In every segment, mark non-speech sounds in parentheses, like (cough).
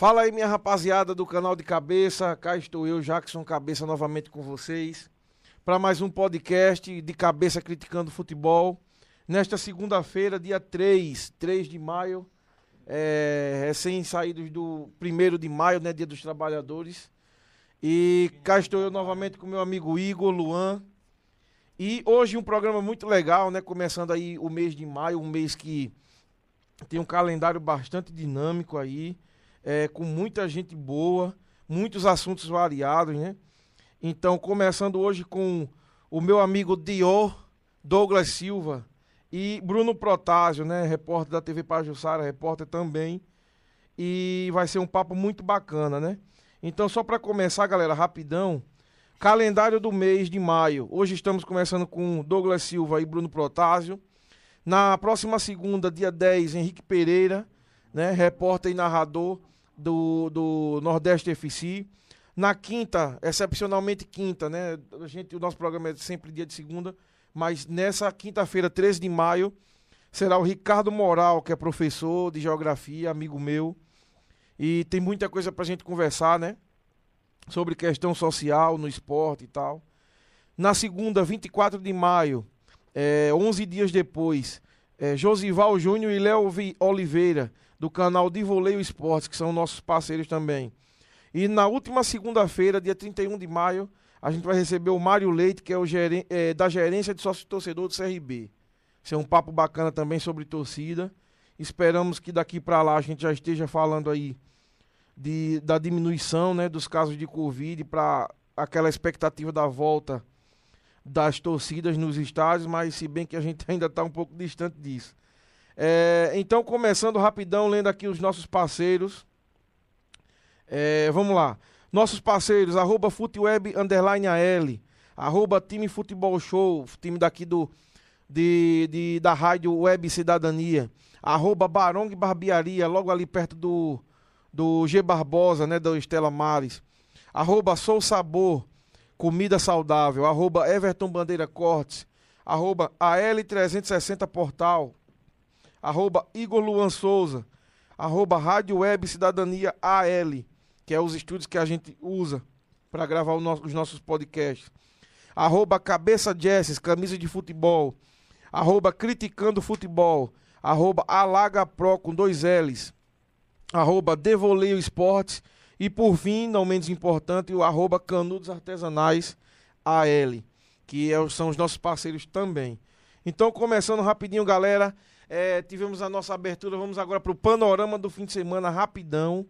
Fala aí, minha rapaziada do canal de Cabeça. Cá estou eu, Jackson Cabeça, novamente com vocês. Para mais um podcast de Cabeça Criticando Futebol. Nesta segunda-feira, dia 3, 3 de maio, é, recém-saídos do 1 de maio, né, Dia dos Trabalhadores. E cá estou eu novamente com meu amigo Igor, Luan. E hoje um programa muito legal, né? Começando aí o mês de maio, um mês que tem um calendário bastante dinâmico aí é, com muita gente boa, muitos assuntos variados, né? Então, começando hoje com o meu amigo Dior Douglas Silva e Bruno Protásio, né? Repórter da TV Pajussara, repórter também. E vai ser um papo muito bacana, né? Então, só para começar, galera, rapidão. Calendário do mês de maio. Hoje estamos começando com Douglas Silva e Bruno Protásio. Na próxima segunda, dia 10, Henrique Pereira, né? Repórter e narrador do, do Nordeste FC. Na quinta, excepcionalmente quinta, né? A gente, o nosso programa é sempre dia de segunda, mas nessa quinta-feira, 13 de maio, será o Ricardo Moral, que é professor de geografia, amigo meu. E tem muita coisa pra gente conversar, né? Sobre questão social no esporte e tal. Na segunda, 24 de maio, é, 11 dias depois, é, Josival Júnior e Léo Oliveira do canal de Voleio Esportes, que são nossos parceiros também. E na última segunda-feira, dia 31 de maio, a gente vai receber o Mário Leite, que é, o geren é, da gerência de sócio torcedor do CRB. Isso é um papo bacana também sobre torcida. Esperamos que daqui para lá a gente já esteja falando aí de, da diminuição né, dos casos de Covid para aquela expectativa da volta das torcidas nos estádios, mas se bem que a gente (laughs) ainda está um pouco distante disso. É, então, começando rapidão, lendo aqui os nossos parceiros. É, vamos lá. Nossos parceiros, arroba Futeweb Underline AL, arroba Time Futebol Show, time daqui do, de, de, da rádio Web Cidadania, arroba Barong Barbearia, logo ali perto do, do G Barbosa, né, do Estela Mares, arroba Sou Sabor, comida saudável, arroba Everton Bandeira Cortes, arroba AL360 Portal, arroba Igor Luan Souza, arroba Rádio Web Cidadania AL, que é os estúdios que a gente usa para gravar nosso, os nossos podcasts. Arroba Cabeça Jesses, camisa de futebol. Arroba Criticando Futebol. Arroba Alaga Pro com dois L's. Arroba Devoleio Esportes. E por fim, não menos importante, o arroba Canudos Artesanais AL, que é, são os nossos parceiros também. Então, começando rapidinho, galera. É, tivemos a nossa abertura, vamos agora para o panorama do fim de semana, rapidão.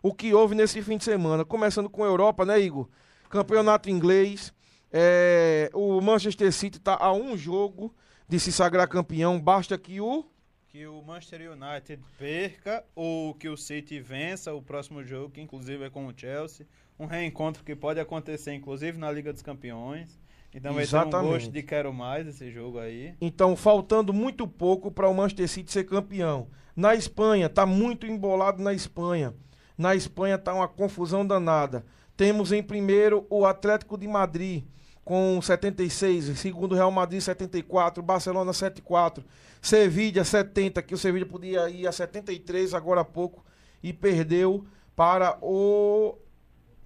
O que houve nesse fim de semana? Começando com a Europa, né, Igor? Campeonato inglês. É, o Manchester City está a um jogo de se sagrar campeão. Basta que o. Que o Manchester United perca ou que o City vença o próximo jogo, que inclusive é com o Chelsea. Um reencontro que pode acontecer, inclusive, na Liga dos Campeões. Então Exatamente. vai ter um gosto de quero mais esse jogo aí. Então, faltando muito pouco para o Manchester City ser campeão. Na Espanha, tá muito embolado na Espanha. Na Espanha tá uma confusão danada. Temos em primeiro o Atlético de Madrid com 76, segundo Real Madrid 74, Barcelona 74, Sevilla 70, que o Sevilla podia ir a 73 agora há pouco e perdeu para o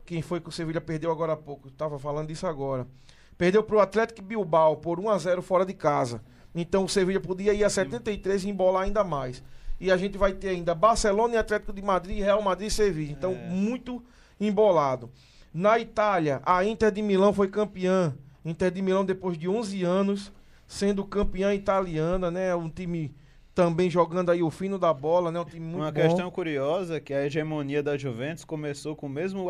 quem foi que o Sevilla perdeu agora há pouco? Estava falando disso agora. Perdeu para o Atlético Bilbao por 1 a 0 fora de casa. Então o Sevilla podia ir a 73 e embolar ainda mais. E a gente vai ter ainda Barcelona e Atlético de Madrid, Real Madrid e Sevilla. Então, é. muito embolado. Na Itália, a Inter de Milão foi campeã. Inter de Milão, depois de 11 anos, sendo campeã italiana, né? Um time também jogando aí o fino da bola, né? Um time muito Uma bom. questão curiosa que a hegemonia da Juventus começou com o mesmo,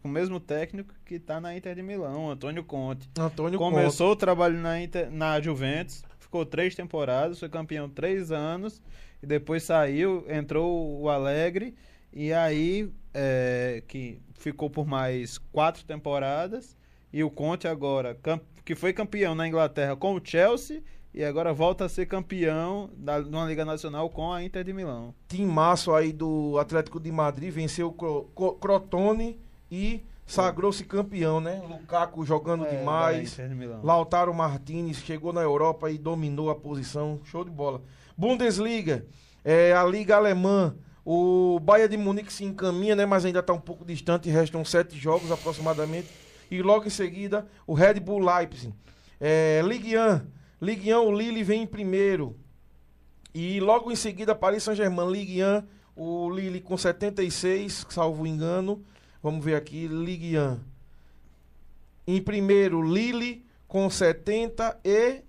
com o mesmo técnico que está na Inter de Milão, Antônio Conte. Antônio começou Conte. o trabalho na, Inter, na Juventus, ficou três temporadas, foi campeão três anos e depois saiu, entrou o Alegre e aí é, que ficou por mais quatro temporadas e o Conte agora que foi campeão na Inglaterra com o Chelsea e agora volta a ser campeão da numa Liga Nacional com a Inter de Milão. Timaço aí do Atlético de Madrid, venceu o Crotone e sagrou-se campeão, né? Lukaku jogando é, demais. Lautaro Martinez chegou na Europa e dominou a posição. Show de bola. Bundesliga, é, a Liga Alemã. O Bayern de Munique se encaminha, né? Mas ainda está um pouco distante, restam sete jogos aproximadamente. E logo em seguida, o Red Bull Leipzig. É, Ligue 1. Ligue 1, o Lille vem em primeiro. E logo em seguida, Paris Saint-Germain, Ligue 1. O Lille com 76, salvo engano. Vamos ver aqui, Ligue 1. Em primeiro, Lille com 76.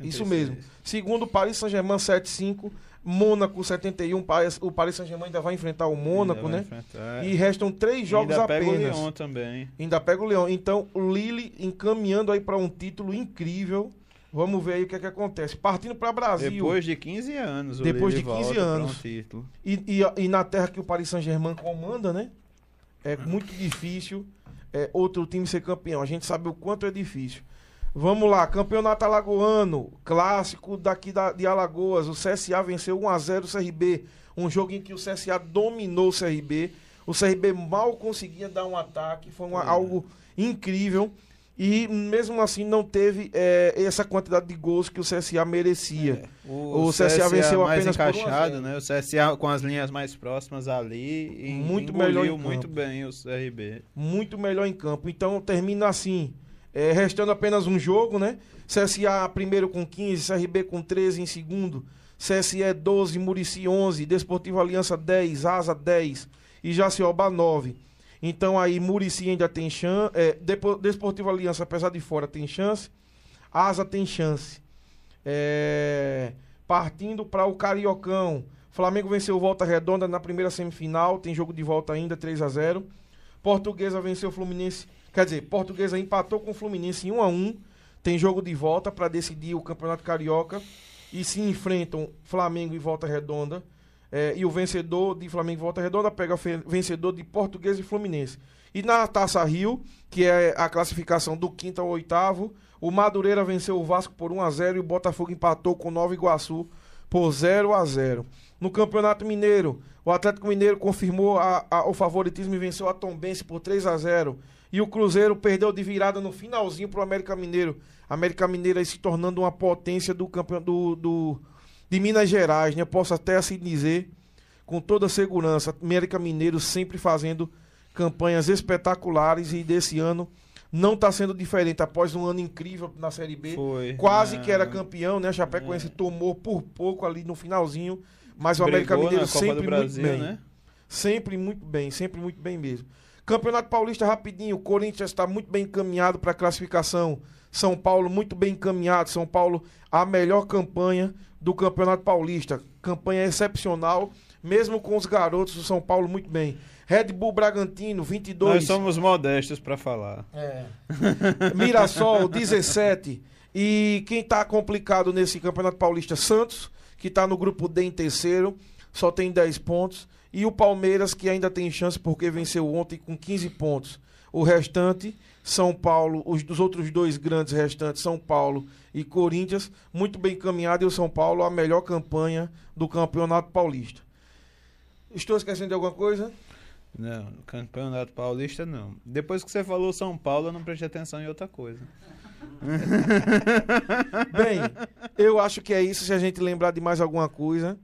Isso mesmo. Segundo, Paris Saint-Germain 75. Mônaco 71, o Paris Saint-Germain ainda vai enfrentar o Mônaco, né? Enfrentar. E restam três jogos ainda apenas. Ainda pega o Lyon também. Ainda pega o Leão. Então, o Lille encaminhando aí para um título incrível. Vamos ver aí o que é que acontece. Partindo para Brasil. Depois de 15 anos. Depois de 15 anos. Um título. E, e, e, na terra que o Paris Saint-Germain comanda, né? É muito difícil é, outro time ser campeão. A gente sabe o quanto é difícil. Vamos lá, campeonato alagoano, clássico daqui da, de Alagoas. O CSA venceu 1x0 o CRB. Um jogo em que o CSA dominou o CRB. O CRB mal conseguia dar um ataque. Foi uma, algo incrível. E mesmo assim não teve é, essa quantidade de gols que o CSA merecia. É. O, o, CSA, CSA venceu mais apenas encaixado, né? O CSA com as linhas mais próximas ali e muito melhor muito bem o CRB. Muito melhor em campo. Então termina assim, é, restando apenas um jogo, né? CSA primeiro com 15, CRB com 13 em segundo, CSE 12, Murici 11, Desportivo Aliança 10, Asa 10 e Jacioba 9. Então aí Murici ainda tem chance. É, Desportivo Aliança, apesar de fora, tem chance. Asa tem chance. É, partindo para o Cariocão. Flamengo venceu Volta Redonda na primeira semifinal. Tem jogo de volta ainda, 3 a 0 Portuguesa venceu Fluminense. Quer dizer, Portuguesa empatou com o Fluminense em 1 a 1 Tem jogo de volta para decidir o Campeonato Carioca. E se enfrentam Flamengo e Volta Redonda. É, e o vencedor de Flamengo Volta Redonda pega o vencedor de Português e Fluminense. E na Taça Rio, que é a classificação do quinto ao oitavo, o Madureira venceu o Vasco por 1 a 0 e o Botafogo empatou com o Nova Iguaçu por 0 a 0. No Campeonato Mineiro, o Atlético Mineiro confirmou a, a, o favoritismo e venceu a Tombense por 3 a 0 e o Cruzeiro perdeu de virada no finalzinho para o América Mineiro. América Mineiro aí se tornando uma potência do campeão do, do de Minas Gerais, né? Posso até assim dizer, com toda segurança, América Mineiro sempre fazendo campanhas espetaculares e desse ano não está sendo diferente. Após um ano incrível na Série B, Foi, quase é, que era campeão, né? A Chapecoense é. tomou por pouco ali no finalzinho, mas o América Mineiro sempre Brasil, muito bem. Né? Sempre muito bem, sempre muito bem mesmo. Campeonato Paulista rapidinho, o Corinthians está muito bem encaminhado para a classificação. São Paulo muito bem encaminhado. São Paulo a melhor campanha do Campeonato Paulista. Campanha excepcional, mesmo com os garotos do São Paulo muito bem. Red Bull Bragantino, 22. Nós somos modestos para falar. É. (laughs) Mirassol, 17. E quem está complicado nesse Campeonato Paulista? Santos, que está no grupo D em terceiro, só tem 10 pontos. E o Palmeiras, que ainda tem chance porque venceu ontem com 15 pontos. O restante, São Paulo, os dos outros dois grandes restantes, São Paulo e Corinthians, muito bem encaminhado e o São Paulo a melhor campanha do Campeonato Paulista. Estou esquecendo de alguma coisa? Não, Campeonato Paulista não. Depois que você falou São Paulo, eu não prestei atenção em outra coisa. (laughs) bem, eu acho que é isso. Se a gente lembrar de mais alguma coisa,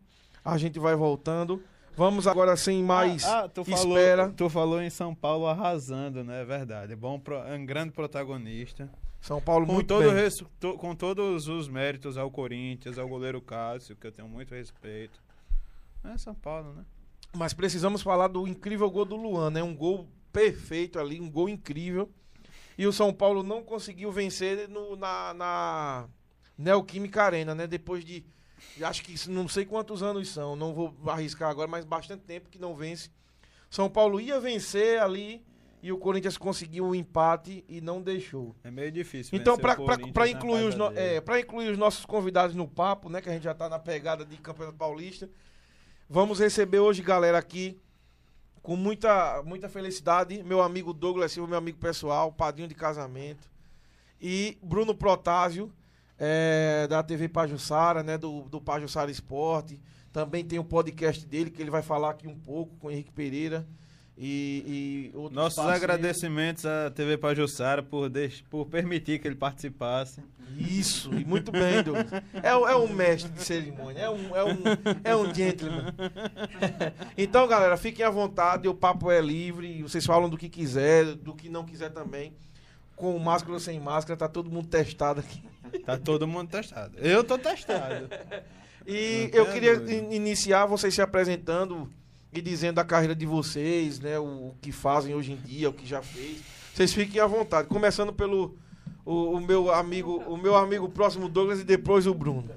a gente vai voltando. Vamos agora sem mais ah, ah, tu espera. Falou, tu falou em São Paulo arrasando, né? É verdade. Bom, um grande protagonista. São Paulo com muito todo bem. To, com todos os méritos ao Corinthians, ao goleiro Cássio, que eu tenho muito respeito. É São Paulo, né? Mas precisamos falar do incrível gol do Luan, né? Um gol perfeito ali, um gol incrível. E o São Paulo não conseguiu vencer no, na, na Neoquímica Arena, né? Depois de acho que não sei quantos anos são, não vou arriscar agora, mas bastante tempo que não vence. São Paulo ia vencer ali e o Corinthians conseguiu o um empate e não deixou. É meio difícil. Então, para incluir, os no, é, incluir os nossos convidados no papo, né, que a gente já está na pegada de Campeonato Paulista, vamos receber hoje, galera, aqui com muita, muita felicidade, meu amigo Douglas Silva, meu amigo pessoal, padrinho de casamento, e Bruno Protásio, é, da TV Pajussara, né, do, do Pajussara Esporte. Também tem o um podcast dele, que ele vai falar aqui um pouco com o Henrique Pereira. E, e Nossos parceiros. agradecimentos à TV Pajussara por, deix... por permitir que ele participasse. Isso, e muito bem, Douglas. É, é um mestre de cerimônia, é um, é um, é um gentleman. (laughs) então, galera, fiquem à vontade, o papo é livre, vocês falam do que quiser, do que não quiser também. Com máscara ou sem máscara, tá todo mundo testado aqui. Tá todo mundo testado. Eu tô testado. (laughs) E eu queria dúvida. iniciar vocês se apresentando e dizendo a carreira de vocês, né? O, o que fazem hoje em dia, o que já fez. Vocês fiquem à vontade. Começando pelo o, o meu amigo, o meu amigo próximo Douglas e depois o Bruno.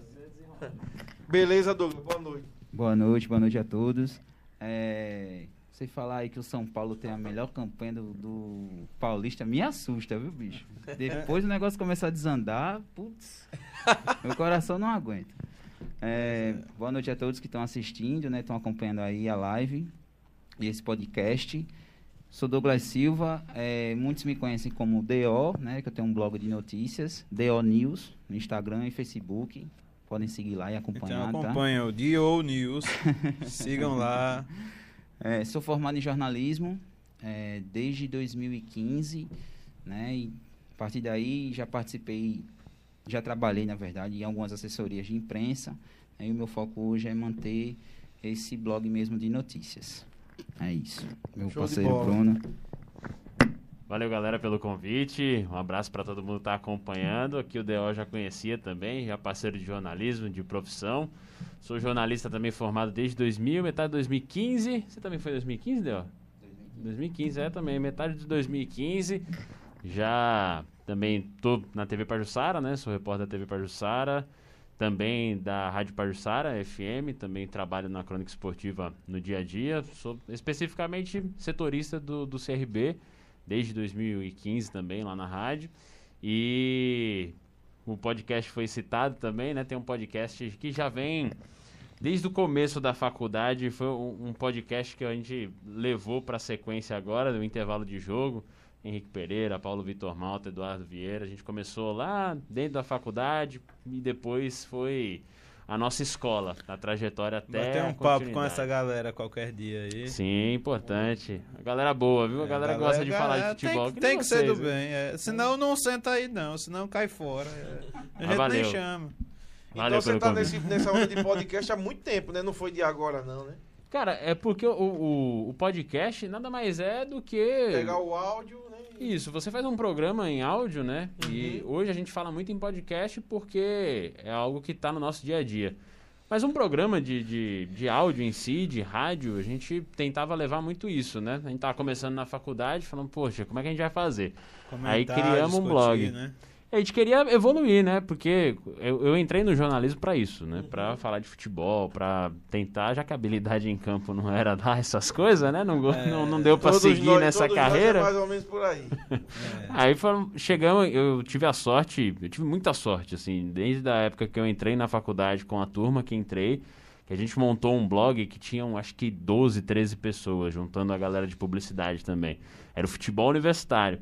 (laughs) Beleza, Douglas? Boa noite. Boa noite, boa noite a todos. É, você falar aí que o São Paulo tem a melhor campanha do, do Paulista me assusta, viu, bicho? Depois o negócio começar a desandar, putz, meu coração não aguenta. É, boa noite a todos que estão assistindo, né? Estão acompanhando aí a live e esse podcast. Sou Douglas Silva, é, muitos me conhecem como DO, né? Que eu tenho um blog de notícias, DO News, no Instagram e Facebook. Podem seguir lá e acompanhar, Então tá? acompanha o DO News. (laughs) Sigam lá. É, sou formado em jornalismo é, desde 2015, né? E a partir daí já participei, já trabalhei, na verdade, em algumas assessorias de imprensa. Aí o meu foco hoje é manter esse blog mesmo de notícias. É isso. Meu Show parceiro. Bruno. Valeu, galera, pelo convite. Um abraço para todo mundo que está acompanhando. Aqui o DO já conhecia também, já parceiro de jornalismo, de profissão. Sou jornalista também formado desde 2000, metade de 2015. Você também foi em 2015, DO? 2015, é também, metade de 2015. Já também tô na TV Pajussara, né? Sou repórter da TV Pajussara. Também da Rádio Pajussara, FM. Também trabalho na crônica esportiva no dia a dia. Sou especificamente setorista do, do CRB desde 2015 também lá na rádio. E o podcast foi citado também, né? Tem um podcast que já vem desde o começo da faculdade. Foi um, um podcast que a gente levou para a sequência agora, do intervalo de jogo. Henrique Pereira, Paulo Vitor Malta, Eduardo Vieira. A gente começou lá dentro da faculdade e depois foi a nossa escola, a trajetória até. Bater a um papo com essa galera qualquer dia aí. Sim, importante. A galera boa, viu? A É, galera gosta de falar galera de futebol. Tem, que- tem que ser do viu? bem. é. Senão não senta aí, não. Senão cai fora. é. A gente valeu. nem chama. Valeu então você tá convite. nesse, nessa onda de podcast há muito tempo, né? Não foi de agora, não, né? Cara, é porque o, o, o podcast nada mais é do que. Pegar o áudio, né? e- Isso, você faz um programa em áudio, né? E Uhum. hoje a gente fala muito em podcast porque é algo que tá no nosso dia a dia. Mas um programa de, de, de áudio em si, de rádio, a gente tentava levar muito isso, né? A gente tava começando na faculdade, falando, poxa, como é que a gente vai fazer? Aí criamos um blog. Né? A gente queria evoluir, né? Porque eu, eu entrei no jornalismo pra isso, né? Pra falar de futebol, pra tentar, já que a habilidade em campo não era dar essas coisas, né? Não, É, não, não deu Todos seguir nós- nessa é carreira. mais ou menos por aí. É. (laughs) Aí foram, chegamos, eu tive a sorte, eu tive muita sorte, assim, desde a época que eu entrei na faculdade com a turma que entrei, que a gente montou um blog que tinham acho que 12, 13 pessoas, juntando a galera de publicidade também. Era o futebol universitário.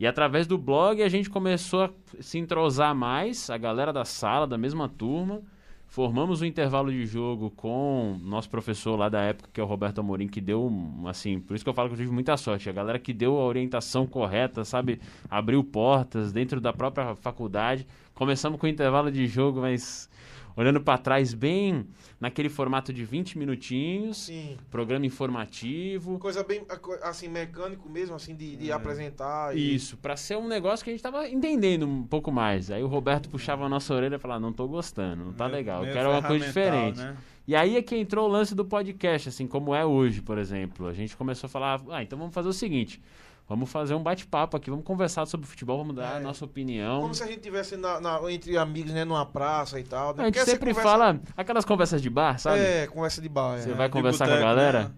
E através do blog a gente começou a se entrosar mais, a galera da sala, da mesma turma. Formamos um intervalo de jogo com nosso professor lá da época, que é o Roberto Amorim, que deu, assim, por isso que eu falo que eu tive muita sorte. A galera que deu a orientação correta, sabe? Abriu portas dentro da própria faculdade. Começamos com o intervalo de jogo, mas olhando para trás, bem naquele formato de 20 minutinhos, Sim. programa informativo. Coisa bem, assim, mecânico mesmo, assim, de, É. de apresentar. e- Isso, pra ser um negócio que a gente tava entendendo um pouco mais. Aí o Roberto puxava a nossa orelha e falava: Não tô gostando, não tá Meio- legal, eu quero uma coisa diferente. né? E aí é que entrou o lance do podcast, assim como é hoje, por exemplo. A gente começou a falar: Ah, então vamos fazer o seguinte. Vamos fazer um bate-papo aqui, vamos conversar sobre futebol, vamos dar É. a nossa opinião. Como se a gente tivesse na, na- entre amigos, né, numa praça e tal. Né? A gente Porque sempre conversa- fala aquelas conversas de bar, sabe? É, conversa de bar. Você é. vai De conversar com a boteco, galera? né?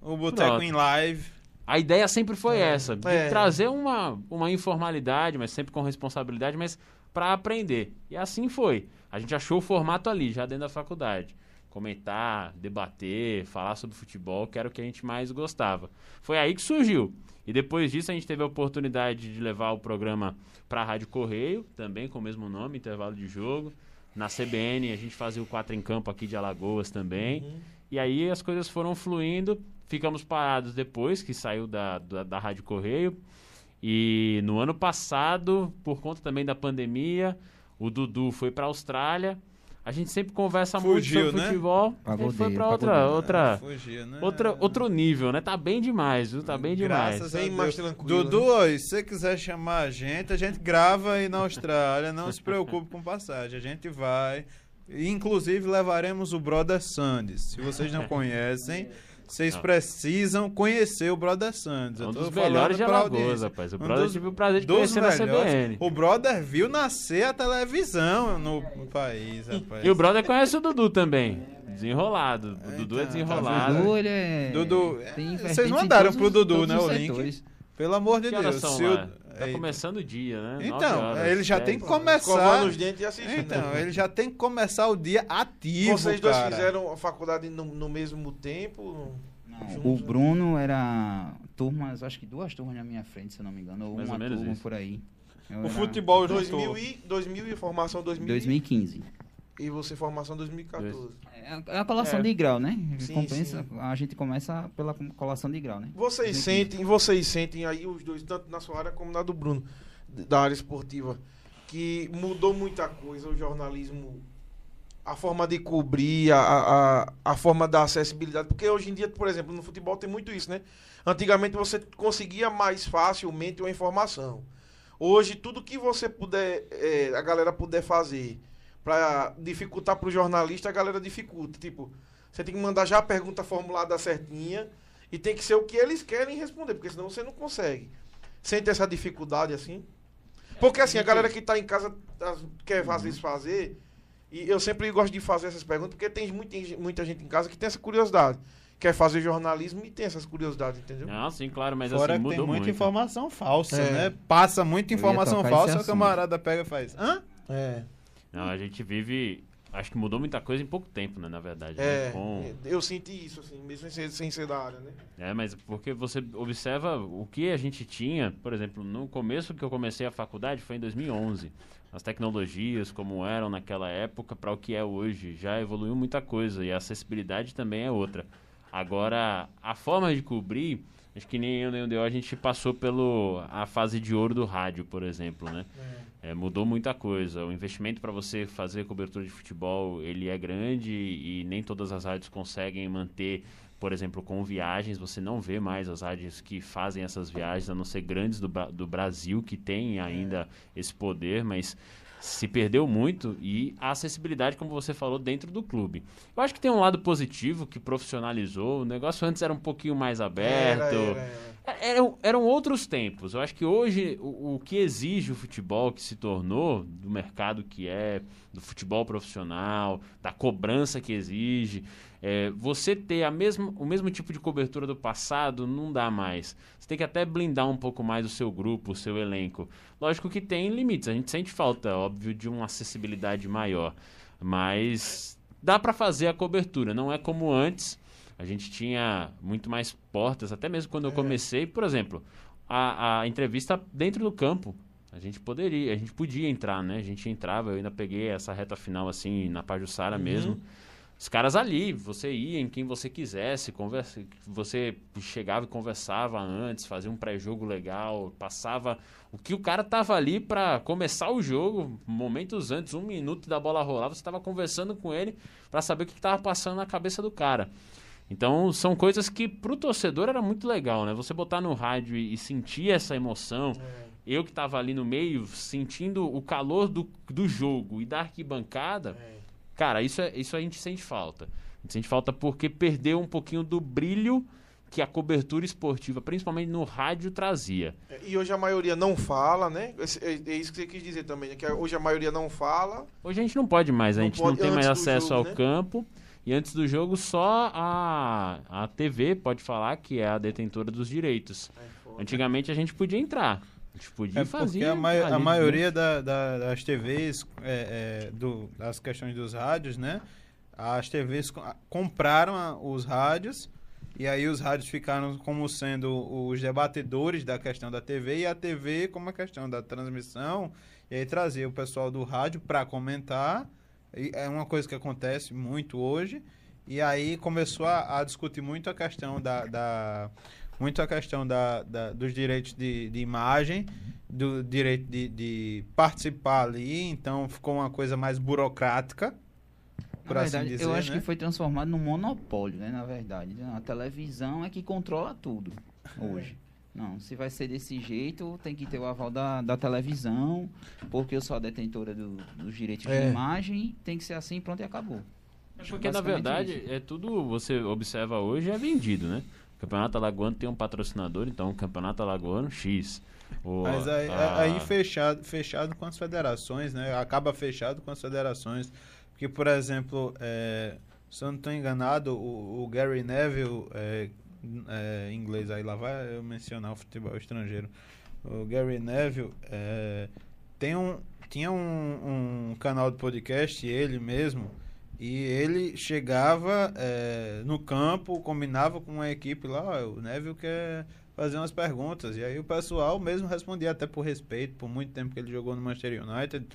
O boteco em live. A ideia sempre foi essa, de É. trazer uma, uma informalidade, mas sempre com responsabilidade, mas para aprender. E assim foi. A gente achou o formato ali, já dentro da faculdade. Comentar, debater, falar sobre futebol, que era o que a gente mais gostava. Foi aí que surgiu. E depois disso a gente teve a oportunidade de levar o programa para a Rádio Correio, também com o mesmo nome, intervalo de jogo. Na CBN a gente fazia o 4 em campo aqui de Alagoas também. Uhum. E aí as coisas foram fluindo, ficamos parados depois que saiu da, da, da Rádio Correio. E no ano passado, por conta também da pandemia, o Dudu foi para a Austrália. A gente sempre conversa Fugiu, muito sobre né? futebol. Pagou ele foi pagou outra, outra, Fugia, né? outra, outro nível, né? Tá bem demais, viu? Tá bem demais. Graças a Bem Deus. mais tranquilo, Dudu, né? e se você quiser chamar a gente, a gente grava aí na Austrália. Não se preocupe com passagem. A gente vai. E, Inclusive, levaremos o Brother Sandes. Se vocês não (laughs) conhecem, vocês Não. precisam conhecer o Brother. É Eu um dos melhores de Alagoas, rapaz. O Um brother dos- tive o prazer de conhecer na. CBN. O Brother viu nascer a televisão no, no país, rapaz. E o brother conhece o Dudu também. Desenrolado. O Dudu é Então, tá desenrolado. Dudu, ele é. Dudu, é, vocês mandaram pro Dudu, né, o link? setores. Pelo amor de Que horas Deus. são lá? Tá começando o dia, né? Então, horas, ele já tem que começar. Escovando os dentes e assistindo. Então, né? ele já tem que começar o dia ativo, Vocês dois cara. fizeram a faculdade no, no mesmo tempo? Não, Juntos, o Bruno era turmas, acho que duas turmas na minha frente, se eu não me engano, ou Mais uma ou menos turma isso. por aí. Eu O era futebol 2000 juntou. e, 2000 e formação 2000 2015. E você formação 2014. É a- é a colação É. de grau, né? Sim, Compensa, sim. A gente começa pela colação de grau, né? Vocês 2015. sentem, vocês sentem aí os dois, tanto na sua área como na do Bruno, da área esportiva, que mudou muita coisa o jornalismo, a forma de cobrir, a, a, a forma da acessibilidade. Porque hoje em dia, por exemplo, no futebol tem muito isso, né? Antigamente você conseguia mais facilmente uma informação. Hoje, tudo que você puder, eh, a galera puder fazer para dificultar para o jornalista, a galera dificulta. Tipo, você tem que mandar já a pergunta formulada certinha e tem que ser o que eles querem responder, porque senão você não consegue. Sente essa dificuldade assim? Porque assim, a galera que tá em casa as- quer às vezes fazer, e eu sempre gosto de fazer essas perguntas, porque tem muita, muita gente em casa que tem essa curiosidade. Quer fazer jornalismo e tem essas curiosidades, entendeu? Não, sim, claro, mas Fora assim, que tem mudou muita muito. informação falsa, É. né? Passa muita informação falsa, o camarada pega e faz. Hã? É. Não, a gente vive... Acho que mudou muita coisa em pouco tempo, né, na verdade. É, né? Com- eu senti isso, assim, mesmo sem ser, sem ser da área, né? É, mas porque você observa o que a gente tinha, por exemplo, no começo que eu comecei a faculdade foi em 2011. As tecnologias como eram naquela época para o que é hoje já evoluiu muita coisa e a acessibilidade também é outra. Agora, a forma de cobrir, acho que nem eu nem o Deo, a gente passou pelo a fase de ouro do rádio, por exemplo, né? É, mudou muita coisa. O investimento para você fazer cobertura de futebol, ele é grande e nem todas as rádios conseguem manter, por exemplo, com viagens. Você não vê mais as rádios que fazem essas viagens, a não ser grandes do, do Brasil que têm ainda esse poder, mas se perdeu muito e a acessibilidade, como você falou, dentro do clube. Eu acho que tem um lado positivo que profissionalizou. O negócio antes era um pouquinho mais aberto. Era, era, era. Eram, eram outros tempos. Eu acho que hoje o, o que exige o futebol que se tornou, do mercado que é, do futebol profissional, da cobrança que exige, é, você ter a mesma, o mesmo tipo de cobertura do passado não dá mais. Você tem que até blindar um pouco mais o seu grupo, o seu elenco. Lógico que tem limites. A gente sente falta, óbvio, de uma acessibilidade maior. Mas dá para fazer a cobertura. Não é como antes. A gente tinha muito mais portas, até mesmo quando eu comecei, por exemplo, a, a entrevista dentro do campo. A gente poderia, a gente podia entrar, né? A gente entrava, eu ainda peguei essa reta final assim na Pajussara mesmo. Os caras ali, você ia em quem você quisesse, conversa, você chegava e conversava antes, fazia um pré-jogo legal, passava o que o cara tava ali para começar o jogo, momentos antes, um minuto da bola rolar, você estava conversando com ele para saber o que estava passando na cabeça do cara. Então, são coisas que pro torcedor era muito legal, né? Você botar no rádio e, e sentir essa emoção. Eu que tava ali no meio, sentindo o calor do, do jogo e da arquibancada, cara, isso, é, isso a gente sente falta. A gente sente falta porque perdeu um pouquinho do brilho que a cobertura esportiva, principalmente no rádio, trazia. É, E hoje a maioria não fala, né? É, é isso que você quis dizer também, né? Que hoje a maioria não fala. Hoje a gente não pode mais, a Não gente pode não tem mais acesso jogo, ao né? campo. E antes do jogo, só a, a TV pode falar que é a detentora dos direitos. Antigamente a gente podia entrar. A gente podia É fazer. porque a, mai- a né? maioria da- da- das TVs, é, é, do, das questões dos rádios, né? As TVs co- compraram a- os rádios e aí os rádios ficaram como sendo os debatedores da questão da TV e a TV como a questão da transmissão. E aí trazia o pessoal do rádio para comentar. É uma coisa que acontece muito hoje. E aí começou a, a discutir muito a questão da, da muito a questão da, da dos direitos de, de imagem, do direito de, de participar ali, então ficou uma coisa mais burocrática. Por Na assim verdade, dizer, eu acho né? que foi transformado num monopólio, né? Na verdade, a televisão é que controla tudo (laughs) hoje. Não, se vai ser desse jeito, tem que ter o aval da, da televisão, porque eu sou a detentora do- dos direitos É. de imagem, tem que ser assim, pronto e acabou. Porque na verdade isso. é tudo você observa hoje é vendido, né? O Campeonato Alagoano tem um patrocinador, então o Campeonato Alagoano X. O- Mas aí, a- aí fechado, fechado com as federações, né? Acaba fechado com as federações. Porque, por exemplo, é, se eu não estou enganado, o, o Gary Neville, é, é, inglês aí lá vai eu mencionar o futebol estrangeiro. O Gary Neville é, tem um, tinha um, um canal de podcast, ele mesmo, e ele chegava é, no campo, combinava com uma equipe lá, o Neville quer fazer umas perguntas. E aí o pessoal mesmo respondia, até por respeito, por muito tempo que ele jogou no Manchester United.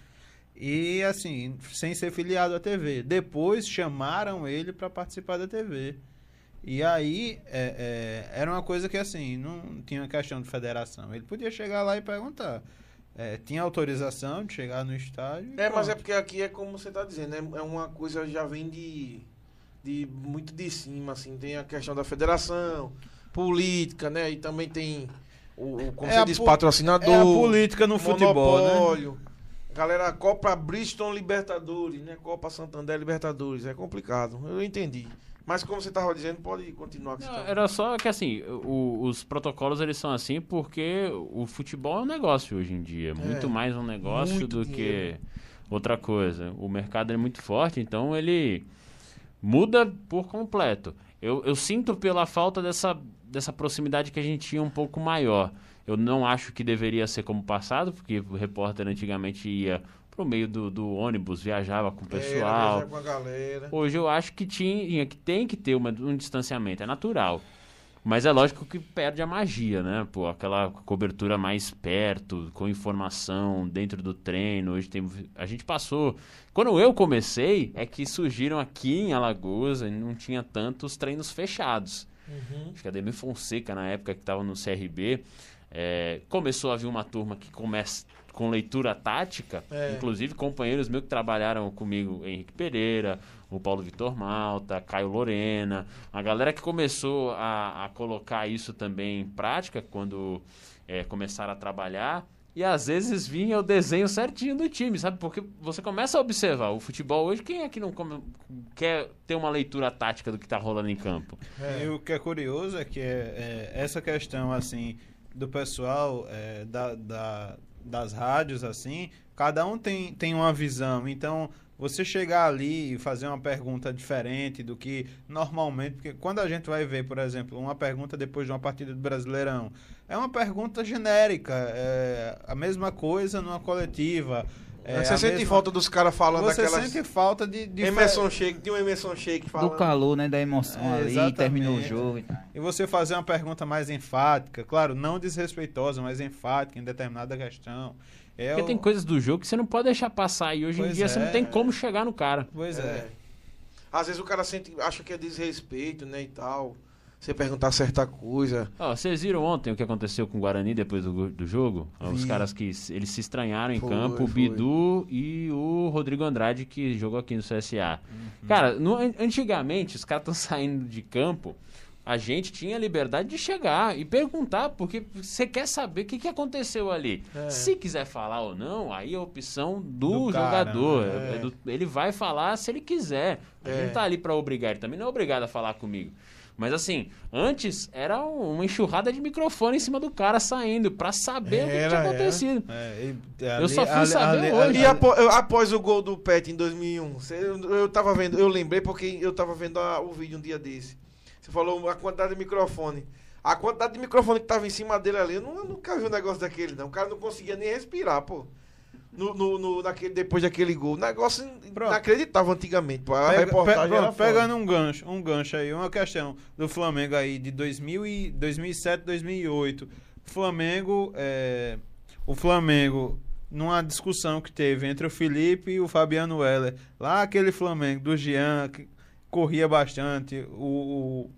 E assim, sem ser filiado à TV. Depois chamaram ele para participar da TV. E aí é, é, era uma coisa que assim, não tinha questão de federação. Ele podia chegar lá e perguntar. É, tinha autorização de chegar no estádio. É, mas é porque aqui é como você tá dizendo, é, é uma coisa já vem de, de muito de cima, assim, tem a questão da federação, política, né? E também tem o, o como É você diz, patrocinador, É a política no futebol, né? Galera, Copa Bristol Libertadores, né? Copa Santander Libertadores, é complicado. Eu entendi. Mas como você tava dizendo, pode continuar Não, era só que assim, o- os protocolos eles são assim porque o futebol é um negócio hoje em dia, muito mais um negócio do dinheiro. que outra coisa. O mercado é muito forte, então ele muda por completo. Eu, eu sinto pela falta dessa, dessa proximidade que a gente tinha um pouco maior. Eu não acho que deveria ser como passado, porque o repórter antigamente ia pro meio do, do ônibus, viajava com o Era, pessoal. viajar com a galera. Hoje eu acho que tinha, que tem que ter uma- um distanciamento, é natural. Mas é lógico que perde a magia, né? Pô, aquela cobertura mais perto, com informação dentro do treino. Hoje tem, a gente passou. Quando eu comecei, é que surgiram aqui em Alagoas, e não tinha tantos treinos fechados. Uhum. Acho que a Demi Fonseca, na época que estava no CRB, é, começou a vir uma turma que começa com leitura tática, É. inclusive companheiros meus que trabalharam comigo, Henrique Pereira, o Paulo Vitor Malta, Caio Lorena, a galera que começou a, a colocar isso também em prática quando é, começaram a trabalhar. E às vezes vinha o desenho certinho do time, sabe? Porque você começa a observar o futebol hoje, quem é que não come- quer ter uma leitura tática do que tá rolando em campo? É. E o que é curioso é que é, é, essa questão assim do pessoal é, da, da- das rádios assim, cada um tem, tem uma visão. Então você chegar ali e fazer uma pergunta diferente do que normalmente, porque quando a gente vai ver, por exemplo, uma pergunta depois de uma partida do Brasileirão, é uma pergunta genérica, é a mesma coisa numa coletiva. É você sente mesma- falta dos caras falando Você daquelas... sente falta de, de Emerson Shake, de um Emerson Shake falando. Do calor, né? Da emoção É, ali, exatamente. terminou o jogo e tal. E você fazer uma pergunta mais enfática, claro, não desrespeitosa, mas enfática em determinada questão. É Porque o- tem coisas do jogo que você não pode deixar passar e hoje em Pois dia você não é. tem como chegar no cara. Pois é. É. Às vezes o cara sente, acha que é desrespeito, né, e tal. Você perguntar certa coisa. Ó, vocês viram ontem o que aconteceu com o Guarani depois do, do jogo? Ó, Os caras que eles se estranharam em Foi, campo, o. Bidu e o Rodrigo Andrade que jogou aqui no CSA. Uhum. Cara, no- an- antigamente os caras estão (laughs) saindo de campo, a gente tinha liberdade de chegar e perguntar, porque você quer saber o que, que aconteceu ali. É. Se quiser falar ou não, aí é a opção do, Do cara, jogador. né? É do- ele vai falar se ele quiser. A gente É. não tá ali pra obrigar, ele também não é obrigado a falar comigo. Mas assim, antes era um- uma enxurrada de microfone em cima do cara saindo pra saber o que Era, tinha era. acontecido. É, Eu só fui saber hoje. E eu- após o gol do Pet em 2001, você- eu, eu tava vendo, eu lembrei porque eu tava vendo a- o vídeo um dia desse. Você falou a quantidade de microfone. A quantidade de microfone que tava em cima dele ali, eu, não, eu nunca vi um negócio daquele, não. O cara não conseguia nem respirar, pô. No, no, no- naquele, depois daquele gol. Negócio Pronto. inacreditável antigamente. A Pega- reportagem pe- pronto, pegando um gancho, um gancho aí, uma questão do Flamengo aí de 2000 e 2007, 2008. O Flamengo, é, o Flamengo numa discussão que teve entre o Felipe e o Fabiano Heller, lá aquele Flamengo do Jean, que, corria bastante. O,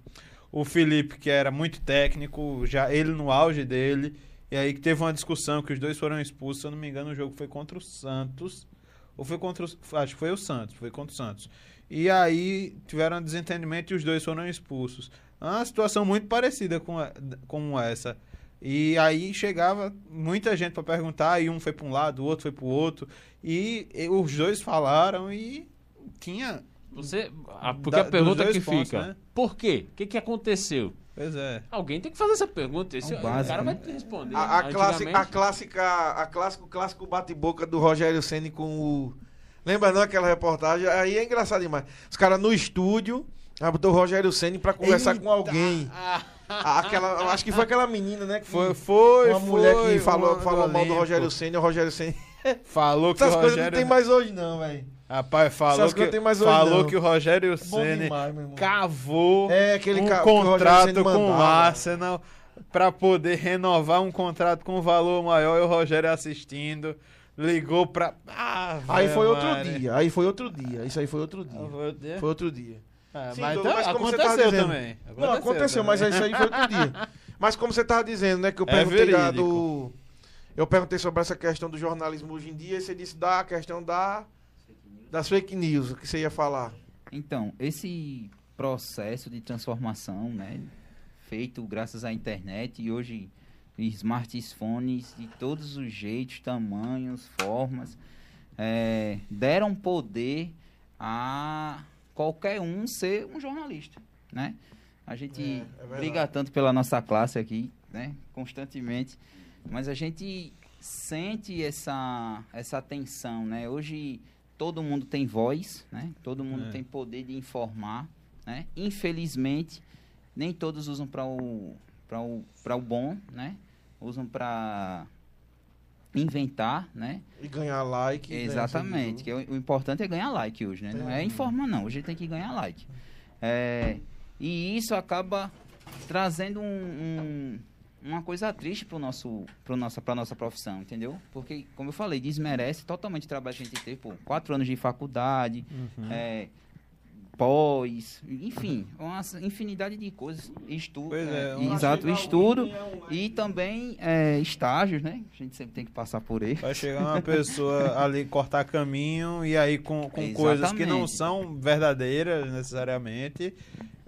o, o Felipe, que era muito técnico, já ele no auge dele. E aí que teve uma discussão que os dois foram expulsos. Se eu não me engano, o jogo foi contra o Santos. Ou foi contra o. Acho que foi o Santos. Foi contra o Santos. E aí tiveram um desentendimento e os dois foram expulsos. É Uma situação muito parecida com, com essa. E aí chegava muita gente para perguntar, e um foi para um lado, o outro foi para o outro. E, e os dois falaram e tinha. Você, a, porque Da- a pergunta que pontos, fica, né? por quê? O que, que aconteceu? Pois é. Alguém tem que fazer essa pergunta. Esse, É o o básico, cara vai né? te responder. A, a, clássica, a clássica, a clássico, clássico bate-boca do Rogério Ceni com o. Lembra não aquela reportagem? Aí é engraçado demais. Os caras no estúdio, aí botou o Rogério Ceni pra conversar com alguém. Aquela, acho que foi aquela menina, né? Que, Foi, foi. uma mulher foi, que falou, falou mal do. Rogério Ceni, o Rogério Ceni. Falou (laughs) que Essas o coisas não Rogério. tem mais hoje, não, velho. Rapaz, falou que, hoje, falou não. que o Rogério Bom Ceni cavou É, aquele um ca- que contrato com o. Arsenal para poder renovar um contrato com valor maior e o Rogério assistindo. Ligou pra. Ah, Aí foi outro dia, aí foi outro dia. Isso aí foi outro dia. Ah, foi outro dia? Foi outro dia. Ah, Sim, mas, tá- mas como você aconteceu dizendo. também. Não, aconteceu, mas também. isso aí foi outro dia. (laughs) Mas como você estava dizendo, né? Que eu É perguntei verídico. do. Eu perguntei sobre essa questão do jornalismo hoje em dia e você disse da questão da. Das fake news, o que você ia falar. Então, esse processo de transformação, né, feito graças à internet e hoje smartphones de todos os jeitos, tamanhos, formas, é, deram poder a qualquer um ser um jornalista, né? A gente É, é briga tanto pela nossa classe aqui, né, constantemente, mas a gente sente essa essa tensão, né? Hoje todo mundo tem voz, né? Todo mundo É. tem poder de informar, né? Infelizmente, nem todos usam para o para o o bom, né? Usam para inventar, né? E ganhar like. Exatamente. Que é o, o importante é ganhar like hoje, né? Não é É. informar não, hoje tem que ganhar like. É, e isso acaba trazendo um, um- uma coisa triste para nosso, pro nossa, pra nossa profissão, entendeu? Porque, como eu falei, desmerece totalmente o trabalho que a gente teve, pô, quatro anos de faculdade, Uhum. é, pós, enfim, uma infinidade de coisas, estudo, Pois é, é, exato, estudo é e também é, estágios, né? A gente sempre tem que passar por ele. Vai chegar uma pessoa (laughs) ali cortar caminho e aí com, com coisas que não são verdadeiras necessariamente.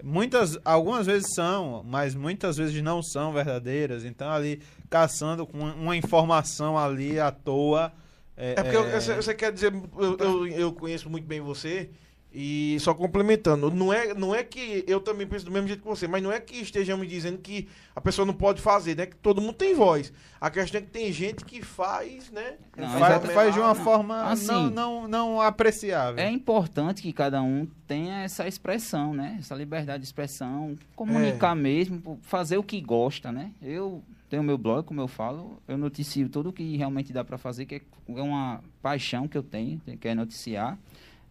Muitas, algumas vezes são, mas muitas vezes não são verdadeiras. Então ali caçando com uma informação ali à toa. É, É porque eu- é, você, você quer dizer, eu, eu, eu conheço muito bem você e só complementando, não é, não é que eu também penso do mesmo jeito que você, mas não é que estejamos dizendo que a pessoa não pode fazer, né? Que todo mundo tem voz. A questão é que tem gente que faz, né? Não, faz, faz de uma forma assim, não, não, não apreciável. É importante que cada um tenha essa expressão, né? Essa liberdade de expressão, comunicar mesmo, pô, fazer o que gosta, né? Eu tenho meu blog, como eu falo, eu noticio tudo o que realmente dá para fazer, que é é uma paixão que eu tenho, que é noticiar.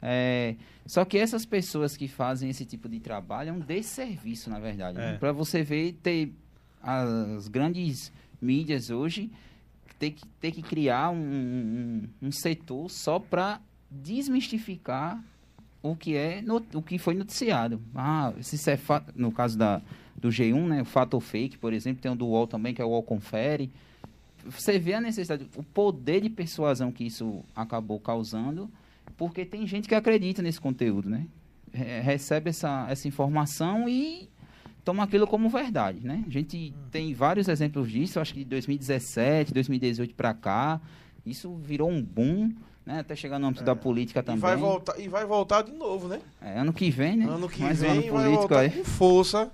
É, só que essas pessoas que fazem esse tipo de trabalho é um desserviço, na verdade. É. Para você ver, ter as grandes mídias hoje ter que, ter que criar um, um, um setor só para desmistificar o que é o que foi noticiado. Ah, se isso é no caso da do G1, né, o fato ou fake, por exemplo, tem um do UOL também que é o UOL confere. Você vê a necessidade, o poder de persuasão que isso acabou causando, porque tem gente que acredita nesse conteúdo, né? Re- Recebe essa, essa informação e toma aquilo como verdade, né? A gente tem vários exemplos disso, acho que de 2017, 2018 para cá, isso virou um boom, né? Até chegar no âmbito da política E também. vai, voltar, e vai voltar de novo, né? É, ano que vem, né? Ano que Mais um vem ano vai voltar aí. com força.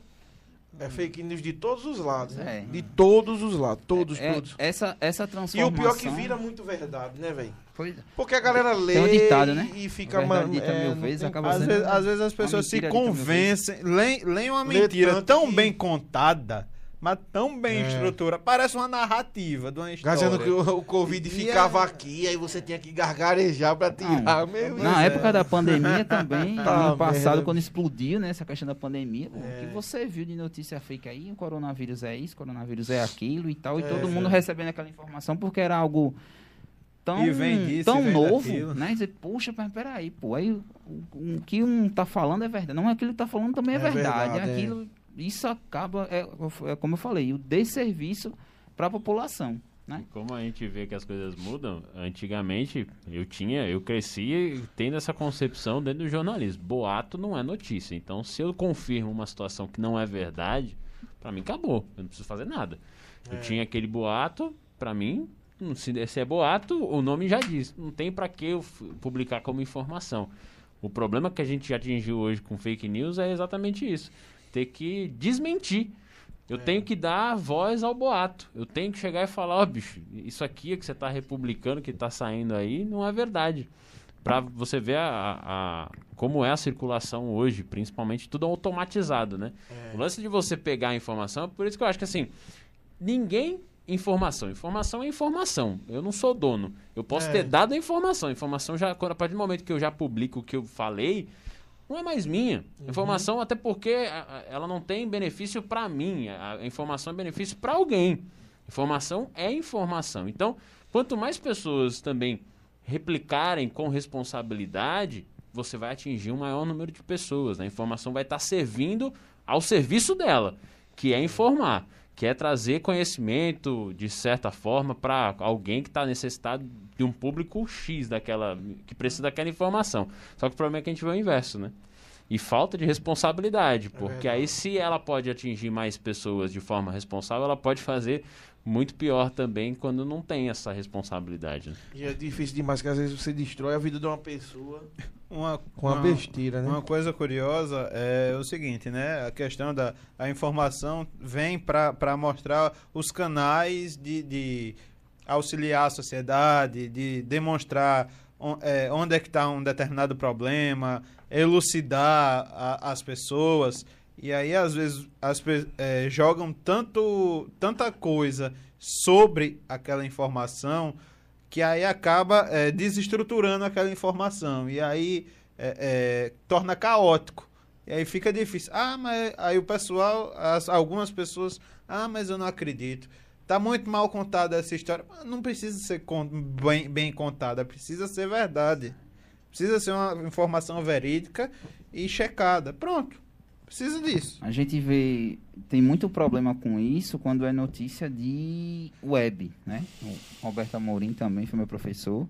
É fake news de todos os lados, né? É. De todos os lados, todos, É, todos. essa, essa E transformação... o pior é que vira muito verdade, né, velho? Pois- Porque a galera lê um ditado, né? e fica... Verdade man- dita mil não vezes, tem- acaba Às sendo vezes, às vezes as pessoas se convencem, leem, leem uma mentira tão que- bem contada, mas tão bem É. estruturada, parece uma narrativa de uma história. Dizendo que o, o Covid E ficava é- aqui, aí você tinha que gargarejar pra tirar. Meu Na é. época da pandemia também, (laughs) Tá ano passado, merda. quando explodiu, né, essa questão da pandemia, pô, É. o que você viu de notícia fake aí, o coronavírus é isso, o coronavírus é aquilo e tal, e É, todo mundo é. recebendo aquela informação porque era algo tão, E vem disso, tão e vem novo, daquilo. né? Dizer, poxa, mas peraí, pô, aí o, que um tá falando é verdade. Não, aquilo que tá falando também é, É verdade. verdade, é. Aquilo, Isso acaba, é, é como eu falei, o desserviço para a população. Né? Como a gente vê que as coisas mudam, antigamente eu tinha, eu cresci tendo essa concepção dentro do jornalismo. Boato não é notícia. Então, se eu confirmo uma situação que não é verdade, pra mim acabou. Eu não preciso fazer nada. Eu tinha aquele boato, pra mim, se, se é boato, o nome já diz. Não tem pra que eu publicar como informação. O problema que a gente atingiu hoje com fake news é exatamente isso. Ter que desmentir. Eu tenho que dar voz ao boato. Eu tenho que chegar e falar, ó, bicho, isso aqui que você está republicando, que está saindo aí, não é verdade. Pra você ver a, a- como é a circulação hoje, principalmente tudo automatizado, né? O lance de você pegar a informação, por isso que eu acho que assim, ninguém informação, informação é informação. Eu não sou dono. Eu posso É. ter dado a informação. A informação já quando a partir do momento que eu já publico o que eu falei, não é mais minha. Informação, até porque ela não tem benefício para mim. A, a informação é benefício para alguém. Informação é informação. Então, quanto mais pessoas também replicarem com responsabilidade, você vai atingir um maior número de pessoas. né? A informação vai estar servindo ao serviço dela, que é informar, que é trazer conhecimento de certa forma para alguém que está necessitado de um público X daquela que precisa daquela informação. Só que o problema é que a gente vê o inverso, né? E falta de responsabilidade, porque aí se ela pode atingir mais pessoas de forma responsável, ela pode fazer muito pior também quando não tem essa responsabilidade. né? E é difícil demais que às vezes você destrói a vida de uma pessoa Uma, com uma, besteira, né? Uma coisa curiosa é o seguinte, né? A questão da a informação vem para mostrar os canais de, de auxiliar a sociedade, de demonstrar on- é, onde é que está um determinado problema, elucidar a- as pessoas. E aí, às vezes, as, é, jogam tanto, tanta coisa sobre aquela informação que aí acaba é, desestruturando aquela informação. E aí é, é, torna caótico. E aí fica difícil. Ah, mas aí o pessoal, as- algumas pessoas, ah, mas eu não acredito. Tá muito mal contada essa história. Não precisa ser con- bem, bem contada, precisa ser verdade. Precisa ser uma informação verídica e checada. Pronto. Precisa disso. A gente vê, tem muito problema com isso quando é notícia de web, né? O Roberto Amorim também foi meu professor.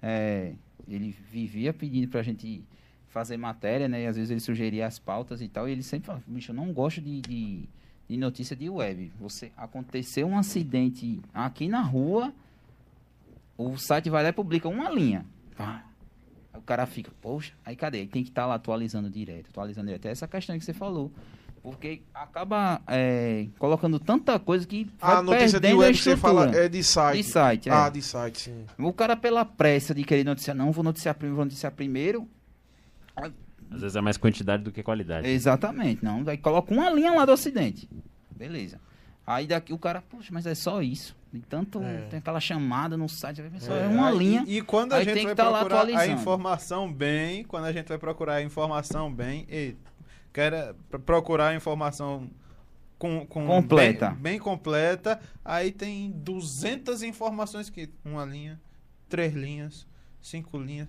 É, ele vivia pedindo pra gente fazer matéria, né? E às vezes ele sugeria as pautas e tal. E ele sempre falava, bicho, eu não gosto de, de, de notícia de web. Você aconteceu um acidente aqui na rua, o site vai lá e publica uma linha. Pá. O cara fica, poxa, aí cadê? Aí tem que estar lá atualizando direto, atualizando direto. É essa questão que você falou. Porque acaba é, colocando tanta coisa que vai a notícia de web você fala é de site. De site, é. Ah, de site, sim. O cara pela pressa de querer noticiar, não, vou noticiar primeiro, vou noticiar primeiro. Às vezes é mais quantidade do que qualidade. Exatamente, não. Aí coloca uma linha lá do acidente. Beleza. Aí daqui o cara, poxa, mas é só isso. E tanto É. tem aquela chamada no site, ver só É, é uma Aí- linha. E, quando a gente tem vai tá procurar a informação bem, quando a gente vai procurar a informação bem, e quer eh, pro- procurar a informação com, com Completa. Bem, bem completa, aí tem 200 informações que uma linha, três linhas, cinco linhas.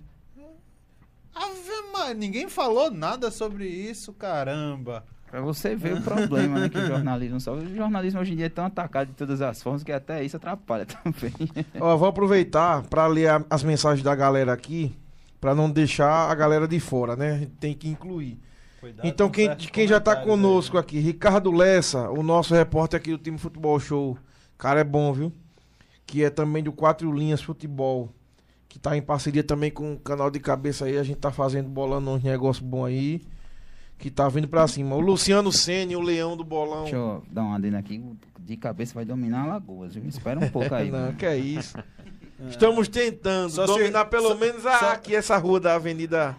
Ave ninguém falou nada sobre isso, caramba. Pra você ver o problema né, que o jornalismo sofre. O jornalismo hoje em dia é tão atacado de todas as formas que até isso atrapalha também. Ó, vou aproveitar para ler a- as mensagens da galera aqui, para não deixar a galera de fora, né? A gente tem que incluir. Então, quem, quem já tá conosco aqui, Ricardo Lessa, o nosso repórter aqui do time Futebol Show. Cara, é bom, viu? Que é também do Quatro Linhas Futebol. Que tá em parceria também com o canal de cabeça aí. A gente tá fazendo, bolando uns negócios bons aí. Que tá vindo pra cima. O Luciano Sene, o leão do bolão. Deixa eu dar uma adenda aqui. De cabeça vai dominar Alagoas. Viu? Espera um pouco aí. (laughs) Não, que é isso. Estamos tentando Só se- dominar pelo só- menos a- só- aqui essa rua da Avenida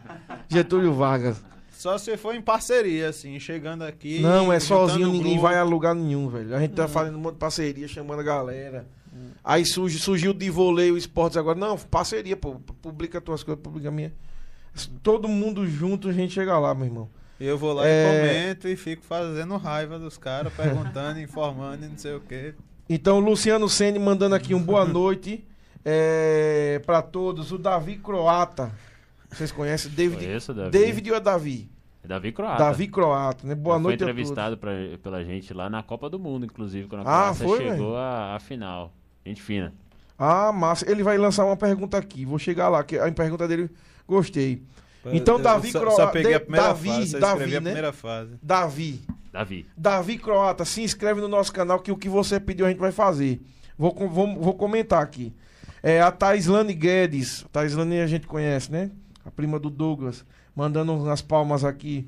Getúlio Vargas. Só se for em parceria, assim, chegando aqui. Não, é sozinho, ninguém grupo. vai a lugar nenhum, velho. A gente tá fazendo um monte de parceria, chamando a galera. Aí surge, surgiu de voleio esportes agora. Não, parceria, pô. Publica tuas coisas, publica a minha. Todo mundo junto, a gente chega lá, meu irmão. Eu vou lá É. e comento e fico fazendo raiva dos caras, perguntando, (laughs) informando e não sei o quê. Então, Luciano Sene mandando aqui um boa noite. É, para todos, o Davi Croata. Vocês conhecem? David, Conheço, Davi. David ou é Davi? É Davi Croata. Davi Croata, né? Boa Já noite Foi entrevistado pra, pela gente lá na Copa do Mundo, inclusive, quando a Ah, Croácia foi, chegou à, à final. Gente fina. Ah, massa. Ele vai lançar uma pergunta aqui. Vou chegar lá, que a pergunta dele gostei. Então, Eu Davi só, Cro- só peguei De- a primeira Davi, fase, Davi, a né? primeira fase. Davi. Davi. Davi Croata, se inscreve no nosso canal que o que você pediu a gente vai fazer. Vou, vou, vou comentar aqui. É, a Taislane Guedes. A Taislane a gente conhece, né? A prima do Douglas. Mandando umas palmas aqui.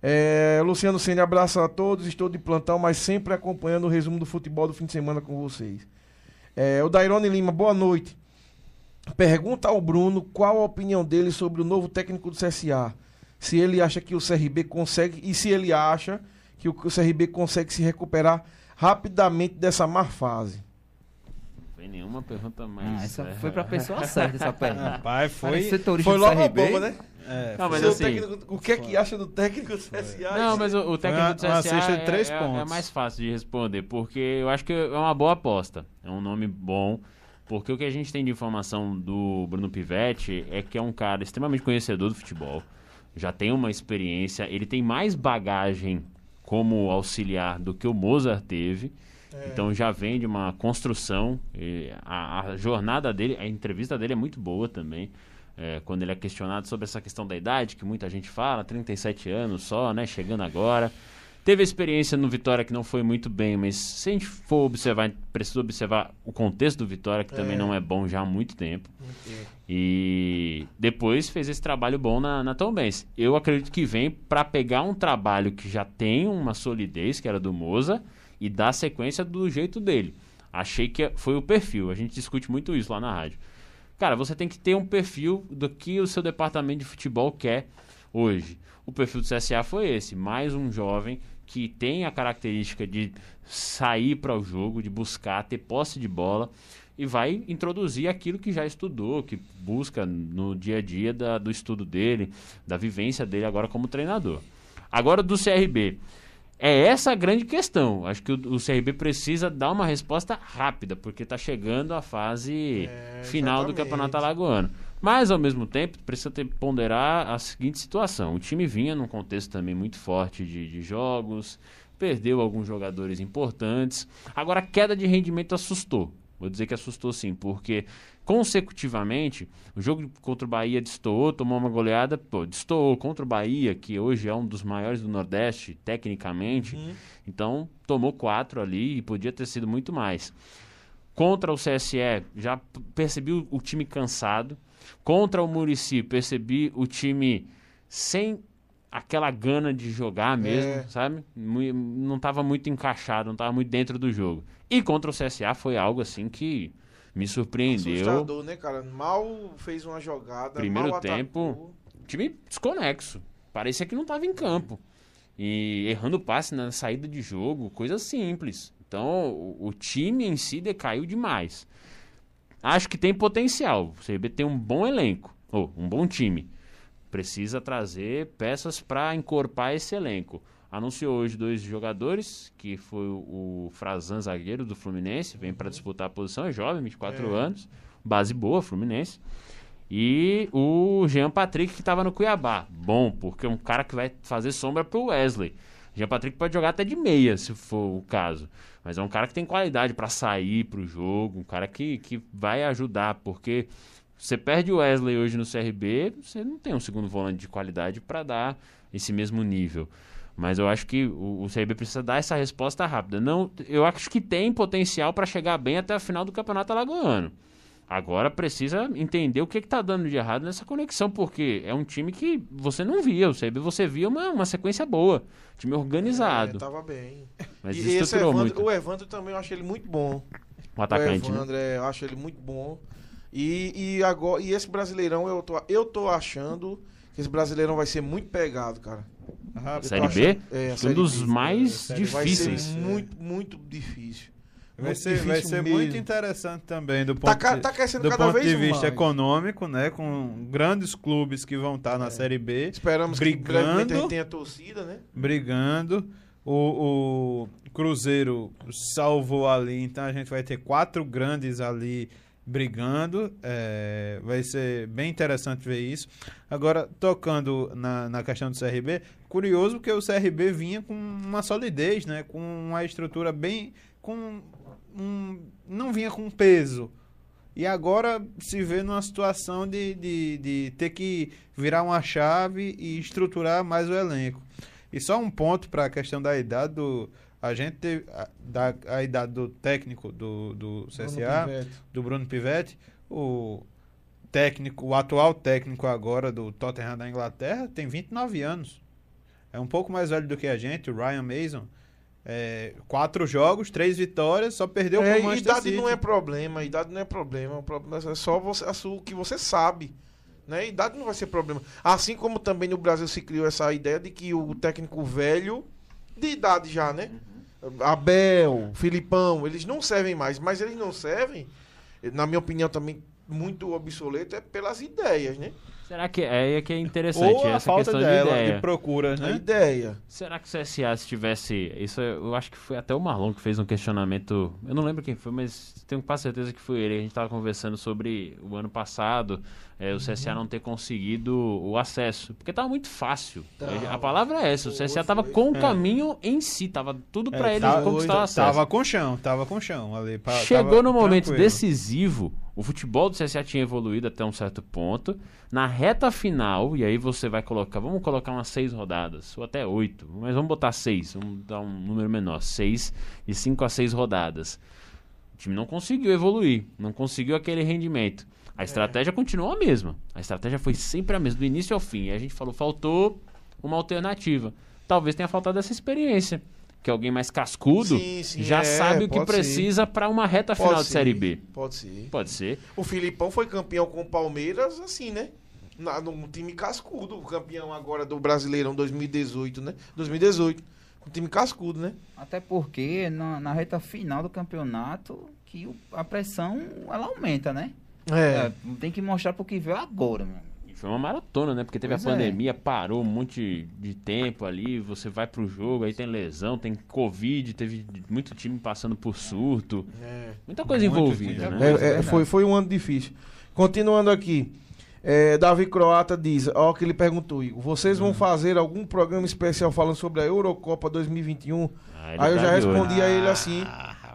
É, Luciano Senna, abraço a todos. Estou de plantão, mas sempre acompanhando o resumo do futebol do fim de semana com vocês. É, o Dairone Lima, boa noite. Pergunta ao Bruno qual a opinião dele sobre o novo técnico do CSA. Se ele acha que o CRB consegue e se ele acha que o o CRB consegue se recuperar rapidamente dessa má fase. Não foi nenhuma pergunta mais. Ah, essa é. foi pra pessoa certa, essa (laughs) pergunta. Rapaz, Foi foi. logo a bomba, né? É, Não, mas assim- técnico- o que é que acha do técnico do CSA? Não, mas o, o técnico uma- do CSA é, três é- é pontos. mais fácil de responder, porque eu acho que é uma boa aposta. É um nome bom. Porque o que a gente tem de informação do Bruno Pivetti é que é um cara extremamente conhecedor do futebol. Já tem uma experiência, ele tem mais bagagem como auxiliar do que o Mozart teve. Então já vem de uma construção. a, a jornada dele, a entrevista dele é muito boa também. É, quando ele é questionado sobre essa questão da idade, que muita gente fala, 37 anos só, né? Chegando agora. Teve a experiência no Vitória que não foi muito bem, mas se a gente for observar, precisa observar o contexto do Vitória, que também É. não é bom já há muito tempo. E depois fez esse trabalho bom na, na Tom Benz. Eu acredito que vem para pegar um trabalho que já tem uma solidez, que era do Moza, e dar sequência do jeito dele. Achei que foi o perfil. A gente discute muito isso lá na rádio. Cara, você tem que ter um perfil do que o seu departamento de futebol quer hoje. O perfil do CSA foi esse, mais um jovem que tem a característica de sair para o jogo, de buscar, ter posse de bola e vai introduzir aquilo que já estudou, que busca no dia a dia da- do estudo dele, da vivência dele agora como treinador. Agora do CRB. É essa a grande questão. Acho que o, o CRB precisa dar uma resposta rápida, porque está chegando a fase É, final do. Campeonato Alagoano. Mas, ao mesmo tempo, precisa ter, ponderar a seguinte situação. O time vinha num contexto também muito forte de, de jogos, perdeu alguns jogadores importantes. Agora, a queda de rendimento assustou. Vou dizer que assustou sim, porque consecutivamente o jogo contra o Bahia destoou, tomou uma goleada, pô, destoou contra o Bahia, que hoje é um dos maiores do Nordeste, tecnicamente. Então, tomou quatro ali e podia ter sido muito mais. Contra o CSE, já percebi o, o time cansado. Contra o Murici, percebi o time sem aquela gana de jogar mesmo, É. sabe? Não estava muito encaixado, não estava muito dentro do jogo. E contra o CSA foi algo assim que me surpreendeu. Assustador, né, cara? Mal fez uma jogada. Primeiro mal tempo. time desconexo. Parecia que não estava em campo. E errando passe na saída de jogo, coisa simples. Então, o, o time em si decaiu demais. Acho que tem potencial. O CRB tem um bom elenco, ou um bom time. Precisa trazer peças para encorpar esse elenco. Anunciou hoje dois jogadores, que foi o, o Frazan, zagueiro do Fluminense, vem para disputar a posição, é jovem, 24 É. anos, base boa, Fluminense. E o Jean Patrick que estava no Cuiabá. Bom, porque é um cara que vai fazer sombra pro Wesley. Jean Patrick pode jogar até de meia, se for o caso. Mas é um cara que tem qualidade para sair pro jogo, um cara que, que vai ajudar, porque você perde o Wesley hoje no CRB, você não tem um segundo volante de qualidade para dar esse mesmo nível. Mas eu acho que o, o CRB precisa dar essa resposta rápida. Não, eu acho que tem potencial para chegar bem até a final do Campeonato Alagoano. Agora precisa entender o que está dando de errado nessa conexão, porque é um time que você não via. O CRB você via uma, uma sequência boa, time organizado. É, tava bem. mas e esse desestruturou Evandro, muito o Evandro também eu acho ele muito bom. o atacante. o né? Evandro, é, eu acho ele muito bom. E, e, agora, e esse Brasileirão, eu tô, eu tô achando que esse Brasileirão vai ser muito pegado, cara. Ah, Série B? achando- É, que um Série dos B. mais Série Vai difíceis. ser muito, muito difícil. Vai Muito ser, vai ser mesmo. muito interessante também do ponto, Tá, de- tá crescendo do ponto de vista mais. econômico, né? Com grandes clubes que vão estar na É. Série B Esperamos que Brigando. brevemente a gente tenha torcida, né? brigando. O, o Cruzeiro salvou ali, então a gente vai ter quatro grandes ali brigando. é, vai ser bem interessante ver isso. Agora, tocando na, na questão do CRB, curioso que o CRB vinha com uma solidez, né? Com uma estrutura bem. com um, Não vinha com peso. E agora se vê numa situação de, de, de ter que virar uma chave e estruturar mais o elenco. E só um ponto para a questão da idade do. A gente teve a, da, a idade do técnico do, do CSA, Pivete. do Bruno Pivetti, o técnico, o atual técnico agora do Tottenham da Inglaterra, tem 29 anos. É um pouco mais velho do que a gente, o Ryan Mason. É, quatro jogos, três vitórias, só perdeu É, pro Manchester idade City. não é problema, idade não é problema, o problema é só você, sua- o que você sabe. Né? Idade não vai ser problema. Assim como também no Brasil se criou essa ideia de que o técnico velho, de idade já, né? Abel, Filipão, eles não servem mais, mas eles não servem, na minha opinião também muito obsoleto, é pelas ideias, né? Será que é que é interessante Ou a essa falta questão dela, de ideia? de procuras, A né? ideia. Será que o CSA se tivesse. Isso eu eu acho que foi até o Marlon que fez um questionamento. Eu não lembro quem foi, mas tenho quase certeza que foi ele. A gente estava conversando sobre o ano passado, é, o CSA não ter conseguido o acesso. Porque estava muito fácil. Tava. A palavra é essa. O CSA estava com o É. caminho em si. Tava tudo para É, ele tava- conquistar o acesso. Tava com chão, tava com chão ali. pa- Chegou no momento tranquilo. decisivo, o futebol do CSA tinha evoluído até um certo ponto. Na reta final, e aí você vai colocar, vamos colocar umas seis rodadas, ou até oito, mas vamos botar seis, vamos dar um número menor, seis e cinco a seis rodadas. O time não conseguiu evoluir, não conseguiu aquele rendimento. A estratégia continuou a mesma. A estratégia foi sempre a mesma, do início ao fim. E a gente falou, faltou uma alternativa. Talvez tenha faltado essa experiência. Que alguém mais cascudo Sim, sim, já é, sabe o que precisa para uma reta Pode final de ser, Série B. Pode ser. Pode ser. O Filipão foi campeão com o Palmeiras, assim, né? Na, num time cascudo, o campeão agora do Brasileirão 2018, né? 2018. Um time cascudo, né? Até porque na, na reta final do campeonato que o- a pressão ela aumenta, né? É, tem que mostrar pro que veio agora, mano. E foi uma maratona, né? Porque teve Pois a é. pandemia, parou um monte de tempo ali, você vai pro jogo, aí tem lesão, tem Covid, teve muito time passando por surto. É. Muita coisa Muito envolvida, time. né? É, é, foi, foi um ano difícil. Continuando aqui. é, Davi Croata diz, ó, que ele perguntou, Igor, vocês Hum. vão fazer algum programa especial falando sobre a Eurocopa 2021? Ah, Aí eu tá já de olho. respondi a ele assim,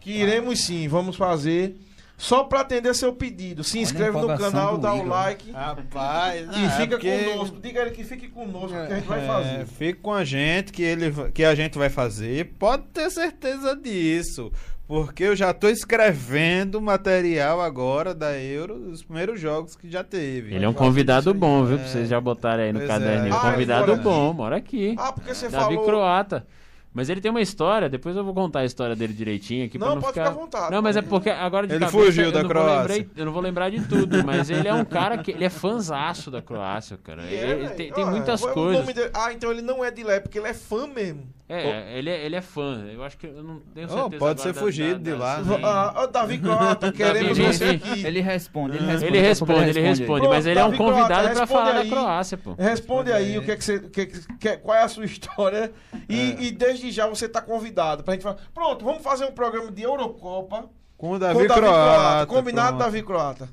que iremos sim, vamos fazer. Só pra atender seu pedido. Se inscreve no canal, dá o Igor. like Rapaz, e fica conosco. Diga ele que fique conosco, que a gente vai fazer. É, fique com a gente que, ele, que a gente vai fazer. Pode ter certeza disso. Porque eu já tô escrevendo material agora da Euro, dos primeiros jogos que já teve. Ele é um fazer convidado bom, viu? Pra É. vocês já botarem aí no Pois caderninho. é. Ah, convidado bom, mora aqui. Ah, porque você Davi falou... Croata. Mas ele tem uma história, depois eu vou contar a história dele direitinho aqui pra Não, não pode ficar... ficar à vontade. Não, mas é porque agora de Ele cabeça, fugiu eu da não vou Croácia. lembrar- eu não vou lembrar de tudo, mas ele é um cara que ele é fanzaço da Croácia, cara. É, ele tem, tem Ah, muitas coisas. dele- Ah, então ele não é de lá, é porque ele é fã mesmo. É, ele é, ele é fã. Eu acho que eu não tenho Oh, certeza. pode agora ser da- fugido da- de da- lá, sim. né? Ah, ó, Davi Croata, queremos Davi, você ele- aqui. Ele responde, ele responde. Ele responde, ele responde, Pronto, mas ele é um convidado pra responde falar da aí. Croácia, pô. Responde aí aí. o que é que você. o que é que- que- qual é a sua história. E, e desde já você tá convidado pra gente falar. Pronto, vamos fazer um programa de Eurocopa Com o com Davi, Davi Croata. Combinado, pronto. Davi Croata.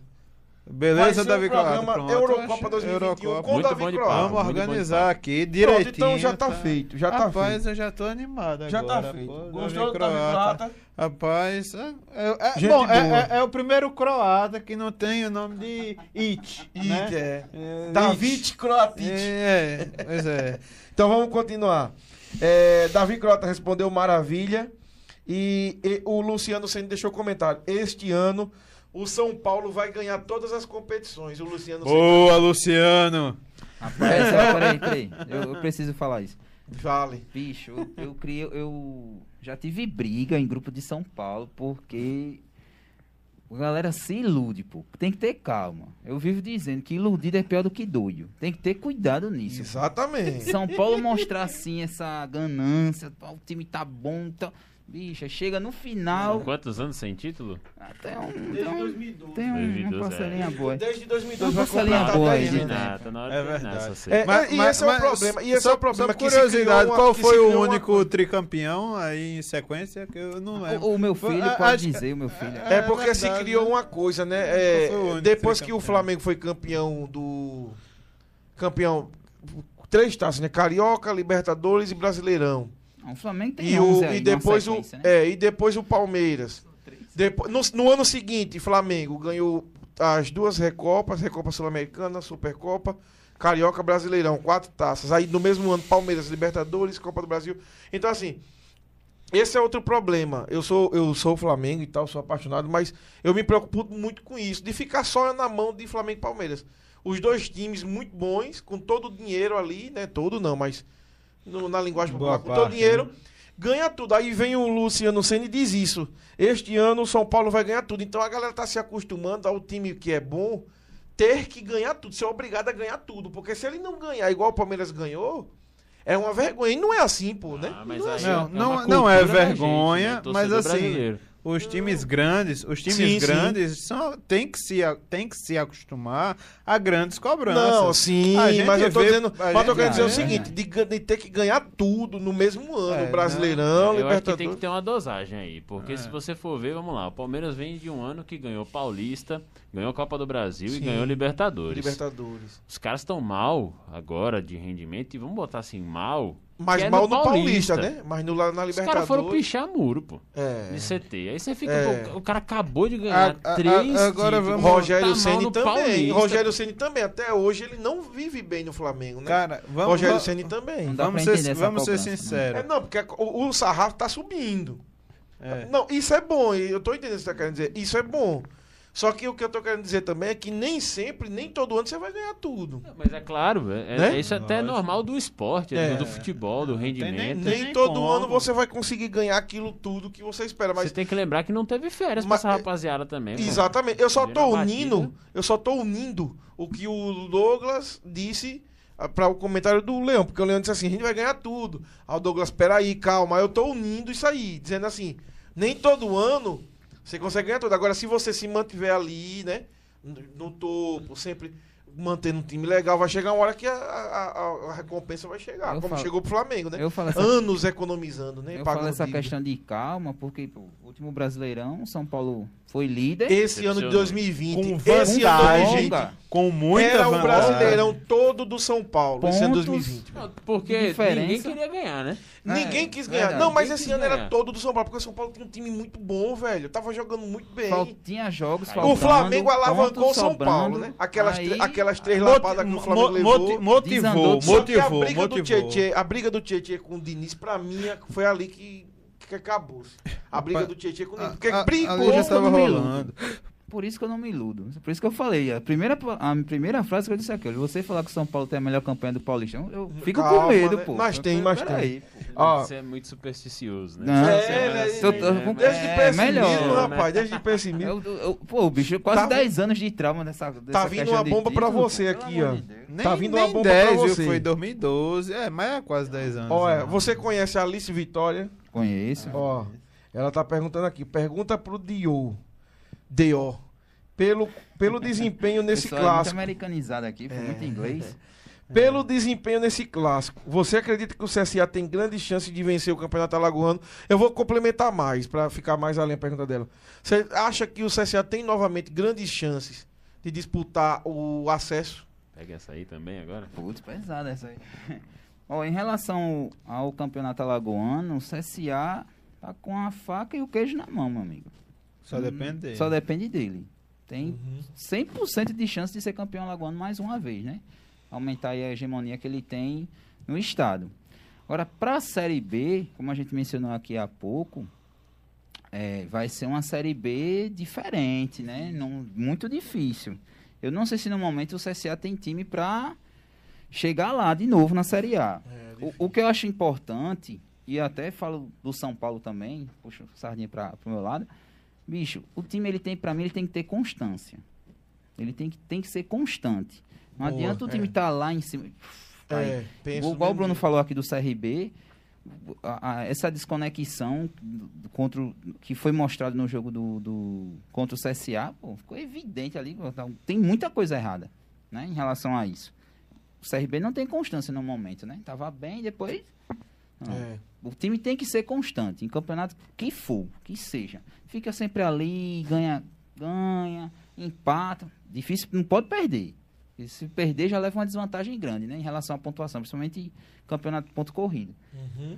Beleza, Davi um Croata. programa pronto. Eurocopa Oxe, 2021 Eurocopa. com Muito Davi bom de Croata. Vamos organizar aqui direitinho. então já tá feito, já tá Rapaz, feito. eu já tô animado Já agora. tá feito. pô, Gostou do Davi Davi Croata. Croata? Rapaz, é, é- é- bom, é, é- é o primeiro croata que não tem o nome de It, It, né? é. É, David Croatic. É, pois é. Então vamos continuar. É, Davi Croata respondeu maravilha. E, e o Luciano Senna deixou comentário. Este ano o São Paulo vai ganhar todas as competições. O Luciano Senna. Boa, Luciano. Rapaz, ó, peraí, peraí. Eu, eu preciso falar isso. Vale. Bicho, eu, eu criei. Eu já tive briga em grupo de São Paulo porque a galera se ilude, pô. Tem que ter calma. Eu vivo dizendo que iludido é pior do que doido. Tem que ter cuidado nisso. Exatamente. São Paulo mostrar assim essa ganância, pô, o time tá bom, tá... Bicho, aí chega no final. Quantos anos sem título? Até um. Desde Tem, um, 2012. tem um, 2012, uma parcelinha é. boa. Desde 2012 Uma parcelinha completar boa 10 aí, anos. né? Tá, tá na hora É verdade. É, Mas- e mas- esse é o mas problema. E esse só, é o problema se curiosidade, uma- qual foi se o uma único coisa. tricampeão aí em sequência que eu não lembro? O, o meu filho Ah, pode que- dizer, o meu filho. É, É porque se verdade, criou né? uma coisa, né? É, o depois que o? Flamengo foi campeão do. Campeão. Três taças, né? Carioca, Libertadores e Brasileirão. O Flamengo tem E, 11 o, aí, e depois o. né? É, e depois o Palmeiras. Depois, no, no ano seguinte, Flamengo ganhou as duas Recopas, Recopa Sul-Americana, Supercopa, Carioca, Brasileirão, quatro taças. Aí no mesmo ano, Palmeiras, Libertadores, Copa do Brasil. Então, assim, esse é outro problema. Eu sou eu sou Flamengo e tal, sou apaixonado, mas eu me preocupo muito com isso, de ficar só na mão de Flamengo e Palmeiras. Os dois times muito bons, com todo o dinheiro ali, né? Todo não, mas no- na linguagem Boa popular, com todo o parte, dinheiro, né? ganha tudo. Aí vem o Luciano Senna e diz isso. Este ano o São Paulo vai ganhar tudo. Então a galera tá se acostumando ao time que é bom ter que ganhar tudo, ser obrigado a ganhar tudo. Porque se ele não ganhar igual o Palmeiras ganhou, é uma vergonha. E não é assim, pô, né? Ah, mas Não é assim. Não, é não- uma não é cultura da vergonha, gente, né? mas assim, brasileiro. Os times grandes, os times Sim, sim. grandes são, tem, que se, tem que se acostumar a grandes cobranças. Não, sim, A gente mas eu tô vê- dizendo, mas eu querendo dizer o vê. seguinte, de, ga- de ter que ganhar tudo no mesmo ano, É, Brasileirão, Eu acho que Libertadores. tem que ter uma dosagem aí, porque É. se você for ver, vamos lá, o Palmeiras vem de um ano que ganhou Paulista, ganhou Copa do Brasil e Sim. ganhou Libertadores. Libertadores. Os caras estão mal agora de rendimento e vamos botar assim, mal. Mas é mal no Paulista, Paulista. né? Mas no, lá na Os Libertadores. caras foram pichar muro, pô, É. de CT. Aí você fica, É. pô, o cara acabou de ganhar A- a- três a- agora títulos, vamos- Rogério tá Ceni também. Paulista. Rogério Ceni também. Até hoje ele não vive bem no Flamengo, né? Cara, vamos, Rogério Ceni também. Não dá vamos ser, vamos ser cobrança, né? É, sinceros. não, porque o, o sarrafo tá subindo. É. Não, isso é bom, eu tô entendendo o que você tá querendo dizer. Isso é bom. Só que o que eu tô querendo dizer também é que nem sempre, nem todo ano você vai ganhar tudo. Mas é claro, é, Né? é isso até é normal do esporte, É. do, futebol, do tem nem- rendimento. tem Nem todo como. ano você vai conseguir ganhar aquilo tudo que você espera. Mas Você tem que lembrar que não teve férias Mas- pra essa rapaziada também. pô. Exatamente. Eu só tô unindo, eu só tô unindo o que o Douglas disse para o comentário do Leão, porque o Leão disse assim: a gente vai ganhar tudo. Aí o Douglas, peraí, calma. Aí eu tô unindo isso aí, dizendo assim: nem todo ano você consegue ganhar tudo. Agora, se você se mantiver ali, né, no topo, sempre mantendo um time legal, vai chegar uma hora que a, a- a- recompensa vai chegar, Eu como falo- chegou pro Flamengo, né? Eu falo essa, Anos economizando, né? eu pagando falo essa dívida. questão de calma, porque pô, o último Brasileirão, São Paulo foi líder. Esse ano de Decepcionou. 2020, Com esse ano de vantagem. 2020, Longa. Com muita era o. Brasileirão todo do São Paulo, esse ano de Pontos. 2020. Não, Porque Diferença. ninguém queria ganhar, né? Ninguém É, quis ganhar. verdade. Não, mas esse ano era ganhar. todo do São Paulo, porque o São Paulo tinha um time muito bom, velho. Tava jogando muito bem. Fal- tinha jogos O O faltando, Flamengo alavancou o pontos São sobrando, Paulo, né? Aquelas, aí- tre- aquelas três Moti- lapadas que o Flamengo mo- levou. motivou, Desandou. Só que a motivou, briga do motivou. Tietê, a briga do Tietê com o Diniz, pra mim, é- foi ali que, que acabou. A briga do Tietê com o Diniz. Porque A- a- brigou. ali já tava rolando. Por isso que eu não me iludo. Por isso que eu falei. A primeira, a primeira frase que eu disse é aquilo. Você falar que o São Paulo tem a melhor campanha do Paulistão, eu fico Calma, com medo, né? pô. Mas Eu- tem, mas pô. Ó, Você é muito supersticioso, né? Não, é, mais né? Desde É, pessimismo, melhor, rapaz. Desde pessimismo. Eu- eu- pô, bicho, quase Tá 10 anos de trauma nessa. dessa Tá vindo uma bomba pra você pô, aqui, ó. Nem, Tá vindo uma bomba 10, pra você. Foi 2012. É, mas é quase 10 anos. Olha, né? você conhece a Alice Vitória? Conheço. Ó, ela tá perguntando aqui. Pergunta pro Dio. Dio. Pelo, pelo desempenho nesse Pessoal, é muito clássico. americanizado aqui, foi muito inglês. Pelo desempenho nesse clássico, você acredita que o CSA tem grande chance de vencer o Campeonato Alagoano? Eu vou complementar mais, pra ficar mais além a pergunta dela. Você acha que o CSA tem novamente grandes chances de disputar o acesso? Pega essa aí também agora. Putz, pesada essa aí. (laughs) Ó, em relação ao campeonato alagoano, o CSA tá com a faca e o queijo na mão, meu amigo. Só depende dele. Só depende dele. Tem 100% de chance de ser campeão alagoano mais uma vez, né? Aumentar aí a hegemonia que ele tem no estado. Agora, para a Série B, como a gente mencionou aqui há pouco, é, vai ser uma Série B diferente, né? Não, muito difícil. Eu não sei se no momento o CSA tem time para chegar lá de novo na Série A. O, o que eu acho importante, e até falo do São Paulo também, puxa o sardinha para o meu lado, bicho, o time ele tem, para mim, ele tem que ter constância. Ele tem que, tem que ser constante. Não Boa, adianta o time é. estar lá em cima. Vai. É, Igual o Bruno falou aqui do CRB, a- a- essa desconexão contra o- que foi mostrado no jogo do, do- contra o CSA, pô, ficou evidente ali. então, Tem muita coisa errada né, em relação a isso. O CRB não tem constância no momento, né? Tava bem, depois. É. O time tem que ser constante, em campeonato que for, que seja. Fica sempre ali, ganha, ganha, empata. Difícil, não pode perder. E se perder, já leva uma desvantagem grande, né? Em relação à pontuação, principalmente campeonato de ponto corrido. Uhum.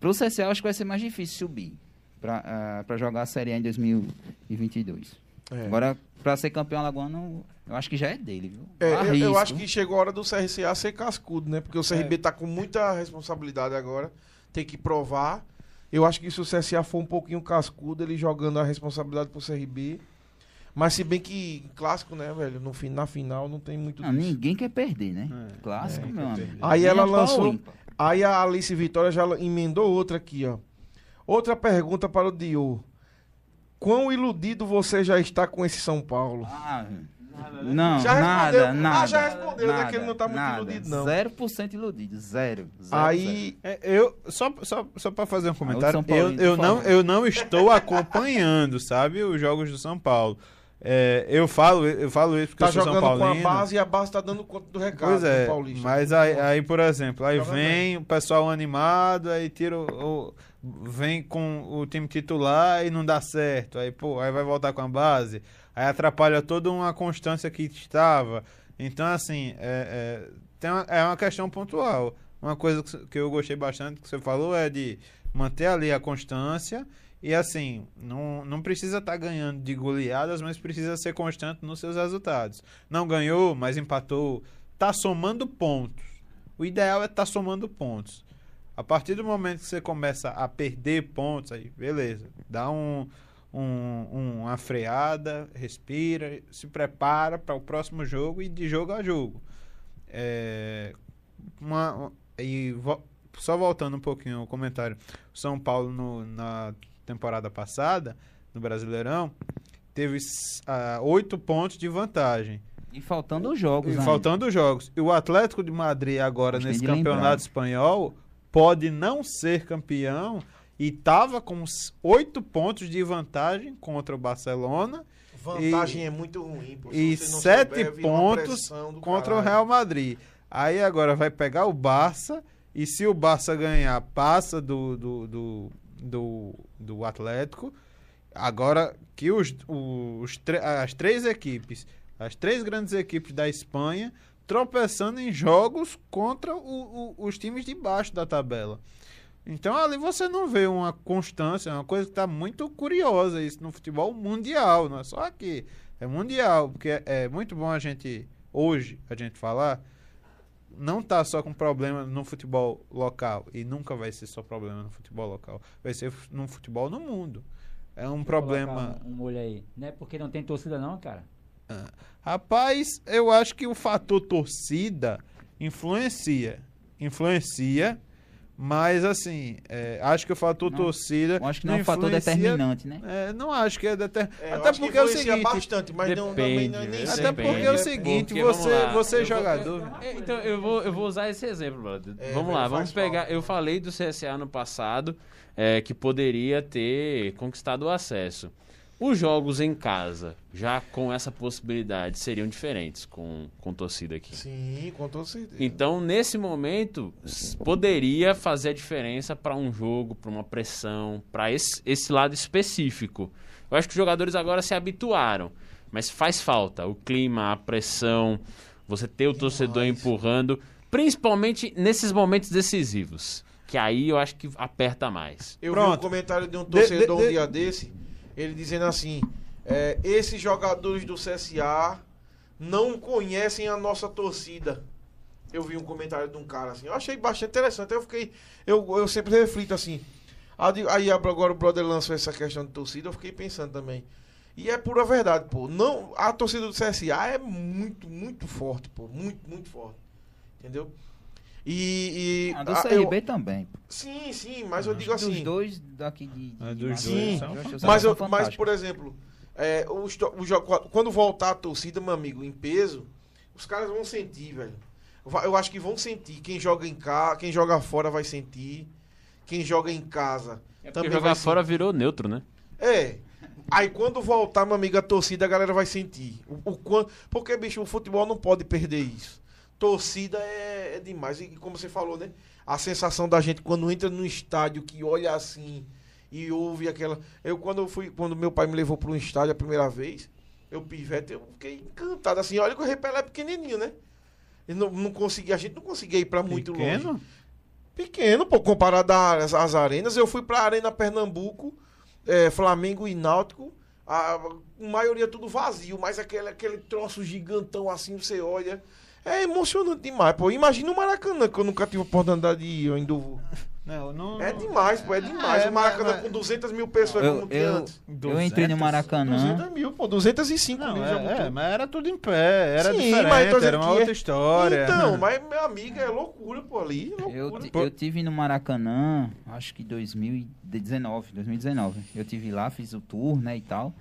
Pro eu acho que vai ser mais difícil subir para jogar a Série A em 2022. É. Agora, para ser campeão alagoano, eu acho que já é dele, viu? É, eu- acho que chegou a hora do CRCA ser cascudo, né? Porque o CRB tá com muita responsabilidade agora. Tem que provar. Eu acho que se o CSA for um pouquinho cascudo, ele jogando a responsabilidade pro CRB. Mas se bem que clássico, né, velho? No, na final não tem muito Não, disso. ninguém quer perder, né? É, Clássico, é, meu amigo. perder. Aí ela a pau lançou-. Aí a Alice Vitória já emendou outra aqui, ó. Outra pergunta para o Dio. Quão iludido você já está com esse São Paulo? Ah, não, Já nada, respondeu. Ah, nada. já respondeu, né, nada, que ele não tá muito nada. iludido, não. 0% iludido, zero. zero Aí, É, eu, só, só, só para fazer um comentário, São eu, Paulino, eu, não, eu não estou acompanhando, sabe, os jogos do São Paulo. É, eu, falo, eu falo isso porque tá eu sou São jogando com a Paulino. base e a base tá dando conta do recado Pois é, do Paulista. mas aí, aí, por exemplo, aí Joga vem o pessoal animado, aí tira o, o- vem com o time titular e não dá certo. Aí, pô, aí vai voltar com a base, aí atrapalha toda uma constância que estava. Então, assim, é, é, uma, é uma questão pontual. Uma coisa que, eu gostei bastante que você falou é de manter ali a constância e assim, não, não precisa estar ganhando de goleadas, mas precisa ser constante nos seus resultados. Não ganhou, mas empatou. Tá somando pontos. O ideal é estar somando pontos. A partir do momento que você começa a perder pontos, aí beleza, dá um, um- uma freada, respira, se prepara para o próximo jogo e de jogo a jogo. É, uma, e vo- só voltando um pouquinho ao comentário, o São Paulo no- na temporada passada, no Brasileirão, teve oito pontos de vantagem. E faltando os jogos. E ainda. faltando os jogos. E o Atlético de Madrid agora Gostei nesse de lembrar. campeonato espanhol pode não ser campeão e estava com oito pontos de vantagem contra o Barcelona Vantagem é muito ruim. e sete pontos contra o caralho. Real Madrid. Aí agora vai pegar o Barça e se o Barça ganhar, passa do, do, do, do, do Atlético. Agora que os, os, as três equipes, as três grandes equipes da Espanha, tropeçando em jogos contra o- o- os times de baixo da tabela. Então ali você não vê uma constância, é uma coisa que está muito curiosa isso no futebol mundial, não é só aqui, é mundial, porque é, é muito bom a gente hoje a gente falar não tá só com problema no futebol local e nunca vai ser só problema no futebol local, vai ser no futebol no mundo. É um problema. Colocar Um, um olho aí. Não é porque não tem torcida, não, cara. Rapaz, eu acho que o fator torcida influencia. Influencia, mas assim, é, acho que o fator Não, torcida. Eu acho que não é um fator determinante, né? É, não acho que é determinante. É, eu Até porque é o seguinte. bastante, mas não, também não é nem Depende, Até porque é o É, seguinte, Porque, você, você eu vou- jogador. É, Então, eu vou, eu vou usar esse exemplo, brother. É, vamos lá, vamos pegar. falta. Eu falei do CSA no passado, é, que poderia ter conquistado o acesso. Os jogos em casa, já com essa possibilidade, seriam diferentes com, com torcida aqui. Sim, com certeza. Então, nesse momento, poderia fazer a diferença para um jogo, para uma pressão, para esse, esse lado específico. Eu acho que os jogadores agora se habituaram, mas faz falta o clima, a pressão, você ter o torcedor empurrando, principalmente nesses momentos decisivos, que aí eu acho que aperta mais. Eu vi um Pronto. comentário de um De- torcedor de- de- um dia desse, ele dizendo assim: é, esses jogadores do CSA não conhecem a nossa torcida. Eu vi um comentário de um cara assim, eu achei bastante interessante. Eu fiquei, eu, eu sempre reflito assim. Aí agora o brother lançou essa questão de torcida, eu fiquei pensando também. E é pura verdade, pô. Não, a torcida do CSA é muito, muito forte, pô. Muito, muito forte. Entendeu? E. e A do ah, CRB eu- também. sim, sim, mas eu digo Dos assim. dois daqui de. de É, de dos dois acho os Mas, eu, mas, por exemplo, é, os to- o jo- quando voltar a torcida, meu amigo, em peso, os caras vão sentir, velho. Eu acho que vão sentir. Quem joga em casa, quem joga fora vai sentir. quem joga em casa. É também jogar vai fora virou neutro, né? É. Aí quando voltar, meu amigo, a torcida, a galera vai sentir. O, o Porque, bicho, o futebol não pode perder isso. Torcida é, é demais. E como você falou, né? A sensação da gente quando entra no estádio, que olha assim e ouve aquela. Eu, quando eu fui, quando meu pai me levou para um estádio a primeira vez, eu pivete, eu fiquei encantado. Assim, olha que o Repelé é pequenininho, né? E não, não conseguia, a gente não conseguia ir para muito longe. Pequeno? Pequeno, pô, comparado às, às arenas. Eu fui pra Arena Pernambuco, é, Flamengo e Náutico. A, a maioria tudo vazio, mas aquele, aquele troço gigantão assim, você olha. É emocionante demais, pô. Imagina o Maracanã, que eu nunca tive a oportunidade de ir, eu ainda vou. Não, não, É demais, pô, é demais. É, o Maracanã mas- com 200 mil pessoas, Eu, como tinha eu, antes. eu entrei no 200? Maracanã. 200 mil, pô, 205 Não, mil já é, é, mas era tudo em pé, era Sim, diferente, mas era uma outra é- história. Então, (laughs) mas meu amigo, é loucura, pô, ali. é Eu, Loucura. ti- eu tive no Maracanã, acho que 2019, 2019. Eu tive lá, fiz o tour, né, e tal.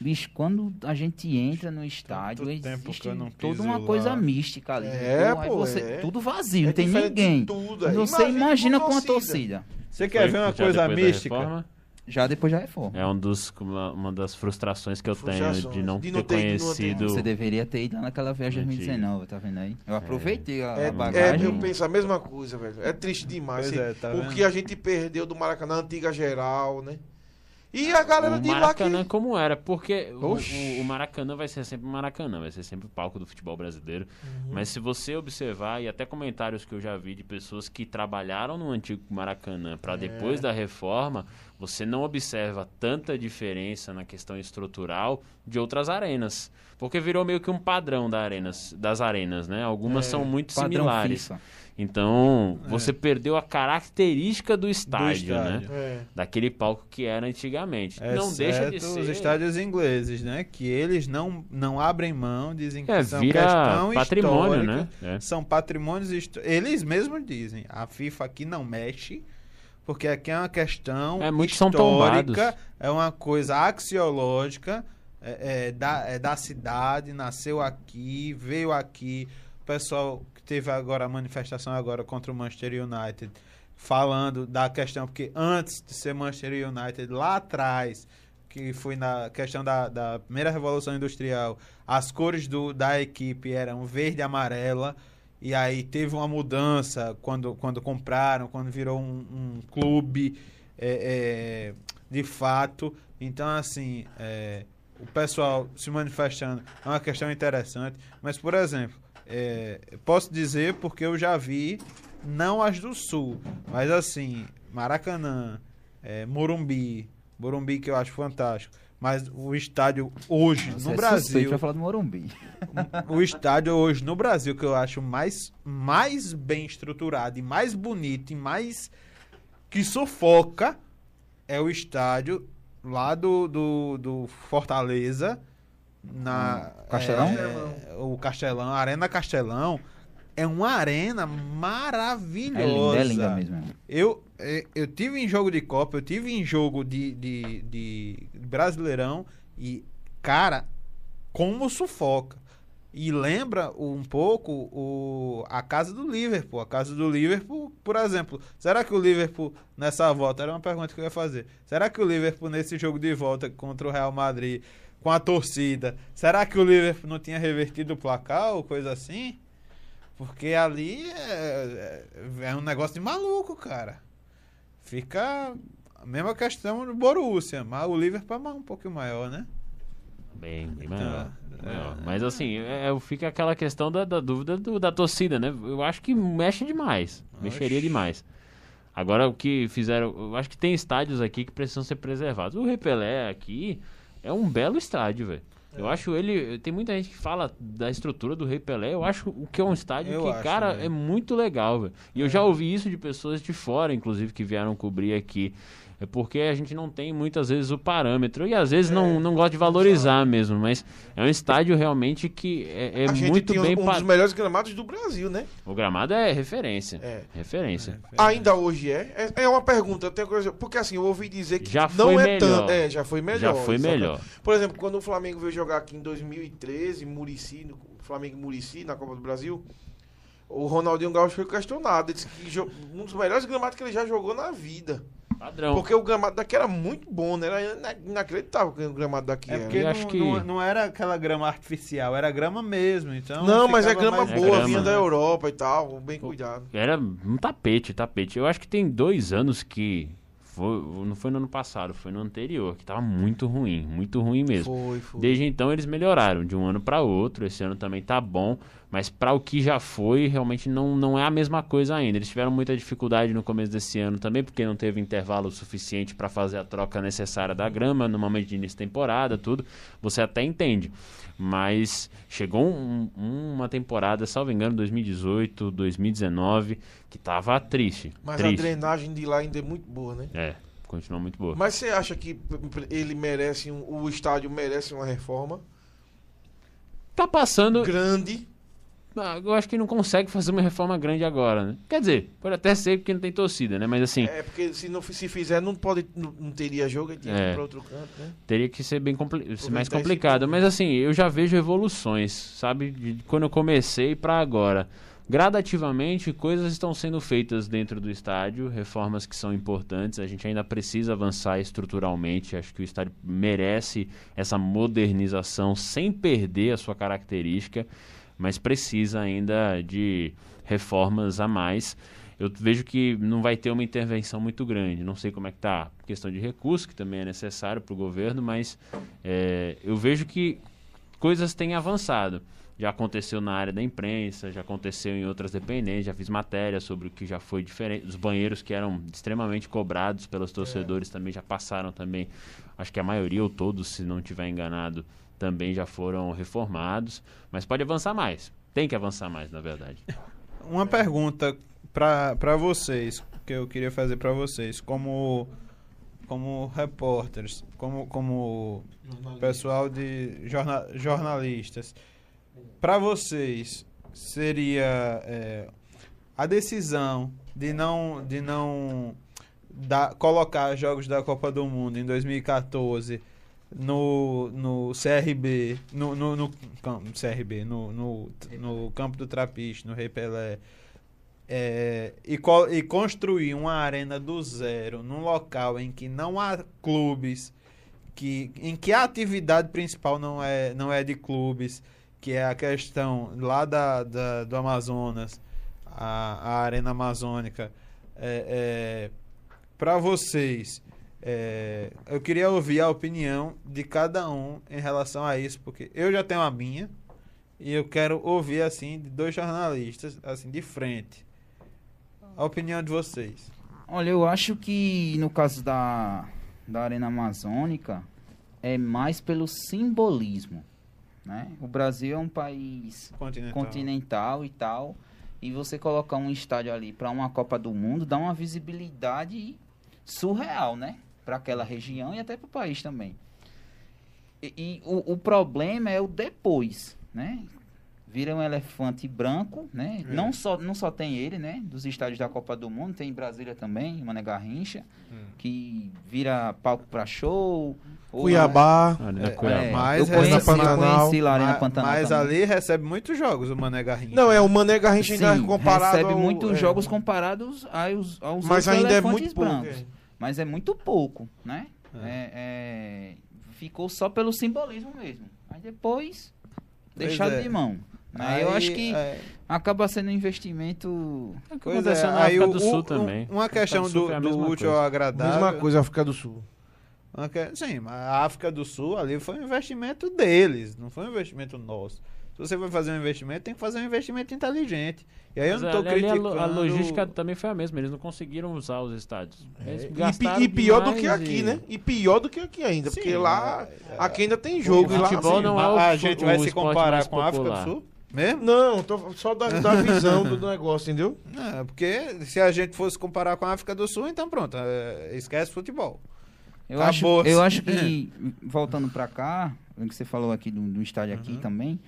Bicho, quando a gente entra no estádio, Tanto tempo existe que eu não toda uma lá. coisa mística ali. É, Então, pô, você- é. Tudo vazio, não É tem diferente de ninguém. Tudo, Mas é. você imagina com a torcida. Você quer Foi ver uma já coisa mística? Já depois da reforma. É um dos, uma, uma das frustrações que eu tenho de não De ter não ter- de não ter- conhecido. Você deveria ter ido naquela viagem Mentira. 2019, tá vendo aí? Eu aproveitei a, É, a é, bagagem. eu penso a mesma coisa, velho. É triste demais. Assim, é, tá o vendo? que a gente perdeu do Maracanã, antiga geral, né? E a galera o de lá Maracanã que... como era, porque o, o- o Maracanã vai ser sempre o Maracanã, vai ser sempre o palco do futebol brasileiro. Uhum. Mas se você observar, e até comentários que eu já vi de pessoas que trabalharam no antigo Maracanã para É. depois da reforma, você não observa tanta diferença na questão estrutural de outras arenas. Porque virou meio que um padrão da arenas, das arenas, né? Algumas É, são muito similares. FIFA. Então, É. você perdeu a característica do estádio, né? estádio. É. Daquele palco que era antigamente. não deixa de ser. os estádios ingleses, né? Que eles não, não abrem mão, dizem que É, são vira questão patrimônio, histórica, né? É. São patrimônios Eles mesmos dizem, a FIFA aqui não mexe, porque aqui é uma questão É, são histórica, é uma coisa axiológica é, é, da, é da cidade, nasceu aqui, veio aqui. O pessoal que teve agora a manifestação agora contra o Manchester United, falando da questão, porque antes de ser Manchester United, lá atrás, que foi na questão da, da primeira Revolução Industrial, as cores do, da equipe eram verde e amarela, e aí teve uma mudança quando, quando compraram, quando virou um, um clube é, é, de fato. Então, assim, é, o pessoal se manifestando é uma questão interessante. Mas, por exemplo, é, posso dizer porque eu já vi, não as do Sul, mas assim, Maracanã, é, Morumbi, Morumbi que eu acho fantástico. Mas o estádio hoje no é Brasil, pra falar do Morumbi. (laughs) o estádio hoje no Brasil que eu acho mais, mais bem estruturado e mais bonito e mais que sufoca é o estádio lá do, do, do Fortaleza na Hum, Castelão? é, o Castelão, a Arena Castelão é uma arena É maravilhosa. linda, é linda mesmo. Eu, eh, eu tive em jogo de Copa, eu tive em jogo de, de, de Brasileirão e, cara, como sufoca. E lembra um pouco o, a casa do Liverpool. A casa do Liverpool, por exemplo. Será que o Liverpool, nessa volta, era uma pergunta que eu ia fazer. Será que o Liverpool, nesse jogo de volta contra o Real Madrid, com a torcida, será que o Liverpool não tinha revertido o placar ou coisa assim? Porque ali é, é- é um negócio de maluco, cara. Fica a mesma questão do Borussia, mas o Liverpool é mais- um pouquinho maior, né? Bem, bem Então, maior. é. maior. Mas assim, é, é, fica aquela questão da, da dúvida do- da torcida, né? Eu acho que mexe demais. Mexeria Oxi. demais. Agora, o que fizeram. Eu acho que tem estádios aqui que precisam ser preservados. O Repelé aqui é um belo estádio, velho. É. Eu acho ele. Tem muita gente que fala da estrutura do Rei Pelé. Eu acho o que é um estádio Eu que, acho cara, também. é muito legal, velho. E eu já ouvi isso de pessoas de fora, inclusive, que vieram cobrir aqui. É porque a gente não tem muitas vezes o parâmetro. E às vezes não, não gosta de valorizar mesmo. Mas é um estádio realmente que é, é muito bem. um pa- dos melhores gramados do Brasil, né? O gramado é referência. É. Referência. Ainda hoje é? É, é uma pergunta, curiosidade, porque assim, eu ouvi dizer que Já não foi é tanto. É, já foi melhor. Já foi exatamente. melhor. Por exemplo, quando o Flamengo veio jogar aqui em 2013, Murici, Flamengo Murici, na Copa do Brasil, O Ronaldinho Gaúcho foi questionado. Ele disse que um dos melhores gramados que ele já jogou na vida. Padrão. Porque o gramado daqui era muito bom, né? Era ina- inacreditável que o gramado daqui É era. porque Eu não, acho que- não, não era aquela grama artificial, era grama mesmo. Então Não, mas é grama mais- boa, grama, vinha né? da Europa e tal, bem cuidado. Era um tapete, tapete. Eu acho que tem dois anos que. Foi, não foi no ano passado, foi no anterior, que tava muito ruim, muito ruim mesmo. Foi, foi. Desde então eles melhoraram de um ano para outro. Esse ano também tá bom, mas para o que já foi, realmente não, não é a mesma coisa ainda. Eles tiveram muita dificuldade no começo desse ano também, porque não teve intervalo suficiente para fazer a troca necessária da grama, no momento de início de temporada, tudo. Você até entende. Mas chegou um- uma temporada, salvo engano, 2018, 2019, que tava triste. Mas a triste. drenagem de lá ainda é muito boa, né? É, continua muito boa. Mas você acha que ele merece, um- o estádio merece uma reforma Tá passando. grande? Eu acho que não consegue fazer uma reforma grande agora, né? Quer dizer, pode até ser porque não tem torcida, né? Mas assim, É, porque se não se fizer, não, pode, não, não teria jogo, aí tinha que É. ir pra outro canto, né? teria que ser bem compli- ser mais complicado. Mas assim, eu já vejo evoluções, sabe? De quando eu comecei pra agora. Gradativamente, coisas estão sendo feitas dentro do estádio, reformas que são importantes. A gente ainda precisa avançar estruturalmente. Acho que o estádio merece essa modernização sem perder a sua característica, mas precisa ainda de reformas a mais. Eu vejo que não vai ter uma intervenção muito grande. Não sei como é que tá a questão de recurso, que também é necessário para o governo, mas é, eu vejo que coisas têm avançado. Já aconteceu na área da imprensa, já aconteceu em outras dependências, já fiz matéria sobre o que já foi diferente. Os banheiros que eram extremamente cobrados pelos torcedores também já passaram também. Acho que a maioria ou todos, se não tiver enganado, também já foram reformados. Mas pode avançar mais. Tem que avançar mais, na verdade. (laughs) Uma pergunta para vocês, que eu queria fazer para vocês, como como repórteres, como como pessoal de jorna, jornalistas. Para vocês seria é, a decisão de não de não dar, colocar jogos da Copa do Mundo em 2014 no, no CRB, no, no, no cam- CRB, no, no, no campo do Trapiche, no Rei Pelé, é, e, e construir uma arena do zero num local em que não há clubes, que, em que a atividade principal não é, não é de clubes, que é a questão lá da, da- do Amazonas, a, a Arena Amazônica, é, para vocês, é, eu queria ouvir a opinião de cada um em relação a isso, porque eu já tenho a minha e eu quero ouvir assim de dois jornalistas, assim de frente. A opinião de vocês. Olha, eu acho que no caso da, da Arena Amazônica é mais pelo simbolismo, né? O Brasil é um país Continental. continental e tal, e você colocar um estádio ali para uma Copa do Mundo dá uma visibilidade surreal, né? Para aquela região e até para o país também. E, e o, o problema é o depois, né? Vira um elefante branco, né? É. Não, só, não só tem ele, né? Dos estádios da Copa do Mundo, tem em Brasília também, Mané Garrincha, Hum. que vira palco para show. Cuiabá. Arena É, Cuiabá. É, Mas eu essa conheci, Pantanal. conheci lá Arena Pantanal Mas também. ali recebe muitos jogos o Mané Garrincha. Não, é o Mané Garrincha Sim, é comparado recebe ao- muitos é. jogos comparados aos, aos Mas outros ainda é elefantes muito pouco. É. Mas é muito pouco, né? É. É, é, ficou só pelo simbolismo mesmo. Aí depois, Pois deixado é. de mão. Aí eu acho que é, acaba sendo um investimento... É pois é, aí o- do Sul o- também. Uma questão do do, do mesma útil coisa. ao agradável. Mesma coisa, África do Sul. Sim, mas a África do Sul ali foi um investimento deles, não foi um investimento nosso. Se você vai fazer um investimento, tem que fazer um investimento inteligente. E aí eu Mas não tô ali- criticando... a logística também foi a mesma, eles não conseguiram usar os estádios. É, E, e pior do que aqui, e- né? E pior do que aqui ainda. Sim, porque lá, é- aqui ainda tem jogo. O e lá, futebol assim, não é o a gente o vai se comparar com a África do. Sul? Mesmo? Não, tô só da, da (laughs) visão do negócio, entendeu? Não, porque se a gente fosse comparar com a África do Sul, então pronto, é, esquece futebol. Eu acho, Acabou-se. eu acho que, (laughs) voltando pra cá, o que você falou aqui do, do estádio aqui Uhum. também,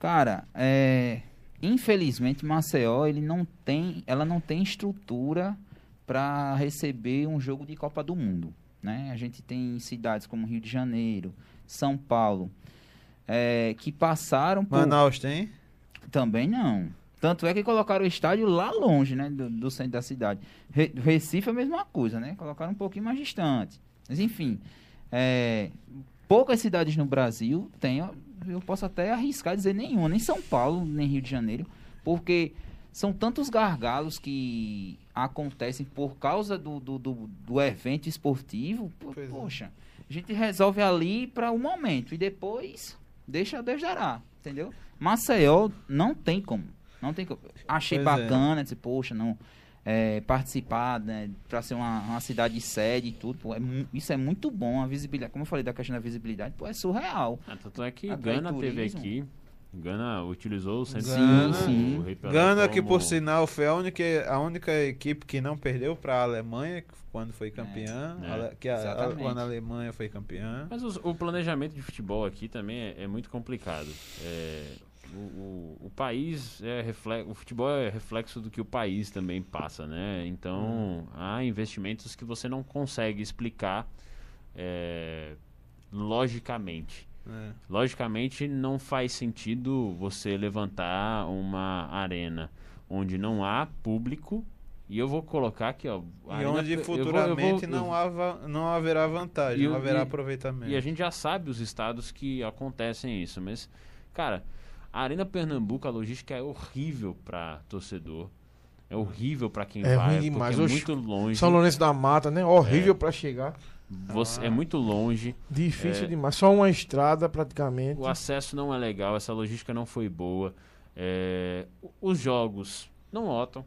cara, é, infelizmente Maceió, ele não tem, ela não tem estrutura para receber um jogo de Copa do Mundo, né? A gente tem cidades como Rio de Janeiro, São Paulo, é, que passaram por... Manaus tem? Também não. Tanto é que colocaram o estádio lá longe, né? Do, do centro da cidade. Re- Recife é a mesma coisa, né? Colocaram um pouquinho mais distante. Mas enfim, é, poucas cidades no Brasil têm, eu posso até arriscar dizer nenhuma, nem São Paulo, nem Rio de Janeiro, porque são tantos gargalos que acontecem por causa do, do, do, do evento esportivo. po- Pois é. Poxa, a gente resolve ali para o momento e depois deixa Deus dará, entendeu? Maceió não tem como. Não tem como. Achei Pois é. bacana, disse, poxa, não é, participar, né, para ser uma, uma cidade sede e tudo, pô, é isso é muito bom, a visibilidade, como eu falei da questão da visibilidade, pô, é surreal. Ah, tanto é que Atrai Gana teve aqui. Gana utilizou o centro Gana, sim. o Rei Pelé Gana, que por sinal foi a única, a única equipe que não perdeu para a Alemanha quando foi campeã. É, Ale- que a- a- exatamente. quando a Alemanha foi campeã. Mas os- o planejamento de futebol aqui também é, é muito complicado. É, o, o- o país é reflexo, o futebol é reflexo do que o país também passa, né? Então há investimentos que você não consegue explicar é, logicamente. É. Logicamente não faz sentido você levantar uma arena onde não há público e eu vou colocar aqui, ó. E arena onde pe- eu vou- eu futuramente vou- eu não, hava, não haverá vantagem, não haverá e- aproveitamento. e a gente já sabe os estados que acontecem isso, mas, cara, a Arena Pernambuco, a logística é horrível para torcedor. É horrível para quem É vai, ruim demais. porque é Oxe, muito longe. São Lourenço da Mata, né? Horrível pra chegar. Você, É muito longe. Difícil É. demais. Só uma estrada praticamente. O acesso não é legal, essa logística não foi boa. É, os jogos não lotam.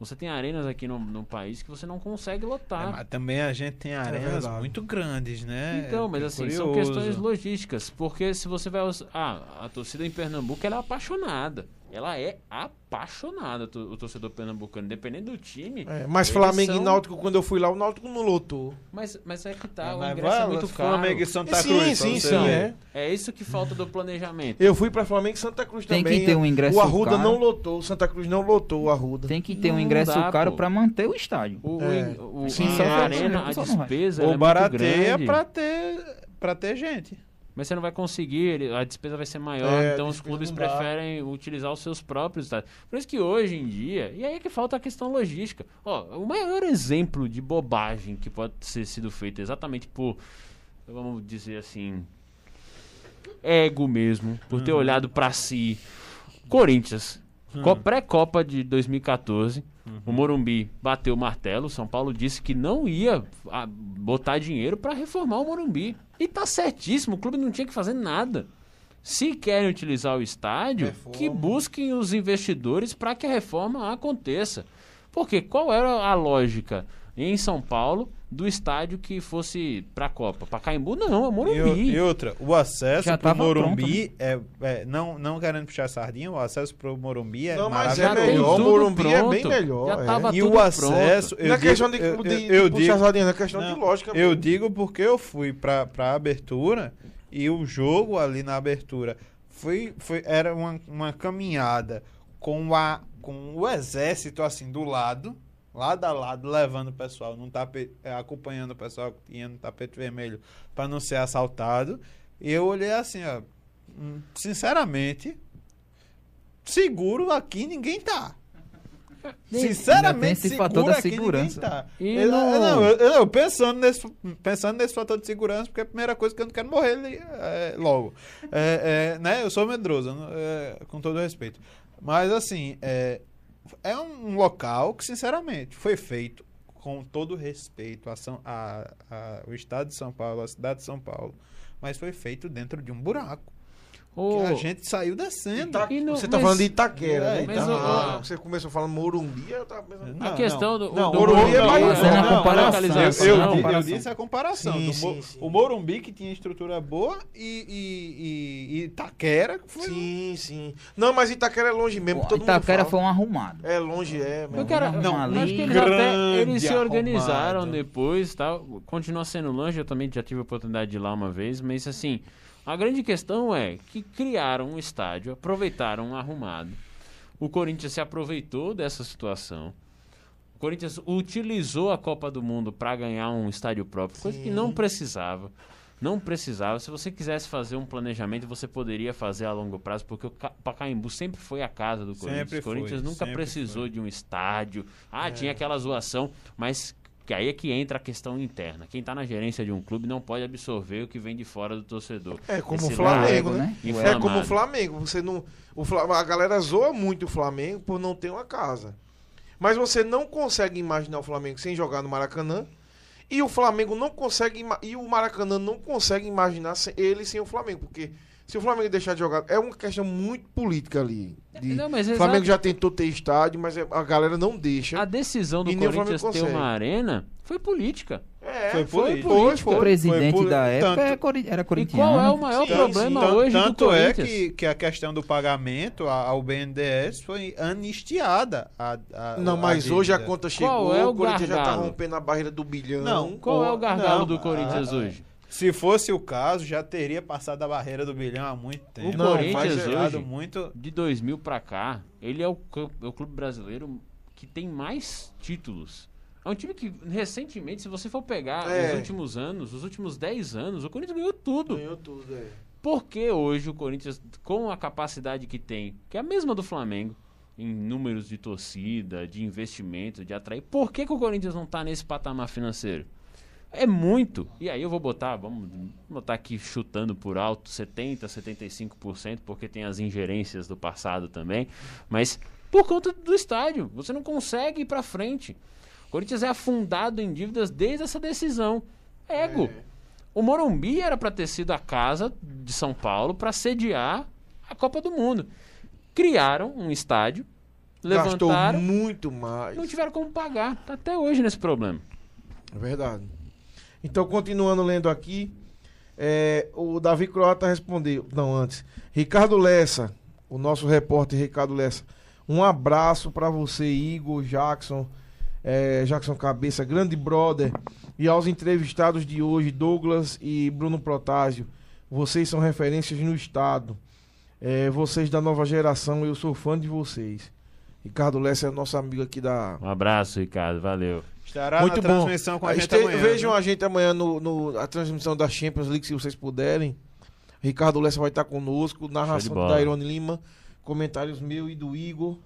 Você tem arenas aqui no, no país que você não consegue É, lotar. mas também a gente tem arenas verdade. muito grandes, né? Então, mas É assim, são curioso. questões logísticas. Porque se você vai. Ah, a torcida em Pernambuco ela é apaixonada. Ela é apaixonada, o torcedor pernambucano, independente do time. É, mas Flamengo são- e Náutico, quando eu fui lá, o Náutico não lotou. Mas, mas é que tá, Ah, o ingresso vai, é muito caro. Flamengo e Santa sim, Cruz. sim, sim, ver. é. É isso que falta do planejamento. Eu fui pra Flamengo e Santa Cruz Tem que também. ter um ingresso O Arruda caro. não lotou, o Santa Cruz não lotou o Arruda. Tem que ter um ingresso dá, caro pô. para manter o estádio. O, o É. in- o- Sim, a pra- arena, a despesa é Ou muito barateia grande. pra ter, pra ter gente. Mas você não vai conseguir, a despesa vai ser maior, É, então os clubes preferem utilizar os seus próprios estádios. Por isso que hoje em dia, e aí é que falta a questão logística. Ó, o maior exemplo de bobagem que pode ser sido feito exatamente por, vamos dizer assim, ego mesmo, por ter olhado pra si. Corinthians, Co- pré-copa de 2014, o Morumbi bateu o martelo, o São Paulo disse que não ia ah, botar dinheiro para reformar o Morumbi. E tá certíssimo, o clube não tinha que fazer nada. Se querem utilizar o estádio, Reforma. que busquem os investidores para que a reforma aconteça. Porque qual era a lógica em São Paulo do estádio que fosse para a Copa? Pacaembu não, é E, o- Morumbi. e outra, o acesso Já pro tava Morumbi é, é- não, não querendo puxar sardinha, o acesso pro Morumbi é Não, mas é melhor. O Morumbi é bem pronto. melhor. Já é. tava E tudo o acesso, Não é eu questão de, digo, de, eu, de eu puxar digo, sardinha, é questão Não, de lógica. Eu digo porque eu fui pra, pra abertura e o jogo ali na abertura foi, foi, era uma, uma caminhada com, a, com o exército assim do lado, lado a lado, levando o pessoal, num tapete, eh, acompanhando o pessoal que ia no tapete vermelho para não ser assaltado. E eu olhei assim, ó, hum, sinceramente, seguro aqui ninguém tá. (laughs) Sinceramente, seguro fator da aqui segurança. ninguém tá. E Eu- não- eu- não, eu, eu pensando nesse, pensando nesse fator de segurança, porque é a primeira coisa que eu não quero morrer ali, é, logo. É, é, né? Eu sou medroso, é, com todo respeito. Mas assim, é, um local que, sinceramente, foi feito com todo respeito a São, a, a- o estado de São Paulo, a cidade de São Paulo, mas foi feito dentro de um buraco. Que a gente saiu descendo. Ita- E não- você tá mas- falando de Itaquera, É, né? mas o- ah, você começou falando Morumbi, eu tava pensando... Não, a questão do, não, do Morumbi é mais- fazendo a comparação. Eu, eu, Não, eu disse a comparação. Sim, do sim, sim. O Morumbi que tinha estrutura boa e, e, e, Itaquera que foi. Sim, sim. Não, mas Itaquera é longe mesmo, todo Itaquera mundo foi um arrumado. É longe, é. Eu mesmo. quero, Não, eu ali, acho que eles, até, grande eles se organizaram arrumado. depois, tá? Continua sendo longe, eu também já tive a oportunidade de ir lá uma vez, mas assim, a grande questão é que criaram um estádio, aproveitaram um arrumado. O Corinthians se aproveitou dessa situação. O Corinthians utilizou a Copa do Mundo para ganhar um estádio próprio, coisa que Sim. não precisava. Não precisava. Se você quisesse fazer um planejamento, você poderia fazer a longo prazo, porque o Ca- Pacaembu sempre foi a casa do Corinthians. Sempre o Corinthians foi, nunca precisou foi. de um estádio. Ah, tinha aquela zoação, mas que aí é que entra a questão interna. Quem está na gerência de um clube não pode absorver o que vem de fora do torcedor. É como Esse o Flamengo, lado né? inflamado. É como o Flamengo. Você não, o Fla- a galera zoa muito o Flamengo por não ter uma casa. Mas você não consegue imaginar o Flamengo sem jogar no Maracanã. E o Flamengo não consegue. E o Maracanã não consegue imaginar ele sem o Flamengo. Porque se o Flamengo deixar de jogar. É uma questão muito política ali. de- Não, mas o. Flamengo já tentou ter estádio, mas é- a galera não deixa. A decisão do E o Corinthians Flamengo ter uma arena foi política. É, Foi político. foi, O foi. presidente foi da época tanto- é era E corintiano. qual é o maior Sim, problema sim. Hoje do Tanto é Corinthians? que, que a questão do pagamento a- ao BNDES foi anistiada. A, a- Não, a mas hoje a conta chegou, Qual é o o Corinthians já tá gargalo? rompendo a barreira do bilhão. Não, Qual é o gargalo Não, do Corinthians hoje? Se fosse o caso, já teria passado a barreira do bilhão há muito tempo. Não, Corinthians hoje- muito. De 2000 pra cá, ele é o, é o clube brasileiro que tem mais títulos. É um time que, recentemente, se você for pegar É. os últimos anos, os últimos 10 anos, o Corinthians ganhou tudo. Ganhou tudo, é. Por que hoje o Corinthians, com a capacidade que tem, que é a mesma do Flamengo, em números de torcida, de investimento, de atrair, por que, que o Corinthians não tá nesse patamar financeiro? É muito. E aí eu vou botar, vamos botar aqui chutando por alto, 70, 75%, porque tem as ingerências do passado também, mas por conta do estádio, você não consegue ir pra frente. O Corinthians é afundado em dívidas desde essa decisão. Ego. O Morumbi era para ter sido a casa de São Paulo para sediar a Copa do Mundo. Criaram um estádio, Gastou levantaram, muito mais. não tiveram como pagar. Tá até hoje nesse problema. É verdade. Então, continuando lendo aqui, é, o Davi Croata respondeu. Não, antes. Ricardo Lessa, o nosso repórter Ricardo Lessa. Um abraço para você, Igor, Jackson, é, Jackson Cabeça, grande brother. E aos entrevistados de hoje, Douglas e Bruno Protásio. Vocês são referências no estado. É, vocês da nova geração, eu sou fã de vocês. Ricardo Lessa é nosso amigo aqui da, Um abraço, Ricardo. Valeu. Estará Muito na bom. transmissão com a gente Este- amanhã. Vejam viu? a gente amanhã no, no- a transmissão da Champions League, se vocês puderem. Ricardo Lessa vai estar conosco, narração da Irone Lima, comentários meu e do Igor.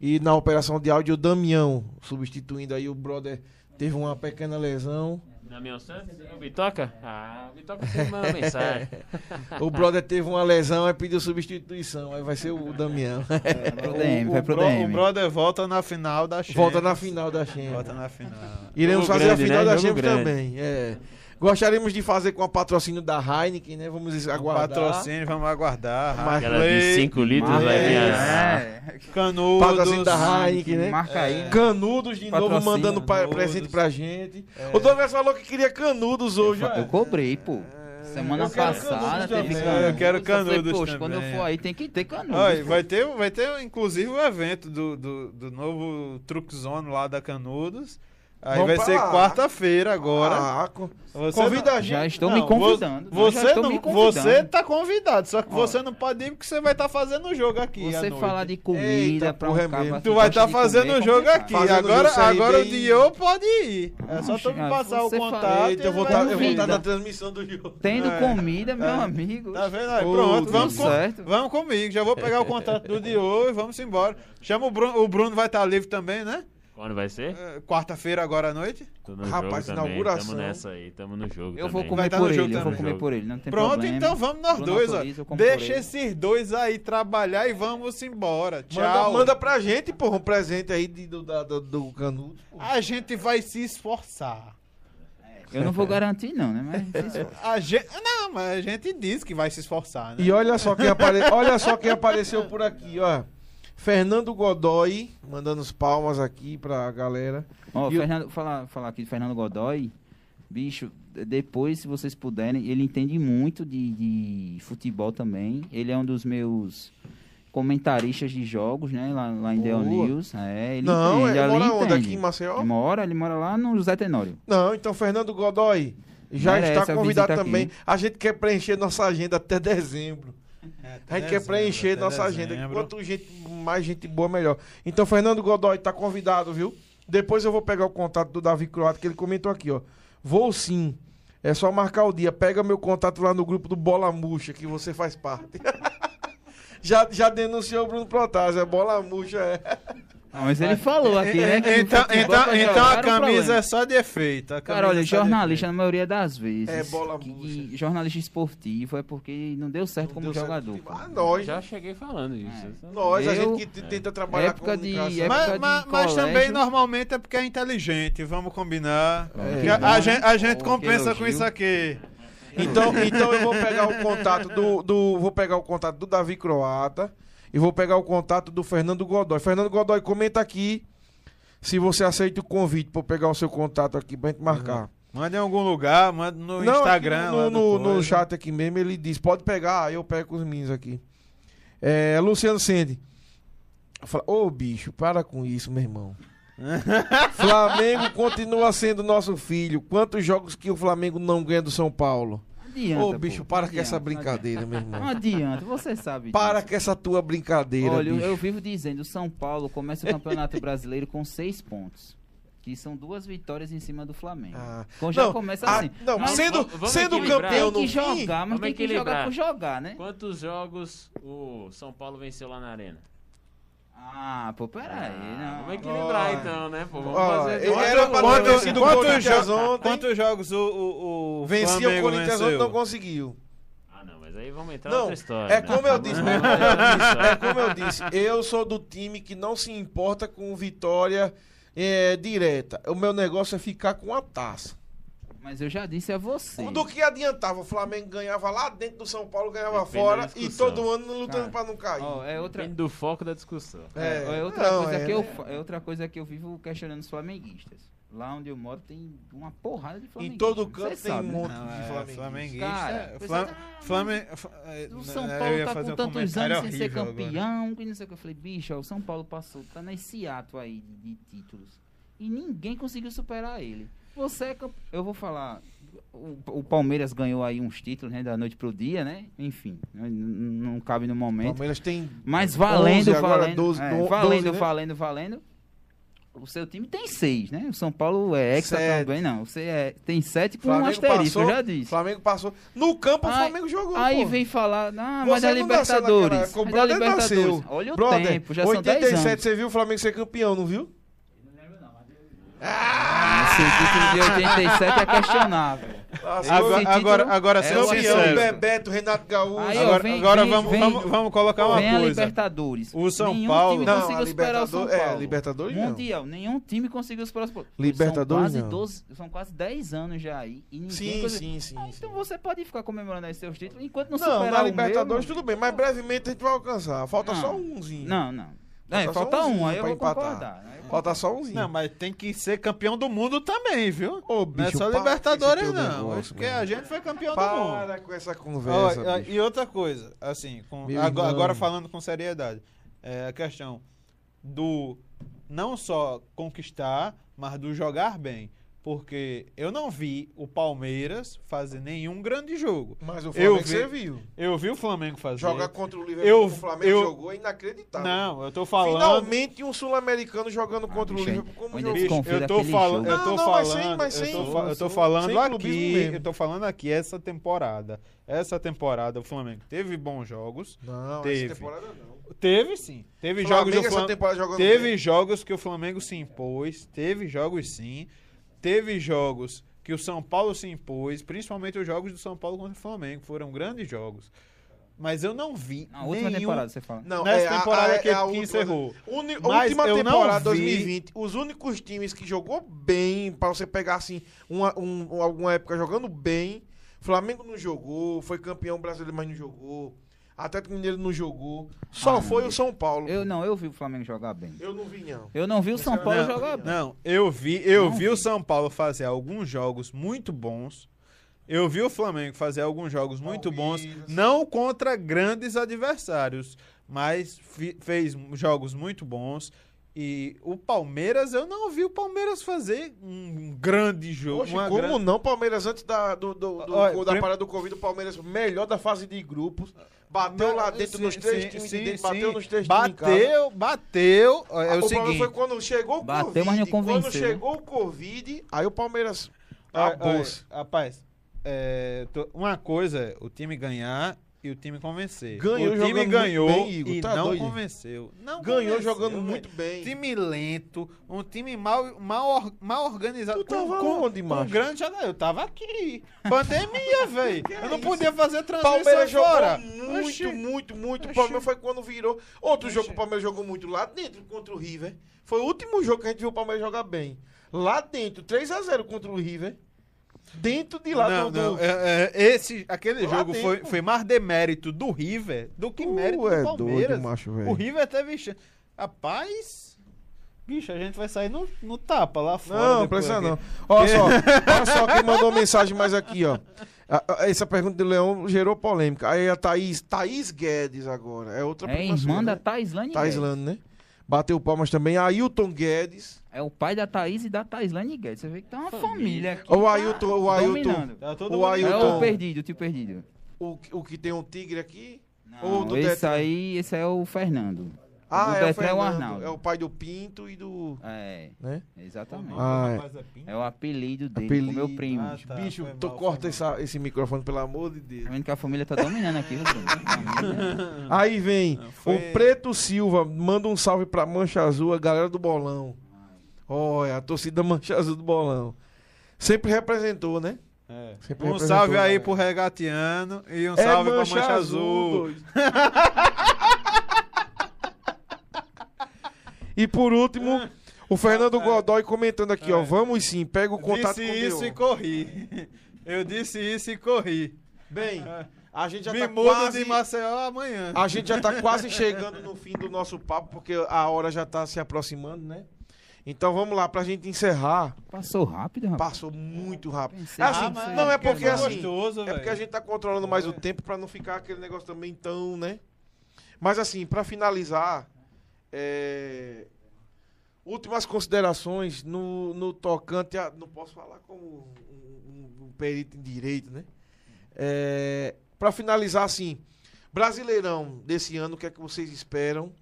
E na operação de áudio, o Damião, substituindo aí o brother, teve uma pequena lesão. Damião Santos? O Bitoca? Ah, o Bitoca sempre manda (laughs) mensagem. O brother teve uma lesão, aí pediu substituição, aí vai ser o Damião. Vai pro (laughs) DM, o, vai pro bro- o DM. brother volta na final da Champions. Volta na final da Champions. Volta na final. Iremos Jogo fazer grande, a final né? da Jogo Champions grande. também. É. Gostaríamos de fazer com a patrocínio da Heineken, né? Vamos Um aguardar. patrocínio, vamos aguardar. Mas- Aquela de Harley, 5 litros Marca vai vir é. Canudos. Patrocínio da Heineken, né? Marca aí. É. Canudos de novo Patrocínio, mandando pa- Canudos. presente pra gente. É. O Douglas falou que queria canudos hoje. Eu cobrei, pô. Semana Eu quero passada canudos teve canudos. Eu quero falei, canudos Poxa, quando eu for aí tem que ter canudos. Olha, pô. vai ter, vai ter inclusive o evento do, do, do novo Truck Zone lá da Canudos. Aí Vamos vai ser quarta-feira agora. Ah, co- Você convida não- a gente. Já estou Não, me convidando. Você, não, convidando. você tá convidado, só que Ó. você não pode ir porque você vai estar fazendo o jogo aqui. Você falar de comida Eita, pra um é que Tu vai estar de fazendo o jogo complicado. aqui. Fazendo agora o jogo agora o CRB e- Dio pode ir. É só tu me passar o você fala- contato. Eita, eu vou ele estar na transmissão do jogo. Tendo É. comida, meu É. amigo. Tá vendo aí? Pronto, vamos, com- certo. vamos comigo. Já vou pegar o contato do Dio e vamos embora. Chama o Bruno. O Bruno vai estar livre também, né? Quando vai ser? É, Quarta-feira agora à noite. Tô no Rapaz, jogo também. inauguração. Tamo nessa aí, tamo no jogo Eu vou também. Comer tá por no jogo ele, eu vou também. comer por ele, não tem Pronto, problema. então vamos nós Bruno dois, ó. autoriza, por Deixa esses dois aí trabalhar e vamos embora. Manda, Tchau. manda pra gente, porra, um presente aí de- do, da- do, do canudo. porra. A gente vai se esforçar. Eu não vou garantir não, né? Mas A gente, não, mas a gente diz que vai se esforçar, né? E olha só quem, apare... olha só quem apareceu por aqui, ó. Fernando Godoy, mandando os palmas aqui pra galera. Ó, E o- Fernando, falar, falar aqui de Fernando Godoy, bicho, depois, se vocês puderem, ele entende muito de, de futebol também. Ele é um dos meus comentaristas de jogos, né? Lá, lá em Del Boa. News. É, ele Não, entende, é, ali mora onde? Aqui em Maceió? Ele mora, ele mora lá no José Tenório. Não, então Fernando Godoy já Merece está convidado também. aqui. A gente quer preencher nossa agenda até dezembro. A gente quer preencher nossa agenda. dezembro. Quanto gente, mais gente boa, melhor. Então, Fernando Godoy tá convidado, viu? Depois eu vou pegar o contato do Davi Croato, que ele comentou aqui, ó. Vou sim. É só marcar o dia. Pega meu contato lá no grupo do Bola Murcha, que você faz parte. (laughs) já, já denunciou o Bruno Protásio, é Bola Murcha, é. Não, mas ele falou aqui, né? que no Então, futebol então, pra então jogar a era um camisa problema. é só de efeito. a Cara, camisa olha, é só de jornalista, na maioria das vezes, É bola que- murcha. jornalista esportivo é porque não deu certo como Deu certo jogador. Ah, nós, Já cheguei falando isso. É. nós, a Eu- gente que t- tenta trabalhar época de- comunicação. época Mas, de mas- mas colégio. também normalmente é porque é inteligente, vamos combinar. É. Que a, a gente, a gente que compensa com elogio. isso aqui. Então, então eu vou pegar o contato do, do- Vou pegar o contato do Davi Croata e vou pegar o contato do Fernando Godoy. Fernando Godoy, comenta aqui se você aceita o convite pra eu pegar o seu contato aqui pra gente marcar. Manda em algum lugar, manda no Não, Instagram. no, no, no chat aqui mesmo, ele diz: pode pegar, aí eu pego os meninos aqui. É, Luciano Sende. Fala, Ô bicho, para com isso, meu irmão. (laughs) Flamengo continua sendo nosso filho. Quantos jogos que o Flamengo não ganha do São Paulo? Não adianta, Ô pô, bicho, para com adianta, essa não brincadeira, meu adianta. Não irmão. adianta, você sabe Para disso. com essa tua brincadeira, Olha, eu- bicho. eu vivo dizendo, o São Paulo começa o Campeonato Brasileiro com seis pontos. Que são duas vitórias em cima do Flamengo. Ah. Então já Não, começa ah, assim. não, Mas sendo, vamos- sendo equilibrar. campeão tem que jogar, mas vamos tem que jogar por jogar, né? Quantos jogos o São Paulo venceu lá na Arena? Ah, pô, peraí. Ah, não. Vamos equilibrar então, né? Pô, vamos Ó, fazer. eu- Quanto- era pra Quanto- ter sido o quantos Corinthians jo- ontem. Quantos jogos o, o, o vencia o Flamengo Corinthians ontem venceu? não conseguiu. Ah, não, mas aí vamos entrar Não, outra história. é né? como eu Vamos- disse, é eu disse, é como eu disse, eu sou do time que não se importa com vitória é, direta. O meu negócio é ficar com a taça. Mas eu já disse a você. Do que adiantava? O Flamengo ganhava lá dentro do São Paulo, ganhava Depende fora e todo ano lutando pra não cair. Ó, é outra, Depende do foco da discussão. é, é outra não, coisa é, que eu, né? é outra coisa que eu vivo questionando os flamenguistas. Lá onde eu moro tem uma porrada de Em flamenguistas. todo canto tem um né? monte Não, de é, flamenguistas. flamenguista. Cara, é, Flam- ah, Flamengo. é, O São eu Paulo tá com um tantos anos sem ser agora. campeão, que não sei o que. Eu falei, bicho, ó, o São Paulo passou, tá nesse ato aí de, de títulos. E ninguém conseguiu superar ele. Você é camp... Eu vou falar. O, o Palmeiras ganhou aí uns títulos, né? Da noite pro dia, né? Enfim, n- n- não cabe no O momento. Palmeiras tem Mas valendo, 11, agora valendo, 12, é, do- valendo, 12, né? valendo, valendo. O seu time tem seis, né? O São Paulo é hexa Sete. também, não. Você é, tem sete com um Flamengo asterisco, passou, eu já disse. Flamengo passou. No campo o Aí- Flamengo jogou. Aí pô. vem falar, ah, mas nasceu naquela Libertadores. o mas da brother Libertadores. nasceu. Olha o Brother, tempo, já são 10 87 anos. você viu o Flamengo ser campeão, não viu? Esse título de 87 é questionável. Lascou. Agora, agora, agora é sendo o sincero. Bebeto, Renato Gaúcho. Aí, ó, Agora, vem- agora vem- vamos, vem- vamos, vamos colocar uma Vem a coisa. Libertadores. O São nenhum Paulo- time Não, conseguiu superar o São Libertadores- é, Paulo. Libertadores não. Mundial, nenhum time conseguiu superar o São Paulo. Libertadores são não. quase 12, são quase 10 anos já aí. E ninguém Sim, sim, sim, Ah, sim. Então você pode ficar comemorando aí seus títulos enquanto não, Não, superar na o Libertadores meu, tudo bem, mas brevemente a gente vai alcançar. Falta Não. só umzinho. Não, não. Falta É, falta umzinho um, aí eu vou empatar. concordar. né? Eu Falta só umzinho. Não, mas tem que ser campeão do mundo também, viu? Ô, Não é bicho, só para Libertadores, não. negócio, porque mano. a gente foi campeão do mundo. Para com essa conversa, ó, bicho. e outra coisa, assim, com- agora, agora falando com seriedade, é a questão do não só conquistar, mas do jogar bem. Porque eu não vi o Palmeiras fazer nenhum grande jogo. Mas o Eu Flamengo vi- você viu. Eu vi o Flamengo fazer. Jogar contra o Liverpool, Eu- o Flamengo eu- jogou é inacreditável. Não, eu tô falando. Finalmente um sul-americano jogando contra o bicho, Liverpool como jogou. Bicho, eu tô falando, jogo. eu tô Não, não, mas falando, sem- mas eu sem- tô, fa- eu tô falando aqui, eu tô falando aqui essa temporada. Essa temporada o Flamengo teve bons jogos. Não, Teve. essa temporada não. Teve sim. Teve Flamengo jogos do essa Flam- temporada jogando Teve bem. jogos que o Flamengo se impôs, teve jogos sim. Teve jogos que o São Paulo se impôs, principalmente os jogos do São Paulo contra o Flamengo, foram grandes jogos. Mas eu não vi Na última nenhum temporada, você fala. Não, nessa é a- temporada a- que, é a que última- encerrou. Uni- Mas última eu não temporada vi- 2020, os únicos times que jogou bem, pra você pegar assim, uma, um- alguma época jogando bem, Flamengo não jogou, foi campeão brasileiro, mas não jogou. Atlético Mineiro não jogou. Só Ah, não, foi o. São Paulo. Eu não, eu vi o Flamengo jogar bem. Eu não vi, não. Eu não vi o São Não, Paulo não, jogar bem. Não, eu vi, eu Não vi o vi. São Paulo fazer alguns jogos muito bons. Eu vi o Flamengo fazer alguns jogos muito bons, não contra grandes adversários, mas fi- fez jogos muito bons. E o Palmeiras, eu não vi o Palmeiras fazer um grande jogo. Poxa, uma como gran- não? Palmeiras, antes da, do, do, do- Olha, da prim- parada do Covid, o Palmeiras melhor da fase de grupos. Bateu lá dentro Sim, nos três sim, times sim, de dentro, sim. bateu nos três. Bateu, bateu. É o, o problema seguinte. foi quando chegou o Bateu, Covid. mas não Quando convenceu, né? chegou o Covid, aí o Palmeiras olha, acabou-se. rapaz, é, tô- uma coisa é o time ganhar e o time convencer. Ganhou o time ganhou bem, Igor, e tá não doido? convenceu. Não Ganhou convenceu, jogando velho. muito bem. Time lento, um time mal, mal, mal organizado. Tu tava onde, com um grande jogador. Eu tava aqui. Pandemia, (laughs) velho. Eu não isso? podia fazer transmissão Palmeiras jogou fora. muito, Oxi. muito, muito. O. Palmeiras foi quando virou. Outro Oxi. jogo que o Palmeiras jogou muito lá dentro contra o River. Foi o último jogo que a gente viu o Palmeiras jogar bem. Lá dentro, 3x0 contra o River. Dentro de lá não, do. não, do- é- é, esse, aquele Lá jogo foi, dentro. foi mais demérito do River do que Tu mérito é do Palmeiras. doido, macho, o River teve chance. Rapaz, bicho, a gente vai sair no, no tapa lá fora. Não, precisa aqui. não. Olha só, (laughs) olha só quem mandou mensagem mais aqui, ó. A- a- Essa pergunta do Leão gerou polêmica. Aí a Thaís, Thaís Guedes agora. É outra É irmã da né? Taislane Taislane, né? Bateu palmas também. Ailton Guedes. É o pai da Thaís e da Taislane Guedes. Você vê que tá uma família aqui. O tá Ailton, o Ailton, dominando. Tá O É Ailton. o perdido, o tio perdido. o, o que tem um tigre aqui. Ou Não, do esse aí, esse aí é o Fernando. Ah, do é o, Detran é o Fernando, Arnaldo. é o pai do Pinto e do. É, Né? exatamente. Ah, é. É. É o apelido dele, Apelido. meu primo. Ah, tá. Bicho, mal, corta foi essa- esse microfone, pelo amor de Deus. Tá vendo que a família tá dominando aqui, Bruno? Família. (laughs) Aí vem Não, foi- o Preto Silva, manda um salve pra Mancha Azul, a galera do Bolão. Olha, a torcida Mancha Azul do Bolão. Sempre representou, né? É. Um salve aí galera. pro Regatiano e um salve pra Mancha Azul. doido. (laughs) e por último, o Fernando Godoy comentando aqui, ó. É. Vamos sim, pega o contato Disse com o isso e corri. (laughs) Eu disse isso e corri. Bem, a gente já Me tá quase... de Maceió amanhã. A gente já tá quase (laughs) chegando no fim do nosso papo, porque a hora já tá se aproximando, né? Então vamos lá, pra gente encerrar. Passou rápido, rapaz. Passou muito rápido. Pensei Assim, fosse- não é porque é assim. gostoso, É porque a gente tá controlando mais o tempo pra não ficar aquele negócio também tão, né? Mas assim, pra finalizar, é, últimas considerações no, no tocante a. Não posso falar como um, um- perito em direito, né? É, para finalizar, assim, Brasileirão desse ano, o que é que vocês esperam?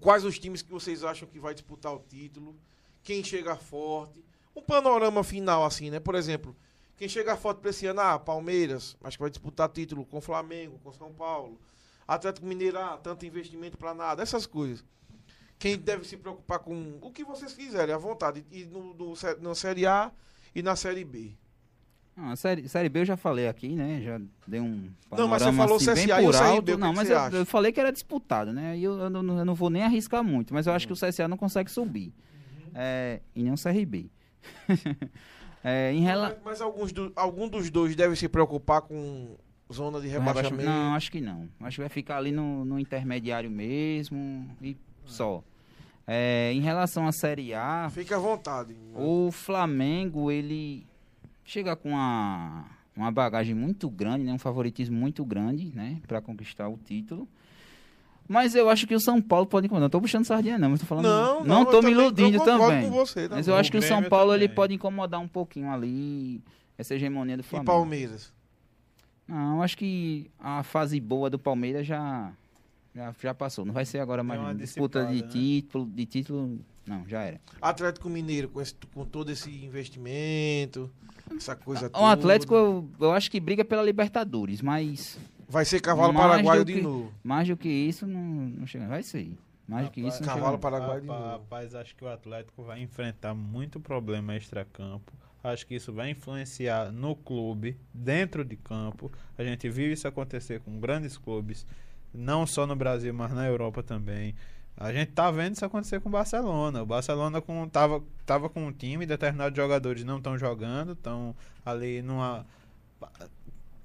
Quais os times que vocês acham que vai disputar o título? Quem chega forte? Um panorama final, assim, né? Por exemplo, quem chega forte pra esse ano, ah, Palmeiras, acho que vai disputar título com Flamengo, com São Paulo. Atlético Mineiro, ah, tanto investimento pra nada, essas coisas. Quem deve se preocupar com o que vocês quiserem, à vontade. E no, no, na Série A e na Série B. Não, a série, série B eu já falei aqui, né? Já dei um Não, mas você falou assim, CSA bem por alto. que Não, mas eu, eu falei que era disputado, né? E eu, eu não, eu não vou nem arriscar muito, mas eu acho que o CSA não consegue subir. É, e nem o CRB. (laughs) É, em relação... Mas, mas alguns do- algum dos dois deve se preocupar com zona de rebaixamento. Não, acho que não. Acho que vai ficar ali no, no intermediário mesmo e só. É, em relação à Série A, Fique à vontade. o Flamengo, ele chega com uma, uma bagagem muito grande, né? um favoritismo muito grande, né? Para conquistar o título. Mas eu acho que o São Paulo pode incomodar. Não tô puxando sardinha, não, mas tô falando. Não, não, eu tô me iludindo também. com você, mas também. eu acho que o São Paulo ele pode incomodar um pouquinho ali essa hegemonia do E Flamengo. Palmeiras. Não, acho que a fase boa do Palmeiras já, já, já passou. Não vai ser agora mais uma disputa de né? título, de título. Não, já era. Atlético Mineiro, com, esse- com todo esse investimento, essa coisa O toda. Atlético, eu, eu acho que briga pela Libertadores, mas Vai ser cavalo paraguaio do de que- novo. mais do que isso não, não chega. Vai ser. Mais do que isso não Cavalo chega. paraguaio de Rapaz, novo. rapaz, acho que o Atlético vai enfrentar muito problema extra-campo. Acho que isso vai influenciar no clube, dentro de campo. A gente viu isso acontecer com grandes clubes, não só no Brasil, mas na Europa também. A gente tá vendo isso acontecer com o Barcelona. O Barcelona com, tava, tava com um time, determinados jogadores não estão jogando, estão ali numa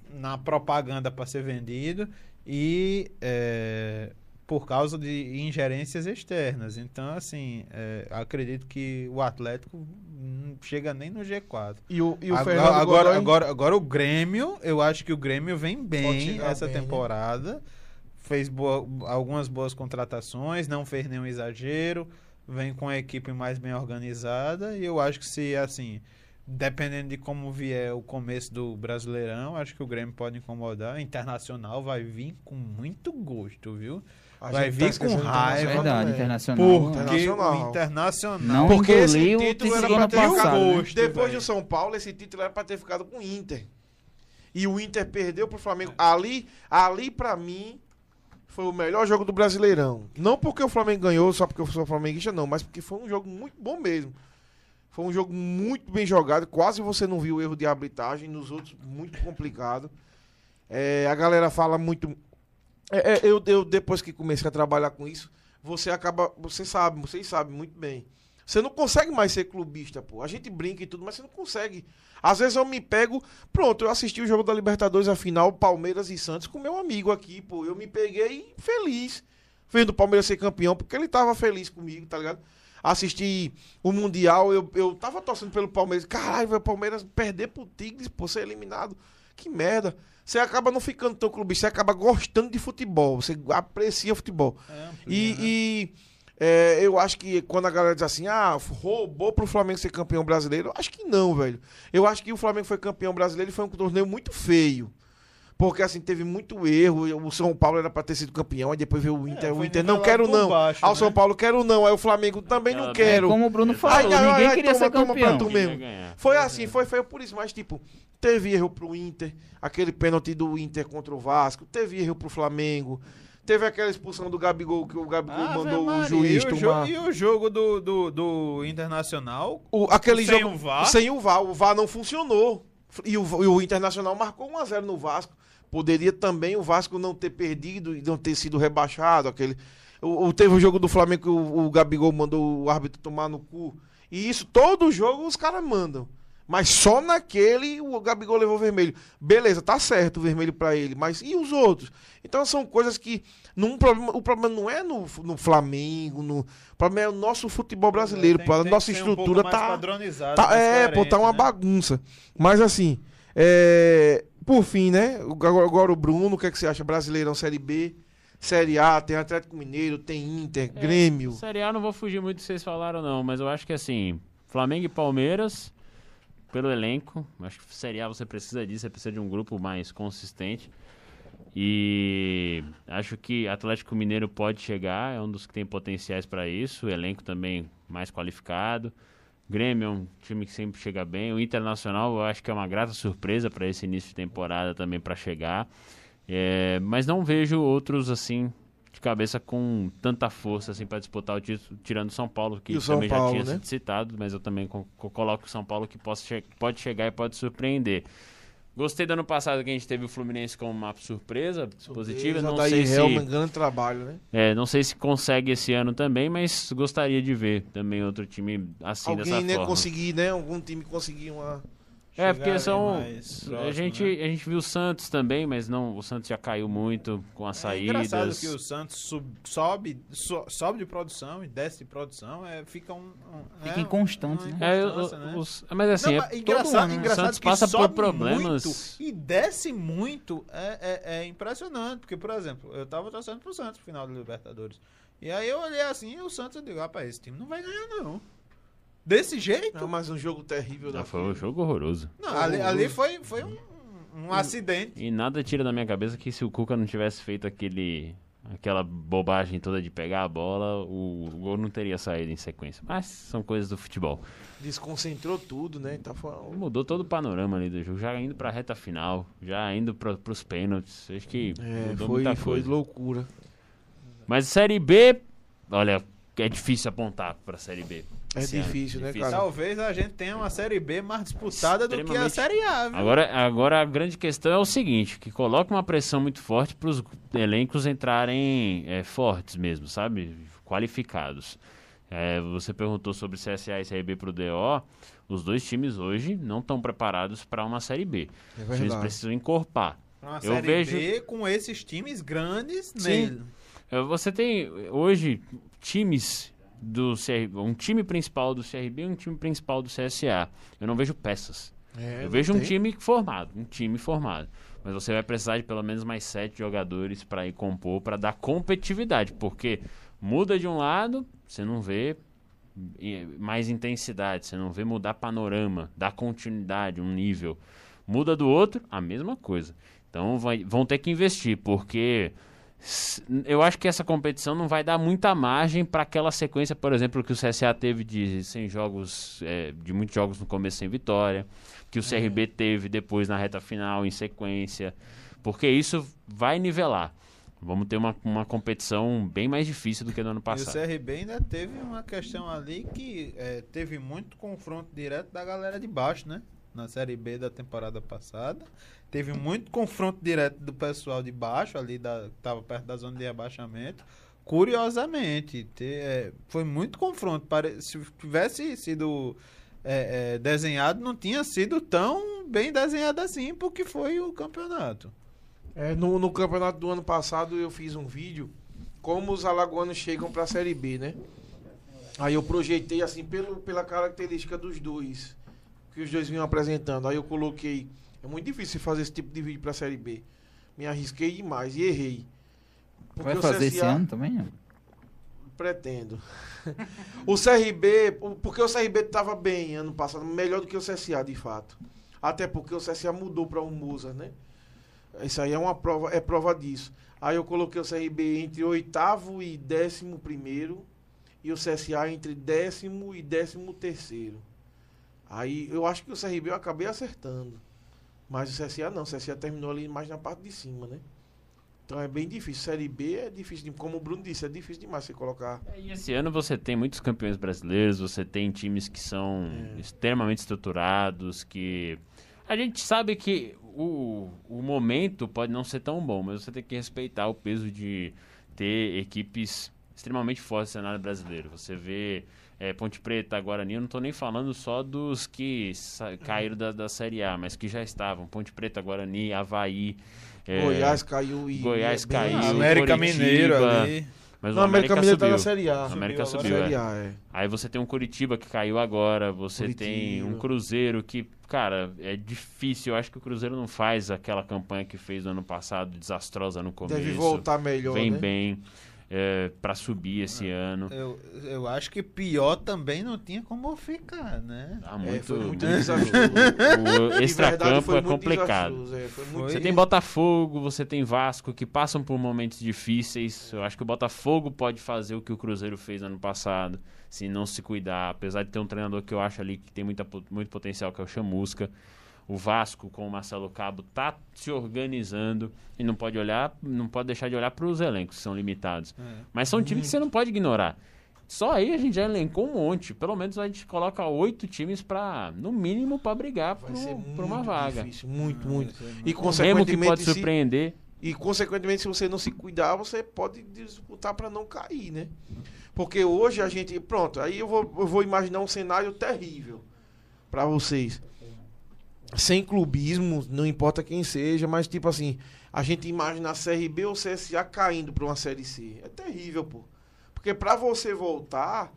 na propaganda para ser vendido e é, por causa de ingerências externas. Então, assim, é, acredito que o Atlético não chega nem no G4. E o, e o agora, Fernando agora, Godoy- agora, agora o Grêmio, eu acho que o Grêmio vem bem essa bem, né? temporada. Fez boa- algumas boas contratações, não fez nenhum exagero, vem com a equipe mais bem organizada e eu acho que se assim dependendo de como vier o começo do Brasileirão, acho que o Grêmio pode incomodar. O Internacional vai vir com muito gosto, viu? A Vai gente vir esquecendo com raiva, verdade, internacional. Porque Internacional. o Internacional. Não Porque esse o título era ano ter passado. ficado. Depois do São Paulo, esse título era pra ter ficado com o Inter. E o Inter perdeu pro Flamengo. Ali, ali para mim, foi o melhor jogo do Brasileirão. Não porque o Flamengo ganhou, só porque eu sou flamenguista, não, mas porque foi um jogo muito bom mesmo. Foi um jogo muito bem jogado. Quase você não viu erro de arbitragem. Nos outros, muito complicado. É, a galera fala muito. É, é, eu, eu, depois que comecei a trabalhar com isso, você acaba. Você sabe, vocês sabem muito bem. Você não consegue mais ser clubista, pô. A gente brinca e tudo, mas você não consegue. Às vezes eu me pego. Pronto, eu assisti o jogo da Libertadores, a final, Palmeiras e Santos, com meu amigo aqui, pô. Eu me peguei feliz vendo o Palmeiras ser campeão, porque ele tava feliz comigo, tá ligado? Assisti o Mundial, eu, eu tava torcendo pelo Palmeiras. Caralho, o Palmeiras perder pro Tigres, pô, ser eliminado. Que merda. Você acaba não ficando tão clubista, você acaba gostando de futebol, você aprecia futebol. É E, né? e, é, eu acho que quando a galera diz assim, ah, roubou pro Flamengo ser campeão brasileiro, eu acho que não, velho. Eu acho que o Flamengo foi campeão brasileiro e foi um torneio muito feio. Porque assim, teve muito erro. O São Paulo era pra ter sido campeão, aí depois veio o Inter. o foi Inter não quero não. baixo, Ao São né? Paulo quero não. Aí o Flamengo também não É, quero. Como o Bruno falou, ai, ninguém ai, queria toma, ser toma pra campeão. tu mesmo. Foi assim, foi feio por isso, mas tipo, teve erro pro Inter, aquele pênalti do Inter contra o Vasco, teve erro pro Flamengo, teve aquela expulsão do Gabigol que o Gabigol Ave mandou Maria, o juiz e o, tomar. jogo, e o jogo do, do, do Internacional? O- aquele Sem jogo o VAR? sem o VAR, o VAR não funcionou. E o, e o Internacional marcou 1 a 0 no Vasco. Poderia também o Vasco não ter perdido e não ter sido rebaixado, aquele o, o- teve o jogo do Flamengo que o, o Gabigol mandou o árbitro tomar no cu. E isso todo jogo os caras mandam. Mas só naquele o Gabigol levou vermelho. Beleza, tá certo o vermelho pra ele, mas e os outros? Então são coisas que num problema, o problema não é no, no Flamengo, no, o problema é o nosso futebol brasileiro, Tem- a tem que nossa um estrutura mais tá Tá, é, pô, tá uma né? bagunça. Mas assim, é, por fim, né? Agora, agora o Bruno, o que, é que você acha? Brasileirão Série B, Série A, tem Atlético Mineiro, tem Inter, É, Grêmio. Série A não vou fugir muito do que vocês falaram, não, mas eu acho que assim, Flamengo e Palmeiras, pelo elenco, acho que Série A você precisa disso, você precisa de um grupo mais consistente. E acho que Atlético Mineiro pode chegar, é um dos que tem potenciais para isso, o elenco também mais qualificado. Grêmio é um time que sempre chega bem. O Internacional eu acho que é uma grata surpresa para esse início de temporada também para chegar. É, mas não vejo outros assim de cabeça com tanta força assim para disputar o título, tirando São Paulo, que São também Paulo, já tinha né? sido citado, mas eu também co- co- coloco o São Paulo que possa che- pode chegar e pode surpreender. Gostei do ano passado que a gente teve o Fluminense como uma surpresa, positiva. Não daí sei, se, Helman, grande trabalho, né? é, não sei se consegue esse ano também, mas gostaria de ver também outro time assim dessa Alguém né, forma. conseguir, né? Algum time conseguir uma. É, porque são. mais a, próximo, gente, né? a gente viu o Santos também, mas não, o Santos já caiu muito com as É engraçado saídas. que o Santos sub- sobe, so- sobe de produção e desce de produção, é, fica um... um Fica é, inconstante, né? É, o- né? os- mas assim, Não, é engraçado, ano, né? o engraçado Santos que passa por problemas. muito e desce muito é, é, é impressionante. Porque, por exemplo, eu tava torcendo pro Santos no final da Libertadores. E aí eu olhei assim e o Santos, eu digo, rapaz, esse time não vai ganhar, não. Desse jeito? Não, mas um jogo terrível foi um jogo horroroso. Não, ali, ali foi, foi um, um acidente. E nada tira da minha cabeça que se o Cuca não tivesse feito aquele aquela bobagem toda de pegar a bola, o, o gol não teria saído em sequência. Mas são coisas do futebol. Desconcentrou tudo, né? Tá falando. Mudou todo o panorama ali do jogo, já indo pra reta final, já indo pra, pros pênaltis. Acho que É, mudou foi, muita foi coisa. loucura. Mas Série B, olha, é difícil apontar pra Série B. É ano. difícil, né, cara? Talvez a gente tenha uma Série B mais disputada do que a. Série A, viu? Agora, agora a grande questão é o seguinte, que coloca uma pressão muito forte para os elencos entrarem é, fortes mesmo, sabe? Qualificados. É, você perguntou sobre CSA e Série B para o DO. Os dois times hoje não estão preparados para uma Série B. É Os times verdade. precisam encorpar. Uma Eu Série vejo- B com esses times grandes Sim. nele. É, Você tem hoje times do CRB, um time principal do CRB e um time principal do CSA. Eu não vejo peças. É, Eu vejo um tem. time formado, um time formado. Mas você vai precisar de pelo menos mais sete jogadores para ir compor, para dar competitividade. Porque muda de um lado, você não vê mais intensidade, você não vê mudar panorama, dar continuidade, um nível. Muda do outro, a mesma coisa. Então vai- vão ter que investir, porque eu acho que essa competição não vai dar muita margem para aquela sequência, por exemplo, que o CSA teve de 100 jogos, é, de muitos jogos no começo sem vitória, que o CRB teve depois na reta final em sequência, porque isso vai nivelar. Vamos ter uma, uma competição bem mais difícil do que no ano E o passado. CRB ainda teve uma questão ali que é, teve muito confronto direto da galera de baixo, né? Na Série B da temporada passada. Teve muito confronto direto do pessoal de baixo, ali da, que tava perto da zona de rebaixamento. Curiosamente, te- é, foi muito confronto. Pare- Se tivesse sido é, é, desenhado, não tinha sido tão bem desenhado assim, porque foi o campeonato. É, no, no campeonato do ano passado eu fiz um vídeo como os alagoanos chegam pra Série B, né? Aí eu projetei assim pelo, pela característica dos dois que os dois vinham apresentando. Aí eu coloquei, é muito difícil fazer esse tipo de vídeo pra Série B. Me arrisquei demais e errei. Vai o fazer esse CSA ano também? Pretendo. (laughs) o CRB, o- porque o CRB tava bem ano passado, melhor do que o CSA de fato. Até porque o CSA mudou para um Musa, né? Isso aí é uma prova, é prova disso. Aí eu coloquei o CRB entre oitavo e décimo primeiro e o CSA entre décimo e décimo terceiro. Aí eu acho que o CRB eu acabei acertando. Mas o CSA não, o CSA terminou ali mais na parte de cima, né? Então é bem difícil. Série B é difícil, como o Bruno disse, é difícil demais você colocar. E esse ano você tem muitos campeões brasileiros, você tem times que são É. extremamente estruturados, que a gente sabe que o, o momento pode não ser tão bom, mas você tem que respeitar o peso de ter equipes extremamente fortes no cenário brasileiro. Você vê é, Ponte Preta, Guarani, eu não estou nem falando só dos que sa- caíram da, da Série A, mas que já estavam. Ponte Preta, Guarani, Havaí. é, Goiás caiu e. Goiás é bem caiu. assim. América. Mineiro ali. Mas Não, o a América América Mineiro tá subiu. na Série A. A América Subiu subiu, é. A, é. Aí você tem um Curitiba que caiu agora, você Curitiba. tem um Cruzeiro que, cara, é difícil. Eu acho que o Cruzeiro não faz aquela campanha que fez no ano passado, desastrosa no começo. Deve voltar melhor. Vem né? bem é, para subir esse ano. Eu, eu acho que pior também não tinha como ficar, né? Tá É, muito, foi muito (laughs) muito- desastroso. o extracampo é complicado. é, foi muito- Foi. Você tem Botafogo, você tem Vasco que passam por momentos difíceis. Eu acho que o Botafogo pode fazer o que o Cruzeiro fez ano passado, se não se cuidar. Apesar de ter um treinador que eu acho ali que tem muita, muito potencial, que é o Chamusca. O Vasco com o Marcelo Cabo tá se organizando e não pode olhar, não pode deixar de olhar para os elencos que são limitados. É. Mas são times que você não pode ignorar. Só aí a gente já elencou um monte. Pelo menos a gente coloca oito times para, no mínimo, para brigar por, por uma vaga. difícil, muito, muito. E O Remo que consequentemente, pode se, surpreender. e consequentemente, se você não se cuidar, você pode disputar para não cair, né? Porque hoje a gente, pronto, aí eu vou, eu vou imaginar um cenário terrível para vocês. Sem clubismo, não importa quem seja, mas tipo assim, a gente imagina a CRB ou CSA caindo para uma série C. É terrível, pô. Porque para você voltar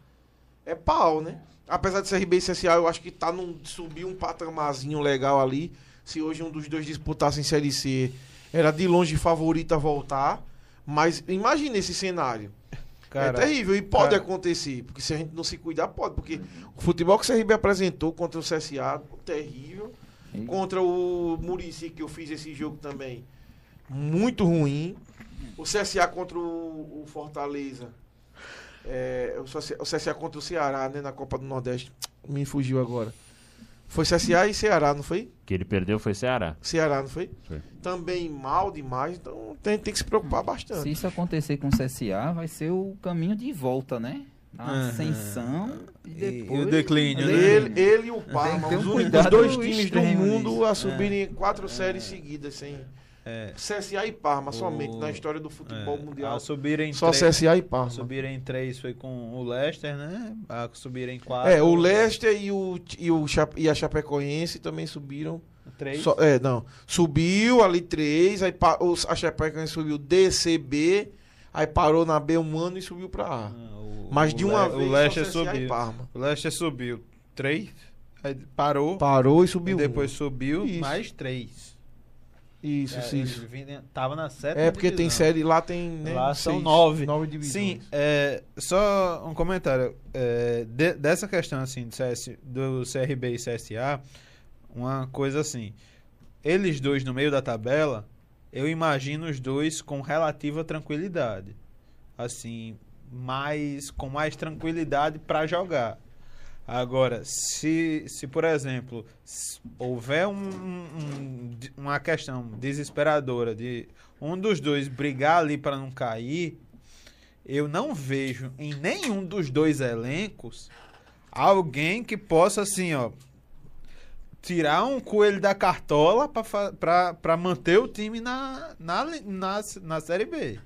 é pau, né? Apesar de CRB e CSA, eu acho que tá num subir um patamarzinho legal ali. Se hoje um dos dois disputassem série C, era de longe favorito a voltar. Mas imagine esse cenário. Cara, é terrível e pode cara- acontecer, porque se a gente não se cuidar, pode. Porque o futebol que o CRB apresentou contra o CSA, terrível. Contra o Murici, que eu fiz esse jogo também, muito ruim. O CSA contra o, o Fortaleza. É, o CSA o CSA contra o Ceará, né, na Copa do Nordeste. Me fugiu agora. Foi CSA e Ceará, não foi? Que ele perdeu foi Ceará. Ceará, não foi? Foi. Também mal demais, então tem, tem que se preocupar bastante. Se isso acontecer com o CSA, vai ser o caminho de volta, né? A Aham. ascensão e E- depois... e o declínio, né? Ele, ele e o Parma, um os dois times do mundo nisso. a subirem quatro séries seguidas, sem É, CSA e Parma, somente O- na história do futebol é, mundial. A subir em Só três, CSA e a Parma. subir em três foi com o Leicester, né? A subir em quatro. É, o Leicester e, o, e, o e a Chapecoense também subiram. Três. Só- é, não. Subiu ali três, aí a Chapecoense subiu DCB, aí parou na B um ano e subiu pra A. Ah, o- Mas de o uma Le- vez o Leicester e subiu. O Leicester subiu três, aí parou, Parou e e subiu. depois um. subiu Isso. mais três. Isso, É, isso. tava na sétima É porque tem divisão. série lá, tem. Né, Lá são seis, nove. nove divisões. Sim, é, só um comentário. É, de- dessa questão assim do, CS, do CRB e CSA, uma coisa assim. Eles dois no meio da tabela, eu imagino os dois com relativa tranquilidade. Assim, mais com mais tranquilidade para jogar. Agora, se, se por exemplo, s- houver um- um- um- uma questão desesperadora de um dos dois brigar ali para não cair, eu não vejo em nenhum dos dois elencos alguém que possa, assim, ó, tirar um coelho da cartola para manter o time na, na, na, na Série B.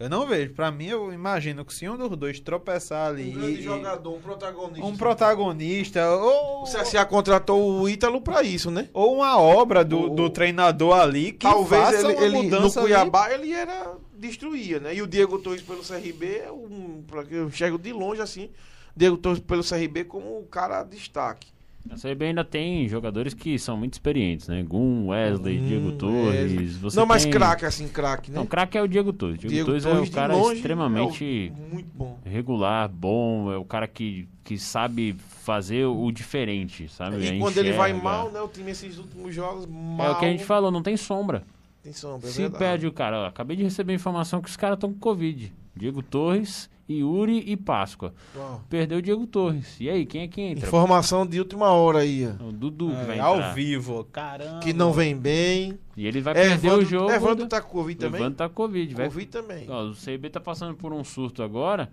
Eu não vejo. Para mim, eu imagino que se um dos dois tropeçar ali. Um grande e- jogador, um protagonista. um protagonista ou, O CSA contratou o Ítalo pra isso, né? ou uma obra do, O- do treinador ali que Talvez ele, ele no mudança ali. Cuiabá ele era destruía, né? E o Diego Torres pelo CRB é um, para eu enxergo de longe assim, Diego Torres pelo CRB como um cara destaque. A CB ainda tem jogadores que são muito experientes, né? Gum, Wesley, Hum, Diego Torres. Você Não, mas tem- craque assim, craque, né? Não, craque é o Diego Torres. Diego, Diego Torres, é o cara longe extremamente é o- muito bom. regular, bom, é o cara que, que sabe fazer o diferente, sabe? E É, quando ele vai mal, né? O time esses últimos jogos mal. É o que a gente falou, não tem sombra. Tem sombra, é Se verdade. perde o cara, ó, acabei de receber informação que os caras estão com Covid. Diego Torres, Yuri e Páscoa. Ó, Perdeu o Diego Torres. E aí, quem é que entra? Informação de última hora aí, ó. O Dudu que vai É, ao entrar. vivo, caramba. Que não vem bem. E ele vai É, perder o jogo. Evandro do- tá com Covid também? Evandro tá com Covid. Vai... Covid também. Ó, o CB tá passando por um surto agora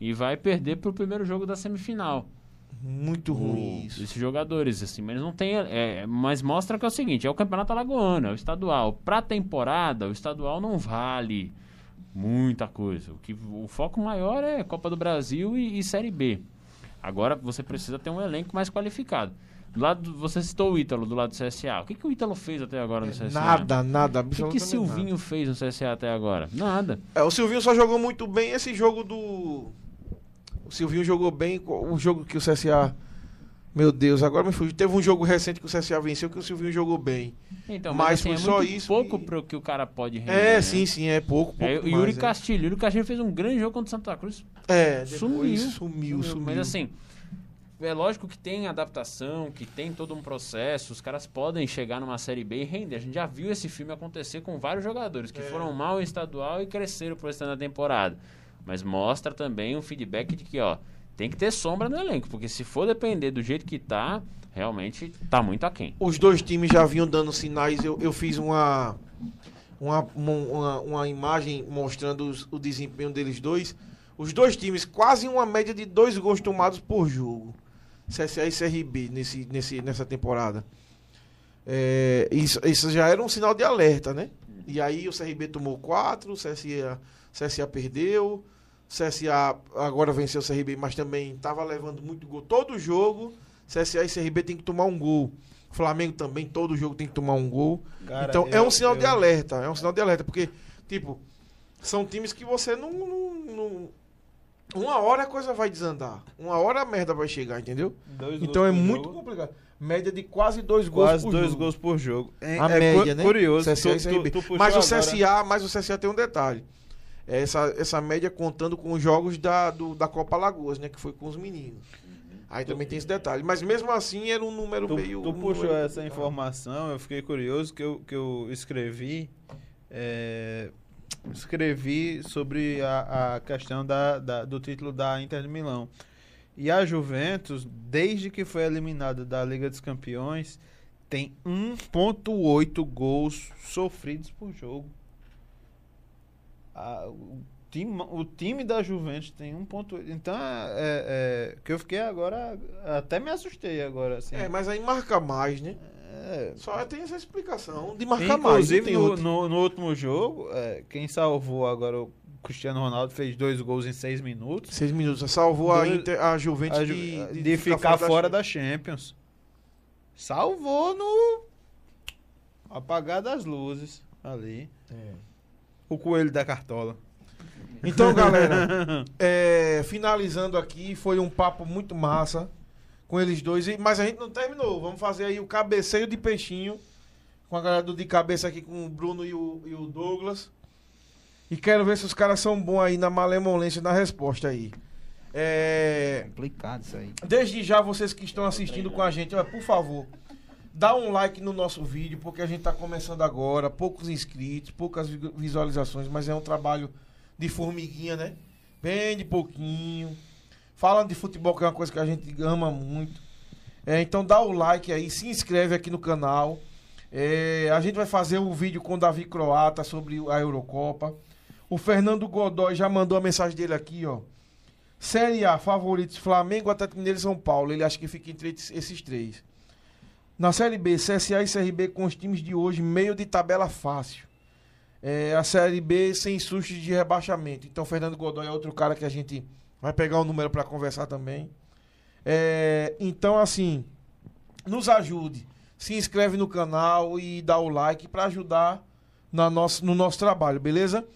e vai perder pro primeiro jogo da semifinal. Muito ruim O- isso. Esses jogadores, assim, mas não tem. é, mas mostra que é o seguinte: é o campeonato alagoano, é o estadual. Pra temporada, o estadual não vale muita coisa. O, que, o foco maior é Copa do Brasil e, e Série B. Agora você precisa ter um elenco mais qualificado. Do lado, do- você citou o Ítalo do lado do CSA. O que, que o Ítalo fez até agora no CSA? Nada, nada, O que, que Silvinho fez no CSA até agora? Nada. É, o Silvinho só jogou muito bem esse jogo do. O Silvinho jogou bem o jogo que o CSA. Meu Deus, agora me fugiu. Teve um jogo recente que o CSA venceu que o Silvinho jogou bem. Então, Mas mas, assim, foi é só muito isso pouco que- pro que o cara pode render. É, né? sim, sim, é pouco. pouco É, o Yuri é. Castilho. Yuri Castilho fez um grande jogo contra o Santa Cruz. É, depois Sumiu. sumiu, sumiu. Mas assim, é lógico que tem adaptação, que tem todo um processo. Os caras podem chegar numa Série B e render. A gente já viu esse filme acontecer com vários jogadores que É. foram mal em estadual e cresceram restante da temporada. Mas mostra também um feedback de que, ó, tem que ter sombra no elenco. Porque se for depender do jeito que tá, realmente tá muito aquém. Os dois times já vinham dando sinais. Eu, eu fiz uma, uma, uma, uma imagem mostrando os- o desempenho deles dois. Os dois times, quase uma média de dois gols tomados por jogo. CSA e CRB nesse, nesse, nessa temporada. É, isso, isso já era um sinal de alerta, né? E aí o CRB tomou quatro, o CSA, CSA perdeu. CSA agora venceu o CRB, mas também estava levando muito gol. Todo jogo, CSA e CRB tem que tomar um gol. Flamengo também, todo jogo tem que tomar um gol. Cara, então é eu- um sinal de eu- alerta. É um sinal de alerta, porque, tipo, são times que você não. não- não- uma hora a coisa vai desandar. Uma hora a merda vai chegar, entendeu? Dois Então gols é muito jogo. complicado. Média de quase dois gols Quase por dois jogo. gols por jogo. É, A é média, né? curioso. CSA tu- tu- tu mas o agora- CSA, mas o CSA tem um detalhe. Essa, essa média contando com os jogos da, do- da Copa Lagoas, né? Que foi com os meninos. Aí também tem esse detalhe. Mas mesmo assim era um número Tu, meio. tu um puxou número essa complicado. informação, eu fiquei curioso que eu, que eu escrevi. é, escrevi sobre a, a questão da, da- do título da Inter de Milão. E a Juventus, desde que foi eliminada da Liga dos Campeões, tem 1,8 gols sofridos por jogo. A- o, time, o time da Juventus tem 1,8. Então, é, é, que eu fiquei agora. Até me assustei agora. Assim. É, mas aí marca mais, né? É, Só tem essa explicação de marcar mais. não Inclusive, tem no, no, no último jogo, é, quem salvou agora o Cristiano Ronaldo fez dois gols em seis minutos. Seis minutos. Salvou a, Dois- Inter, a Juventus A Ju- de, de, ficar, fora, da da Champions. Salvou no apagar das luzes ali. O coelho da cartola. (laughs) Então, galera, (laughs) é, finalizando aqui, foi um papo muito massa com eles dois, e- mas a gente não terminou. Vamos fazer aí o cabeceio de peixinho com a galera do De Cabeça aqui, com o Bruno e o, e o Douglas. E quero ver se os caras são bons aí na malemolência na resposta aí. É, Complicado isso aí. Desde já, vocês que estão assistindo com a gente, ó, por favor, dá um like no nosso vídeo, porque a gente está começando agora, poucos inscritos, poucas vi- visualizações, mas é um trabalho de formiguinha, né? Bem de pouquinho. Falando de futebol, que é uma coisa que a gente ama muito. É, então dá o like aí, se inscreve aqui no canal. É, a gente vai fazer o vídeo com o Davi Croata sobre a Eurocopa. O Fernando Godoy já mandou a mensagem dele aqui, ó. Série A, favoritos, Flamengo, Atlético Mineiro e São Paulo. Ele acha que fica entre esses três. Na Série B, CSA e CRB com os times de hoje, meio de tabela fácil. É, a Série B sem sustos de rebaixamento. Então, Fernando Godoy é outro cara que a gente vai pegar o número para conversar também. É, então, assim, nos ajude. Se inscreve no canal e dá o like para ajudar na nosso, no nosso trabalho, beleza?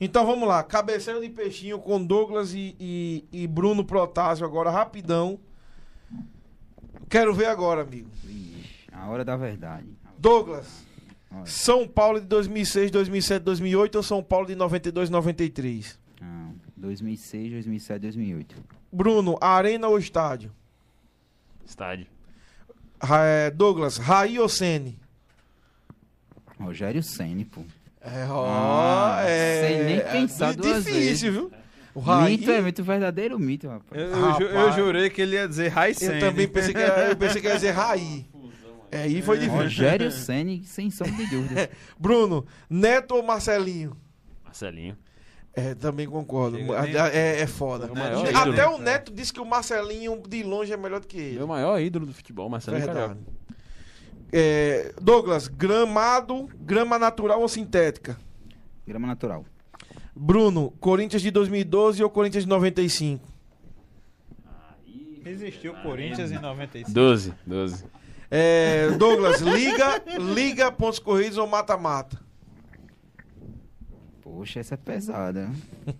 Então vamos lá, cabeceira de peixinho com Douglas e, e- e Bruno Protásio agora, rapidão. Quero ver agora, amigo. A hora da verdade. Douglas, Olha, São Paulo de 2006, 2007, 2008 ou São Paulo de 92, 93? não, 2006, 2007, 2008. Bruno, arena ou estádio? Estádio. Ra- é, Douglas, Raí ou Sene? Rogério Ceni, pô. É, Ah, sem nem pensar duas difícil, vezes. viu? O Raí, Mito é muito verdadeiro mito, rapaz. Eu, eu ju- eu Rapaz. jurei que ele ia dizer Raicen. eu também pensei que, eu pensei que ia dizer Raí. É, aí foi difícil. Rogério (laughs) Ceni, sem sombra de dúvida. Bruno, Neto ou Marcelinho? Marcelinho. É, também concordo. É, é foda. Até o Neto disse que o Marcelinho de longe é melhor do que ele. Meu maior ídolo do futebol, Marcelinho Verdade. Carioca. É, Douglas, gramado, grama natural ou sintética? Grama natural. Bruno, Corinthians de 2012 ou Corinthians de 95? Existiu o Corinthians em 95. 12, 12. É, Douglas, liga, liga pontos corridos ou mata-mata? Poxa, essa é pesada.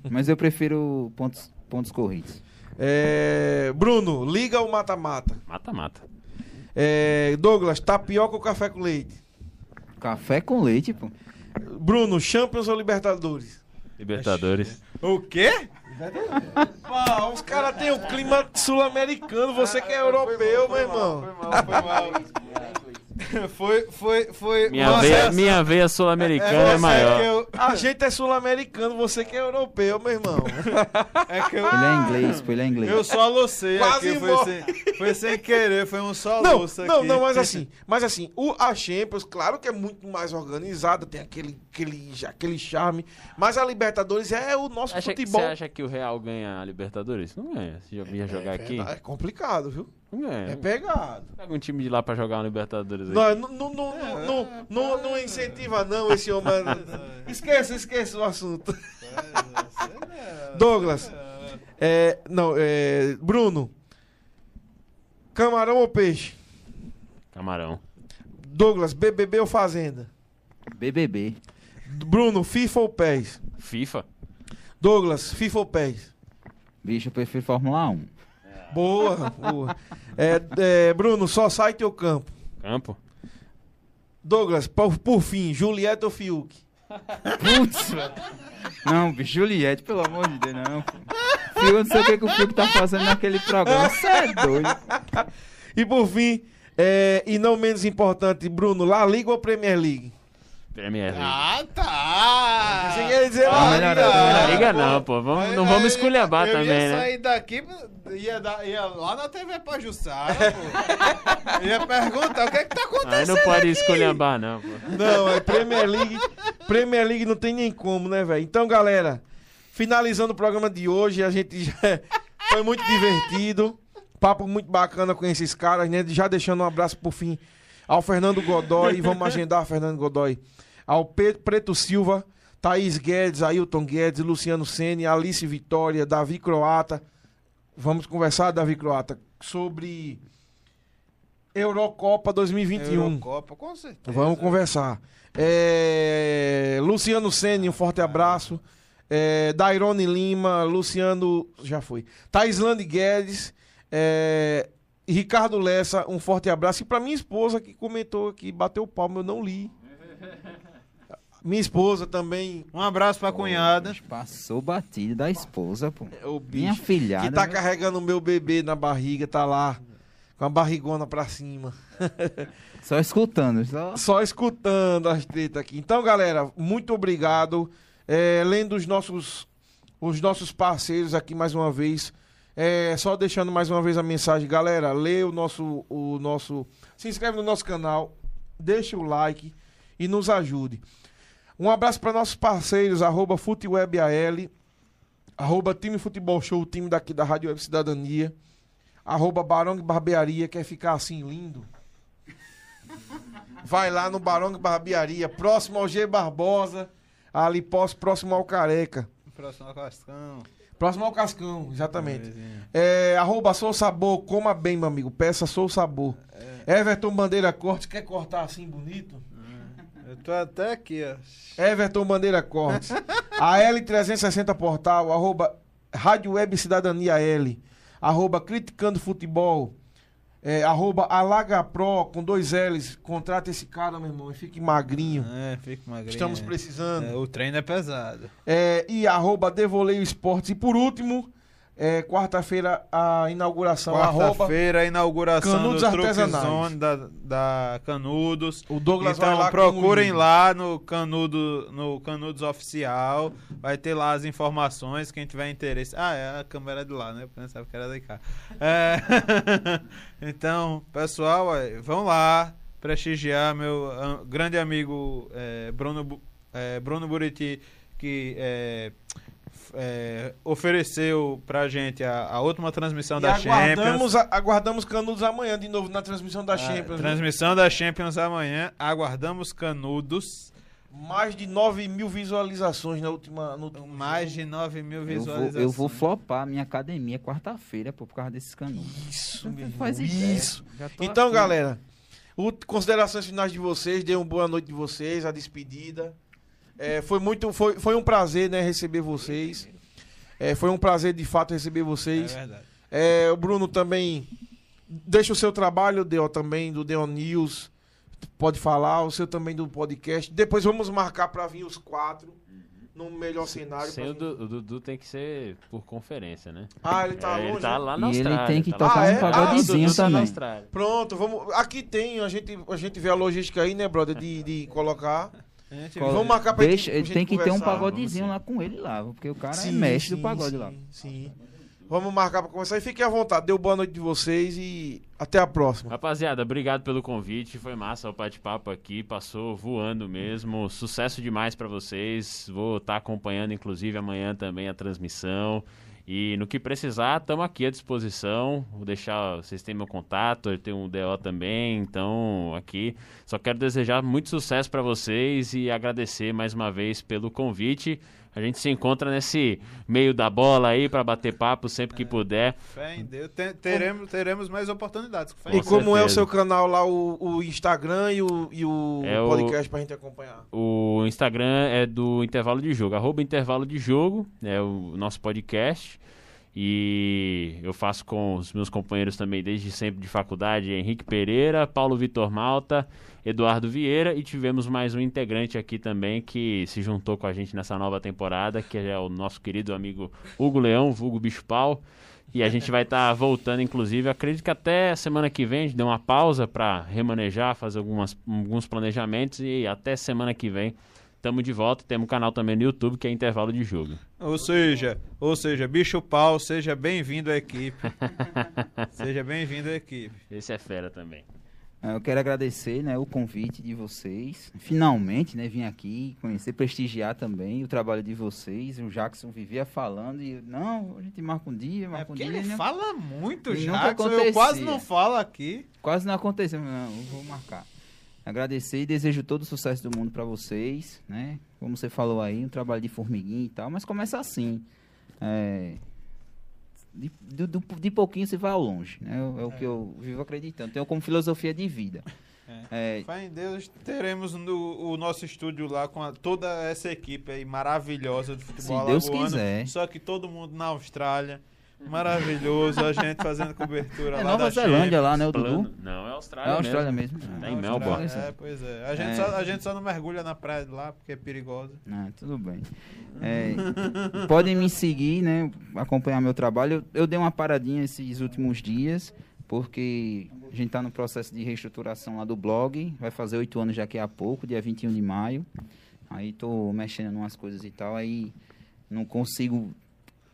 Mas eu prefiro pontos, pontos corridos. É, Bruno, liga ou mata-mata? Mata-mata. É, Douglas, tapioca ou café com leite? Café com leite, pô. Bruno, Champions ou Libertadores? Libertadores. O quê? Pá, os caras têm o clima sul-americano, você que é europeu, meu irmão. Foi, foi, (laughs) foi. Minha Nossa, veia, essa- minha veia sul-americana é, você maior. que eu- A gente é sul-americano, você que é europeu, meu irmão. (laughs) é que eu, Ele é inglês, pô, ele é inglês. eu só lucei Quase aqui. Foi sem, foi sem querer, foi um só Não, luço não, aqui. não, mas assim, (laughs) mas assim, o, a Champions, claro que é muito mais organizada, tem aquele, aquele, aquele charme, mas a Libertadores é o nosso Acha que, futebol. você acha que o Real ganha a Libertadores? Não ganha. Se eu ia jogar aqui, É complicado, viu? Ganha. É pegado. Pega um time de lá pra jogar uma Libertadores aí. Não, não, não, não, não, não, não incentiva não esse homem. (laughs) Esqueça, esqueça o assunto. (laughs) Douglas, é, não, é, Bruno, camarão ou peixe? Camarão. Douglas, BBB ou Fazenda? BBB. Bruno, FIFA ou PES? FIFA. Douglas, FIFA ou PES? Bicho, eu prefiro Fórmula 1. Boa, boa. É, é, Bruno, só site ou campo? Campo. Douglas, por, por fim, Julieta ou Fiuk? Putz, velho. Não, bicho, Juliette, pelo amor de Deus, não. pô. Fio, eu não sei o que, que o Fiuk tá fazendo naquele programa. Você é doido. E por fim, é, e não menos importante, Bruno, La Liga ou Premier League? Premier League. Ah, tá! Você quer dizer Ah, melhor. Não liga não, pô. Vamos, Aí- não vamos esculhambar eu também, ia né? sair daqui, ia, dar- ia lá na TV pra Jussara, pô. ia perguntar o que é que tá acontecendo Aí não pode aqui? esculhambar, não, pô. Não, é Premier League. Premier League não tem nem como, né, velho? Então, galera, finalizando o programa de hoje, a gente já (laughs) foi muito divertido. Papo muito bacana com esses caras, né? Já deixando um abraço por fim ao Fernando Godoy. Vamos agendar, Fernando Godoy. Ao Preto Silva, Thaís Guedes, Ailton Guedes, Luciano Sene, Alice Vitória, Davi Croata. Vamos conversar, Davi Croata, sobre Eurocopa 2021. Eurocopa, com certeza. Vamos conversar. É, Luciano Sene, um forte abraço. É, Dairone Lima, Luciano. Já foi. Taislane Guedes. É, Ricardo Lessa, um forte abraço. E pra minha esposa que comentou aqui, bateu o palmo, eu não li. Minha esposa também, Um abraço pra cunhada. Passou batido da esposa, pô. o Minha bicho, filhada. que tá viu? carregando o meu bebê na barriga, tá lá, com a barrigona pra cima. (laughs) Só escutando. Só... Só escutando as tretas aqui. Então, galera, muito obrigado. É, lendo os nossos, os nossos parceiros aqui mais uma vez. É, só deixando mais uma vez a mensagem, galera, lê o nosso, o nosso. Se inscreve no nosso canal, deixa o like e nos ajude. Um abraço para nossos parceiros, arroba FuteWebAL, arroba Time Futebol Show, o time daqui da Rádio Web Cidadania, arroba Barão de Barbearia, quer ficar assim lindo? Vai lá no Barão de Barbearia, próximo ao G Barbosa, ali pós- próximo ao Careca. Próximo Cascão. Próximo ao Cascão, exatamente. É, arroba Sou Sabor, coma bem, meu amigo. Peça Sou Sabor. Everton Bandeira Corte, quer cortar assim bonito? Eu tô até aqui, ó. Everton Bandeira Cortes. A L360 Portal, arroba Rádio Web Cidadania L, arroba Criticando Futebol, é, arroba Alaga Pro, com dois L's. Contrata esse cara, meu irmão, e fique magrinho. É, fica magrinho. Estamos é. precisando. É, o treino é pesado. É, e arroba Devoleio Esportes. E por último, é, quarta-feira, a inauguração, Quarta-feira, a inauguração Canudos do Zone da, da Canudos. o Douglas vai então lá com procurem lá no Canudo, no Canudos Oficial. Vai ter lá as informações. Quem tiver interesse. Ah, é a câmera de lá, né? Eu pensava que era de cá. É. (laughs) então, pessoal, vão lá prestigiar meu grande amigo é, Bruno, é, Bruno Buriti, que é, é, ofereceu pra gente a, a última transmissão E da Champions. aguardamos, a- aguardamos Canudos amanhã de novo na transmissão da A Champions. viu? Ah, transmissão da Champions amanhã. Aguardamos Canudos. Mais de 9 mil visualizações na última. No último Mais de 9 mil Eu visualizações. vou, eu vou flopar minha academia quarta-feira, por causa desses canudos. Isso, meu irmão, faz ideia. Isso. Então, aqui. galera, o- considerações finais de vocês, dê uma boa noite de vocês, a despedida. É, foi muito, foi, foi um prazer, né, receber vocês. É, foi um prazer de fato receber É vocês. verdade. É, o Bruno também deixa o seu trabalho, Deo também do Deo News. Pode falar, o seu também do podcast. Depois vamos marcar para vir os quatro num melhor cenário. Sem o, gente- Du- o Dudu tem que ser por conferência, né? Ah, ele tá É, longe. ele tá né? lá na E ele Austrália. tem que tá tocar Ah, um é? Ah, Dudu pagodezinho tá na também. Austrália. Pronto, vamos. Aqui tem, a gente, a gente vê a logística aí, né, brother, de, de colocar. Qual- Vamos marcar pra Deixa, gente, tem que ter um pagodezinho lá com ele lá, porque o cara é Sim, mestre sim, do pagode sim, lá. Sim. Vamos marcar pra conversar e fiquem à vontade. Deu boa noite de vocês e até a próxima. Rapaziada, obrigado pelo convite. Foi massa o bate-papo aqui. Passou voando mesmo. Sucesso demais pra vocês. Vou estar acompanhando, inclusive, amanhã também a transmissão. E no que precisar, estamos aqui à disposição. Vou deixar. Vocês têm meu contato, eu tenho um DO também. Então, aqui. Só quero desejar muito sucesso pra vocês e agradecer mais uma vez pelo convite. A gente se encontra nesse meio da bola aí pra bater papo sempre que puder. Fé em Deus. Te- teremos, teremos mais oportunidades. com fé em E Deus. como é o seu canal lá, o, o Instagram e o, e o É o- podcast pra gente acompanhar? O Instagram é do Intervalo de Jogo, arroba Intervalo de Jogo, é o nosso podcast. E eu faço com os meus companheiros também desde sempre de faculdade, Henrique Pereira, Paulo Vitor Malta, Eduardo Vieira e tivemos mais um integrante aqui também que se juntou com a gente nessa nova temporada, que é o nosso querido amigo Hugo Leão, Hugo Bicho Pau. E a gente vai estar voltando, inclusive, acredito que até semana que vem a gente deu uma pausa para remanejar, fazer algumas, alguns planejamentos e até semana que vem estamos de volta. Temos um canal também no YouTube que é Intervalo de Jogo. Ou seja, ou seja, bicho pau, seja bem-vindo à equipe. (laughs) seja bem-vindo à equipe. Esse é fera também. É, Eu quero agradecer né, o convite de vocês. Finalmente, né, vim aqui conhecer, prestigiar também o trabalho de vocês. O Jackson vivia falando e não, a gente marca um dia, É marca um porque dia. ele né? fala muito, E nunca Jackson. Eu quase não falo aqui. Quase não aconteceu, mas não, eu vou marcar. Agradecer e desejo todo o sucesso do mundo para vocês, né? Como você falou aí, um trabalho de formiguinha e tal, mas começa assim. É, de, do- de pouquinho você vai ao longe, né? É, o que eu vivo acreditando. Tenho como filosofia de vida. É, Fé em Deus, teremos no- o nosso estúdio lá com a- toda essa equipe aí maravilhosa do futebol Se Deus alagoano, quiser. Só que todo mundo na Austrália. Maravilhoso, a gente fazendo cobertura É lá Nova da Zelândia lá, né, o Plano. Dudu? Não, é É Austrália. a Austrália mesmo. Tá É. em Austrália, Melbourne. É, pois é. A gente, É. Só, a gente só não mergulha na praia de lá porque é perigosa. Ah, tudo bem. É, podem me seguir, né? Acompanhar meu trabalho. Eu, eu dei uma paradinha esses últimos dias, porque a gente está no processo de reestruturação lá do blog. Vai fazer oito anos daqui a pouco, dia 21 de maio. Aí tô mexendo em umas coisas e tal. Aí não consigo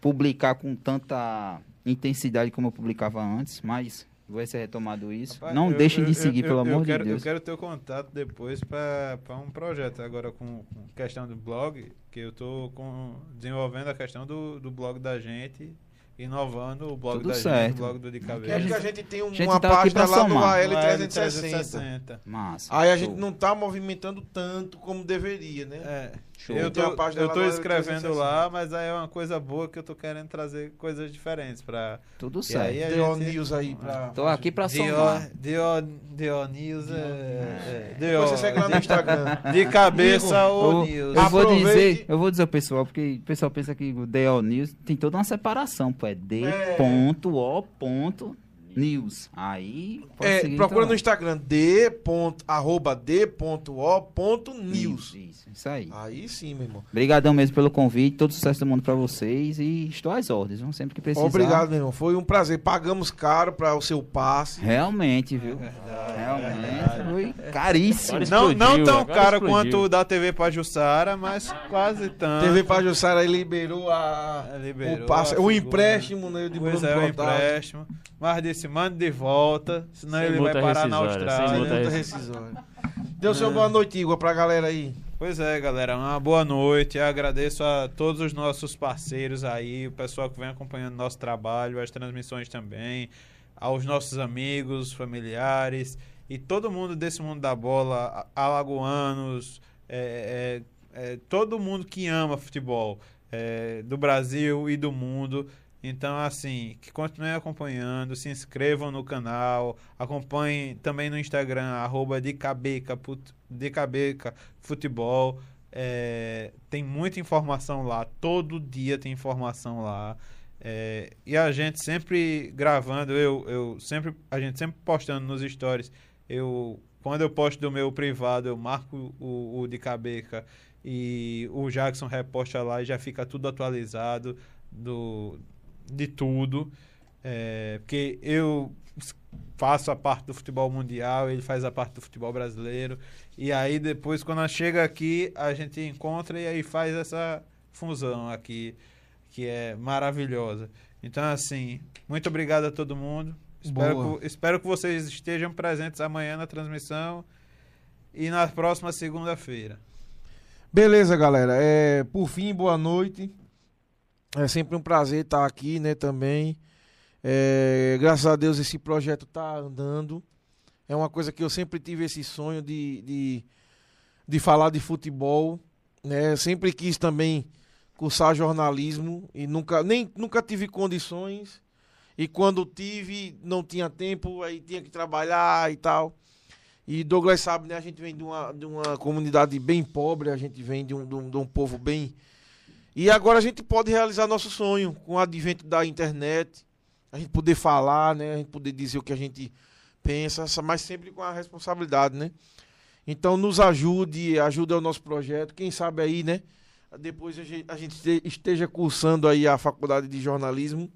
publicar com tanta intensidade como eu publicava antes, mas vai ser retomado isso. Rapaz, não eu- deixem eu- de seguir, eu- pelo eu amor quero, de Deus. Eu quero ter o contato depois para um projeto. Agora, com, com questão do blog, que eu tô com, desenvolvendo a questão do, do blog da gente, inovando o blog Tudo da certo. gente, o blog do De É Cabeça. porque a gente tem um- a gente uma tá página lá no somar. No 360. 360. Massa. Aí a gente não tá movimentando tanto como deveria, né? É, Show. eu tô, eu tô escrevendo 360. lá, mas aí é uma coisa boa que eu tô querendo trazer coisas diferentes para Tudo E certo. aí Deu gente- news aí pra. Tô aqui pra Dio, somar. Dio, Dio News é, é, Dio- Depois você segue lá no Instagram. de cabeça o Eu, News. eu vou dizer, eu vou dizer ao pessoal, porque o pessoal pensa que o DO News tem toda uma separação, pô, é D.O.News. Aí, pode É, seguir procura então. no Instagram d. ponto- arroba d.o.news. Isso, isso, isso aí. Aí sim, meu irmão. Obrigadão mesmo pelo convite, todo sucesso do mundo pra vocês e estou às ordens, vamos sempre que precisar. Obrigado, meu irmão. Foi um prazer. Pagamos caro para o seu passe. Realmente, viu? Realmente, foi caríssimo. Não, não tão agora caro explodiu. quanto o da TV Pajussara, mas quase tanto. TV Pajussara aí liberou, a, É, liberou o, passe, a o empréstimo né, de Pois Bruno é, o empréstimo. Mas disse, mande de volta, senão Sem ele vai parar na Austrália. rescisória. Deu seu boa noite, Igor, pra galera aí. Pois é, galera, uma boa noite. Eu agradeço a todos os nossos parceiros aí, o pessoal que vem acompanhando nosso trabalho, as transmissões também, aos nossos amigos, familiares e todo mundo desse mundo da bola, a- alagoanos, é, é, é, todo mundo que ama futebol é, do Brasil e do mundo. Então, assim, que continuem acompanhando, se inscrevam no canal, acompanhem também no Instagram, arroba de cabeca, put- de cabeca futebol. É, tem muita informação lá, todo dia tem informação lá. É, e a gente sempre gravando, eu, eu sempre, a gente sempre postando nos stories. Eu, quando eu posto do meu privado, eu marco o, o de cabeca e o Jackson reposta lá e já fica tudo atualizado do, de tudo. É, porque eu faço a parte do futebol mundial, ele faz a parte do futebol brasileiro. E aí depois, quando chega aqui, a gente encontra e aí faz essa fusão aqui, que é maravilhosa. Então, assim, muito obrigado a todo mundo. Espero que, espero que vocês estejam presentes amanhã na transmissão e na próxima segunda-feira. Beleza, galera. É, por fim, boa noite. É sempre um prazer estar aqui, né, também. É, graças a Deus esse projeto tá andando. É uma coisa que eu sempre tive esse sonho de, de, de falar de futebol, né? Sempre quis também cursar jornalismo e nunca nem nunca tive condições. E quando tive, não tinha tempo, aí tinha que trabalhar e tal. E Douglas sabe, né? A gente vem de uma, de uma comunidade bem pobre, a gente vem de um, de, um, de um povo bem. E agora a gente pode realizar nosso sonho com o advento da internet, a gente poder falar, né? A gente poder dizer o que a gente pensa, mas sempre com a responsabilidade, né? Então nos ajude, ajude ao nosso projeto. Quem sabe aí, né? Depois a gente, esteja cursando aí a faculdade de jornalismo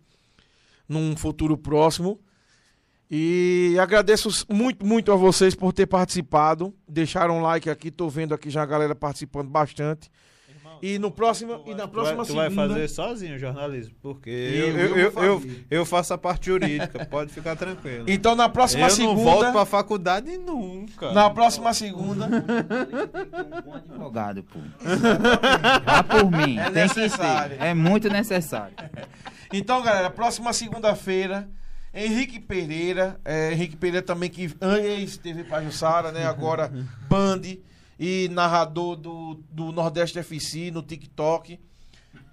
num futuro próximo. E agradeço muito, muito a vocês por ter participado. Deixaram um like aqui, tô vendo aqui já a galera participando bastante. E no próximo e na Tu vai, próxima tu vai segunda fazer sozinho o jornalismo, porque Eu- eu, eu eu, eu, eu faço a parte jurídica, (laughs) pode ficar tranquilo. Então na próxima eu segunda, não volto pra faculdade nunca. na próxima segunda, um bom advogado, pô. (laughs) Vá por mim. É tem que necessário. ter. É muito necessário. Então, galera, próxima segunda-feira, Henrique Pereira, é, Henrique Pereira também que ex-TV Pajussara, né? Agora Band e narrador do, do Nordeste FC no TikTok,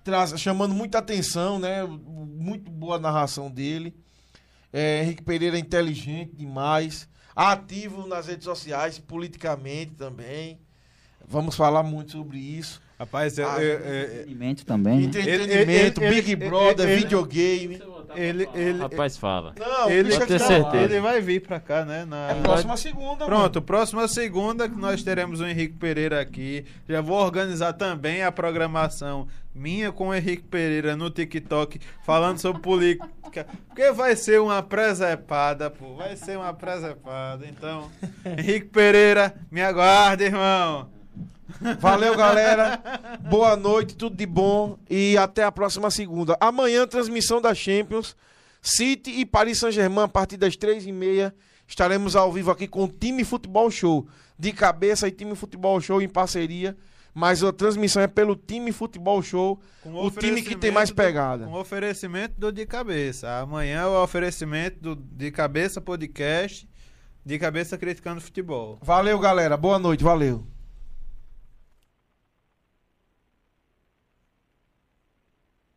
traz, chamando muita atenção, né? Muito boa a narração dele. É, Henrique Pereira é inteligente demais, ativo nas redes sociais, politicamente também. Vamos falar muito sobre isso. Rapaz, eu, Ah, eu- eu- Entretenimento também. né? Entretenimento, Ele- ele- Big ele- Brother, ele- videogame. ele, ele, Rapaz, fala. Não, ele, pode ter certeza. ele vai vir pra cá, né? na- É próxima segunda, Pronto, próxima segunda que nós teremos o Henrique Pereira aqui. Já vou organizar também a programação minha com o Henrique Pereira no TikTok falando sobre política. Porque vai ser uma presepada, pô. Vai ser uma presepada. Então, Henrique Pereira, me aguarde, irmão. Valeu, galera. Boa noite, tudo de bom. E até a próxima segunda. Amanhã, transmissão da Champions. City e Paris Saint-Germain, a partir das três e meia. Estaremos ao vivo aqui com o Time Futebol Show. De cabeça e Time Futebol Show em parceria. Mas a transmissão é pelo Time Futebol Show. Com O time que tem mais oferecimento do- pegada. Com oferecimento do De Cabeça. Amanhã é o oferecimento do De Cabeça Podcast. De Cabeça Criticando Futebol. Valeu, galera. Boa noite. Valeu.